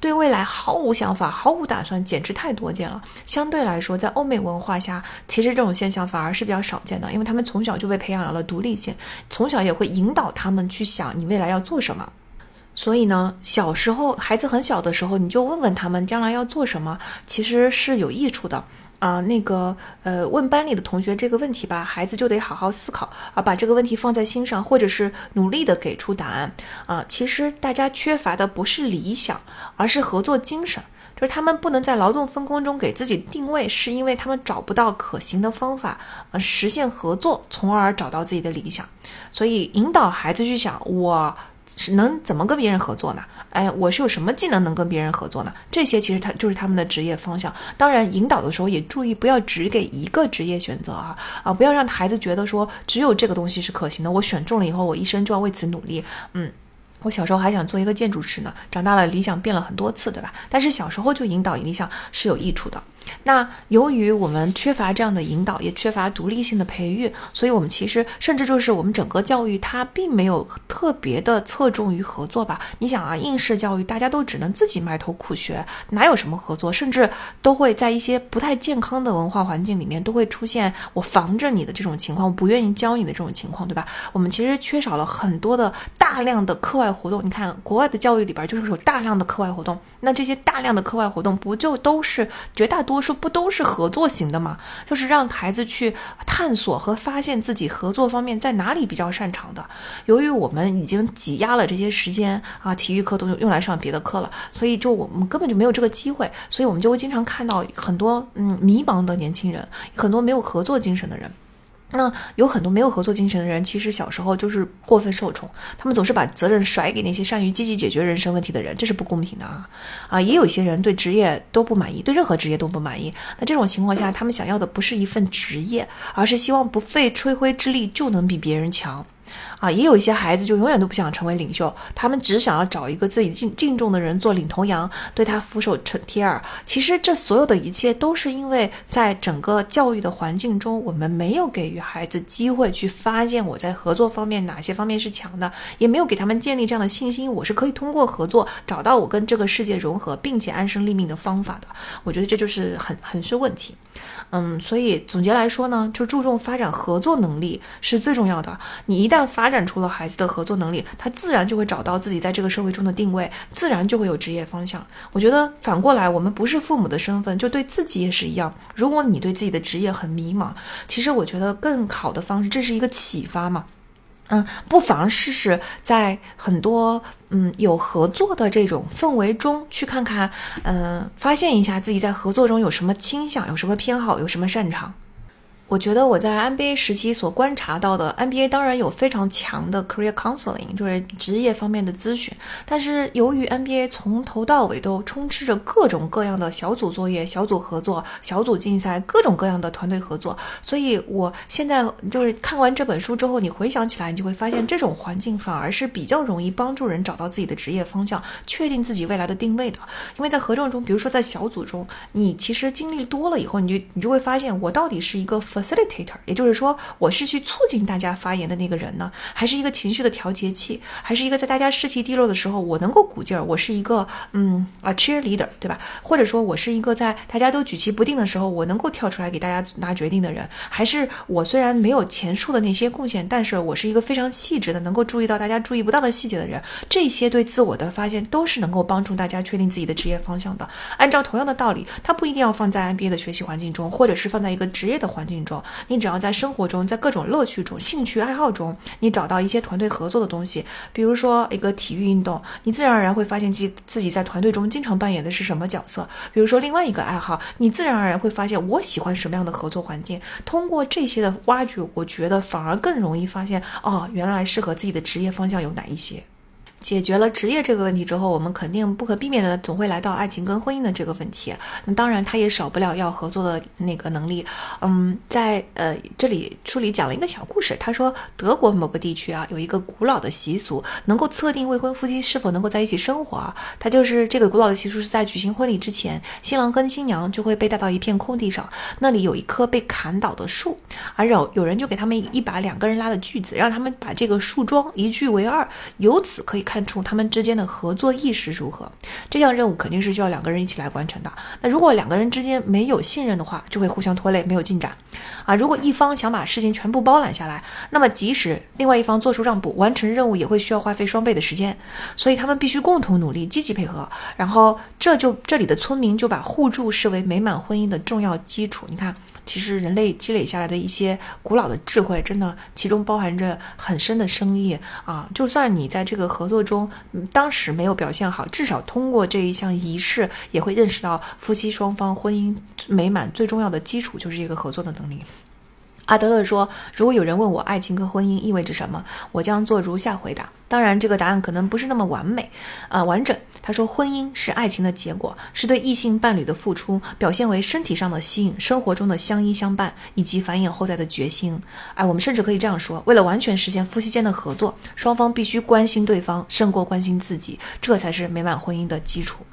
对未来毫无想法、毫无打算，简直太多见了。相对来说，在欧美文化下，其实这种现象反而是比较少见的，因为他们从小就被培养了独立性，从小也会引导他们去想你未来要做什么。所以呢，小时候孩子很小的时候，你就问问他们将来要做什么，其实是有益处的啊。那个呃，问班里的同学这个问题吧，孩子就得好好思考啊，把这个问题放在心上，或者是努力的给出答案啊。其实大家缺乏的不是理想，而是合作精神，就是他们不能在劳动分工中给自己定位，是因为他们找不到可行的方法呃，实现合作，从而找到自己的理想。所以引导孩子去想我。是能怎么跟别人合作呢？哎，我是有什么技能能跟别人合作呢？这些其实他就是他们的职业方向。当然，引导的时候也注意不要只给一个职业选择啊啊！不要让孩子觉得说只有这个东西是可行的，我选中了以后，我一生就要为此努力。嗯，我小时候还想做一个建筑师呢，长大了理想变了很多次，对吧？但是小时候就引导理想是有益处的。那由于我们缺乏这样的引导，也缺乏独立性的培育，所以我们其实甚至就是我们整个教育它并没有特别的侧重于合作吧？你想啊，应试教育大家都只能自己埋头苦学，哪有什么合作？甚至都会在一些不太健康的文化环境里面都会出现我防着你的这种情况，我不愿意教你的这种情况，对吧？我们其实缺少了很多的大量的课外活动。你看国外的教育里边就是有大量的课外活动，那这些大量的课外活动不就都是绝大多多数不都是合作型的嘛？就是让孩子去探索和发现自己合作方面在哪里比较擅长的。由于我们已经挤压了这些时间啊，体育课都用来上别的课了，所以就我们根本就没有这个机会，所以我们就会经常看到很多嗯迷茫的年轻人，很多没有合作精神的人。那有很多没有合作精神的人，其实小时候就是过分受宠，他们总是把责任甩给那些善于积极解决人生问题的人，这是不公平的啊！啊，也有一些人对职业都不满意，对任何职业都不满意。那这种情况下，他们想要的不是一份职业，而是希望不费吹灰之力就能比别人强。啊，也有一些孩子就永远都不想成为领袖，他们只想要找一个自己敬敬重的人做领头羊，对他俯首称帖耳。其实这所有的一切都是因为在整个教育的环境中，我们没有给予孩子机会去发现我在合作方面哪些方面是强的，也没有给他们建立这样的信心，我是可以通过合作找到我跟这个世界融合并且安身立命的方法的。我觉得这就是很很是问题。嗯，所以总结来说呢，就注重发展合作能力是最重要的。你一旦发展出了孩子的合作能力，他自然就会找到自己在这个社会中的定位，自然就会有职业方向。我觉得反过来，我们不是父母的身份，就对自己也是一样。如果你对自己的职业很迷茫，其实我觉得更好的方式，这是一个启发嘛。嗯，不妨试试在很多嗯有合作的这种氛围中去看看，嗯，发现一下自己在合作中有什么倾向，有什么偏好，有什么擅长。我觉得我在 NBA 时期所观察到的，NBA 当然有非常强的 career counseling，就是职业方面的咨询。但是由于 NBA 从头到尾都充斥着各种各样的小组作业、小组合作、小组竞赛、各种各样的团队合作，所以我现在就是看完这本书之后，你回想起来，你就会发现这种环境反而是比较容易帮助人找到自己的职业方向，确定自己未来的定位的。因为在合作中，比如说在小组中，你其实经历多了以后，你就你就会发现，我到底是一个 facilitator，也就是说，我是去促进大家发言的那个人呢，还是一个情绪的调节器，还是一个在大家士气低落的时候，我能够鼓劲儿，我是一个嗯啊 cheerleader，对吧？或者说我是一个在大家都举棋不定的时候，我能够跳出来给大家拿决定的人，还是我虽然没有前述的那些贡献，但是我是一个非常细致的，能够注意到大家注意不到的细节的人。这些对自我的发现都是能够帮助大家确定自己的职业方向的。按照同样的道理，它不一定要放在 NBA 的学习环境中，或者是放在一个职业的环境中。你只要在生活中，在各种乐趣中、兴趣爱好中，你找到一些团队合作的东西，比如说一个体育运动，你自然而然会发现自自己在团队中经常扮演的是什么角色。比如说另外一个爱好，你自然而然会发现我喜欢什么样的合作环境。通过这些的挖掘，我觉得反而更容易发现，哦，原来适合自己的职业方向有哪一些。解决了职业这个问题之后，我们肯定不可避免的总会来到爱情跟婚姻的这个问题。那当然，他也少不了要合作的那个能力。嗯，在呃这里书里讲了一个小故事。他说，德国某个地区啊，有一个古老的习俗，能够测定未婚夫妻是否能够在一起生活。啊。他就是这个古老的习俗是在举行婚礼之前，新郎跟新娘就会被带到一片空地上，那里有一棵被砍倒的树，而有有人就给他们一把两个人拉的锯子，让他们把这个树桩一锯为二，由此可以。看看出他们之间的合作意识如何？这项任务肯定是需要两个人一起来完成的。那如果两个人之间没有信任的话，就会互相拖累，没有进展。啊，如果一方想把事情全部包揽下来，那么即使另外一方做出让步，完成任务也会需要花费双倍的时间。所以他们必须共同努力，积极配合。然后这就这里的村民就把互助视为美满婚姻的重要基础。你看。其实人类积累下来的一些古老的智慧，真的其中包含着很深的深意啊！就算你在这个合作中当时没有表现好，至少通过这一项仪式，也会认识到夫妻双方婚姻美满最重要的基础就是这个合作的能力。阿德勒说：“如果有人问我爱情和婚姻意味着什么，我将做如下回答。当然，这个答案可能不是那么完美，啊，完整。他说，婚姻是爱情的结果，是对异性伴侣的付出，表现为身体上的吸引，生活中的相依相伴，以及繁衍后代的决心。哎，我们甚至可以这样说：为了完全实现夫妻间的合作，双方必须关心对方胜过关心自己，这才是美满婚姻的基础。”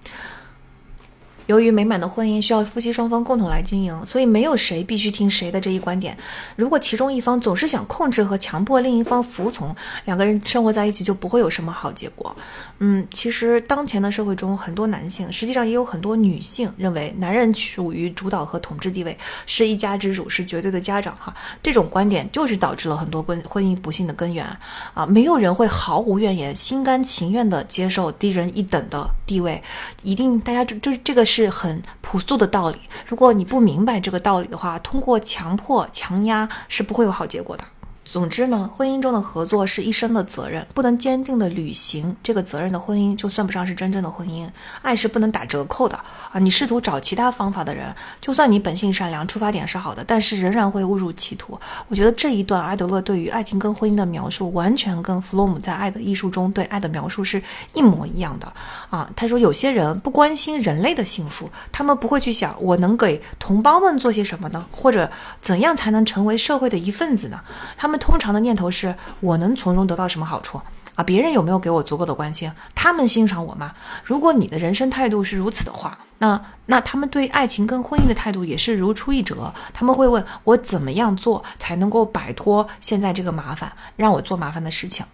由于美满的婚姻需要夫妻双方共同来经营，所以没有谁必须听谁的这一观点。如果其中一方总是想控制和强迫另一方服从，两个人生活在一起就不会有什么好结果。嗯，其实当前的社会中，很多男性，实际上也有很多女性认为男人处于主导和统治地位，是一家之主，是绝对的家长。哈，这种观点就是导致了很多婚婚姻不幸的根源。啊，没有人会毫无怨言、心甘情愿地接受低人一等的地位。一定，大家就就是这个是。是很朴素的道理。如果你不明白这个道理的话，通过强迫、强压是不会有好结果的。总之呢，婚姻中的合作是一生的责任，不能坚定的履行这个责任的婚姻就算不上是真正的婚姻。爱是不能打折扣的啊！你试图找其他方法的人，就算你本性善良，出发点是好的，但是仍然会误入歧途。我觉得这一段阿德勒对于爱情跟婚姻的描述，完全跟弗洛姆在《爱的艺术》中对爱的描述是一模一样的啊！他说，有些人不关心人类的幸福，他们不会去想我能给同胞们做些什么呢？或者怎样才能成为社会的一份子呢？他们。通常的念头是我能从中得到什么好处啊？别人有没有给我足够的关心？他们欣赏我吗？如果你的人生态度是如此的话，那那他们对爱情跟婚姻的态度也是如出一辙。他们会问我怎么样做才能够摆脱现在这个麻烦，让我做麻烦的事情？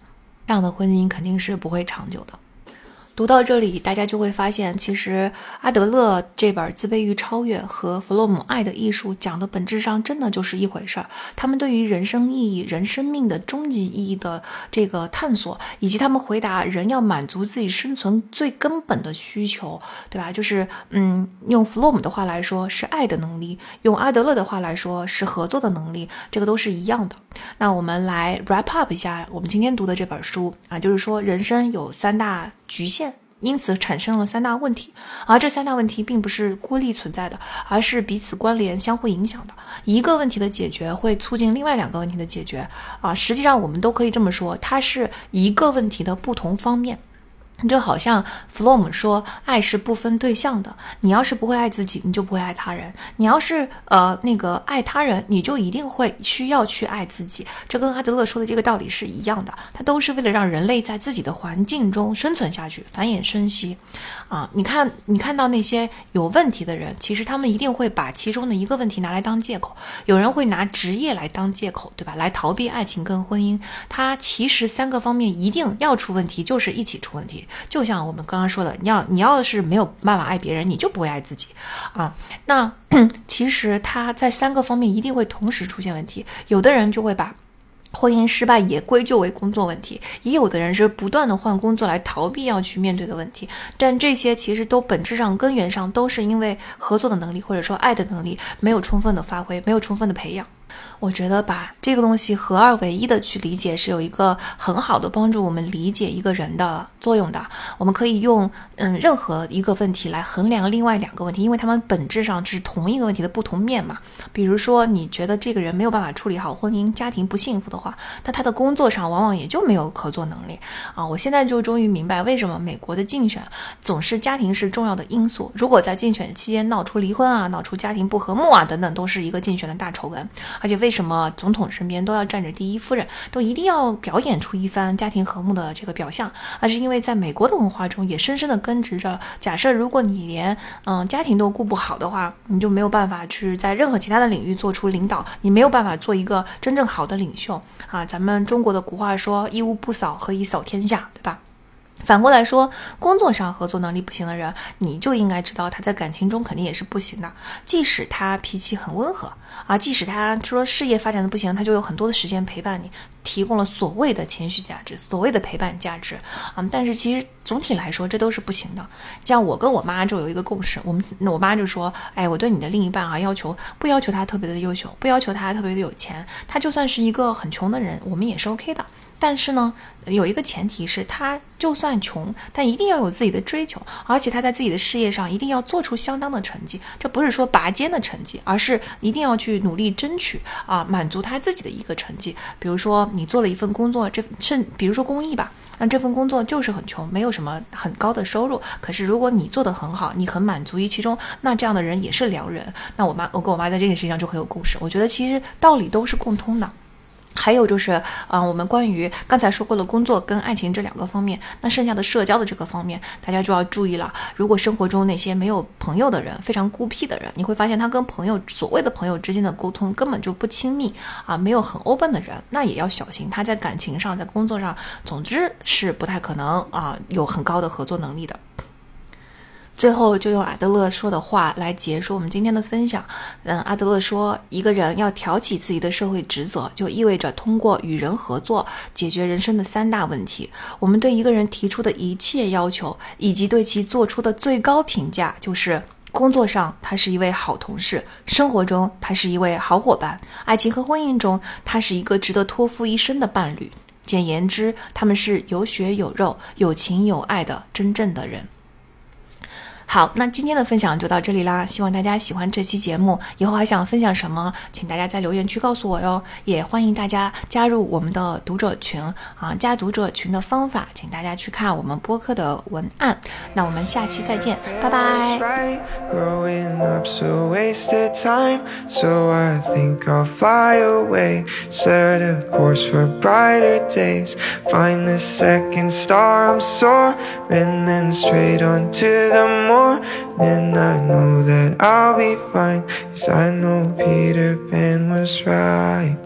这样的婚姻肯定是不会长久的。读到这里，大家就会发现，其实阿德勒这本《自卑与超越》和弗洛姆《爱的艺术》讲的本质上真的就是一回事儿。他们对于人生意义、人生命的终极意义的这个探索，以及他们回答人要满足自己生存最根本的需求，对吧？就是嗯，用弗洛姆的话来说是爱的能力，用阿德勒的话来说是合作的能力，这个都是一样的。那我们来 wrap up 一下我们今天读的这本书啊，就是说人生有三大局限。因此产生了三大问题。而这三大问题并不是孤立存在的，而是彼此关联、相互影响的。一个问题的解决会促进另外两个问题的解决。啊，实际上我们都可以这么说，它是一个问题的不同方面。就好像弗洛姆说，爱是不分对象的。你要是不会爱自己，你就不会爱他人；你要是呃那个爱他人，你就一定会需要去爱自己。这跟阿德勒说的这个道理是一样的，它都是为了让人类在自己的环境中生存下去，繁衍生息。啊，你看，你看到那些有问题的人，其实他们一定会把其中的一个问题拿来当借口。有人会拿职业来当借口，对吧？来逃避爱情跟婚姻。他其实三个方面一定要出问题，就是一起出问题。就像我们刚刚说的，你要你要是没有办法爱别人，你就不会爱自己啊。那 <clears throat> 其实他在三个方面一定会同时出现问题。有的人就会把婚姻失败也归咎为工作问题，也有的人是不断的换工作来逃避要去面对的问题。但这些其实都本质上根源上都是因为合作的能力或者说爱的能力没有充分的发挥，没有充分的培养。我觉得把这个东西合二为一的去理解，是有一个很好的帮助我们理解一个人的作用的。我们可以用嗯任何一个问题来衡量另外两个问题，因为他们本质上是同一个问题的不同面嘛。比如说，你觉得这个人没有办法处理好婚姻家庭不幸福的话，那他的工作上往往也就没有合作能力啊。我现在就终于明白为什么美国的竞选总是家庭是重要的因素。如果在竞选期间闹出离婚啊，闹出家庭不和睦啊等等，都是一个竞选的大丑闻。而且为什么总统身边都要站着第一夫人，都一定要表演出一番家庭和睦的这个表象？而是因为在美国的文化中也深深的根植着。假设如果你连嗯家庭都顾不好的话，你就没有办法去在任何其他的领域做出领导，你没有办法做一个真正好的领袖啊！咱们中国的古话说：“一屋不扫，何以扫天下？”对吧？反过来说，工作上合作能力不行的人，你就应该知道他在感情中肯定也是不行的。即使他脾气很温和啊，即使他说事业发展的不行，他就有很多的时间陪伴你，提供了所谓的情绪价值，所谓的陪伴价值啊。但是其实总体来说，这都是不行的。像我跟我妈就有一个共识，我们我妈就说：“哎，我对你的另一半啊，要求不要求他特别的优秀，不要求他特别的有钱，他就算是一个很穷的人，我们也是 OK 的。”但是呢，有一个前提是他就算穷，但一定要有自己的追求，而且他在自己的事业上一定要做出相当的成绩。这不是说拔尖的成绩，而是一定要去努力争取啊，满足他自己的一个成绩。比如说你做了一份工作，这甚比如说公益吧，那这份工作就是很穷，没有什么很高的收入。可是如果你做得很好，你很满足于其中，那这样的人也是良人。那我妈，我跟我妈在这件事情上就很有共识。我觉得其实道理都是共通的。还有就是，嗯，我们关于刚才说过的工作跟爱情这两个方面，那剩下的社交的这个方面，大家就要注意了。如果生活中那些没有朋友的人，非常孤僻的人，你会发现他跟朋友所谓的朋友之间的沟通根本就不亲密啊，没有很 open 的人，那也要小心，他在感情上，在工作上，总之是不太可能啊，有很高的合作能力的。最后就用阿德勒说的话来结束我们今天的分享。嗯，阿德勒说，一个人要挑起自己的社会职责，就意味着通过与人合作解决人生的三大问题。我们对一个人提出的一切要求，以及对其做出的最高评价，就是工作上他是一位好同事，生活中他是一位好伙伴，爱情和婚姻中他是一个值得托付一生的伴侣。简言之，他们是有血有肉、有情有爱的真正的人。好，那今天的分享就到这里啦，希望大家喜欢这期节目。以后还想分享什么，请大家在留言区告诉我哟。也欢迎大家加入我们的读者群啊，加读者群的方法，请大家去看我们播客的文案。那我们下期再见，拜拜。More, then I know that I'll be fine. Cause I know Peter Pan was right.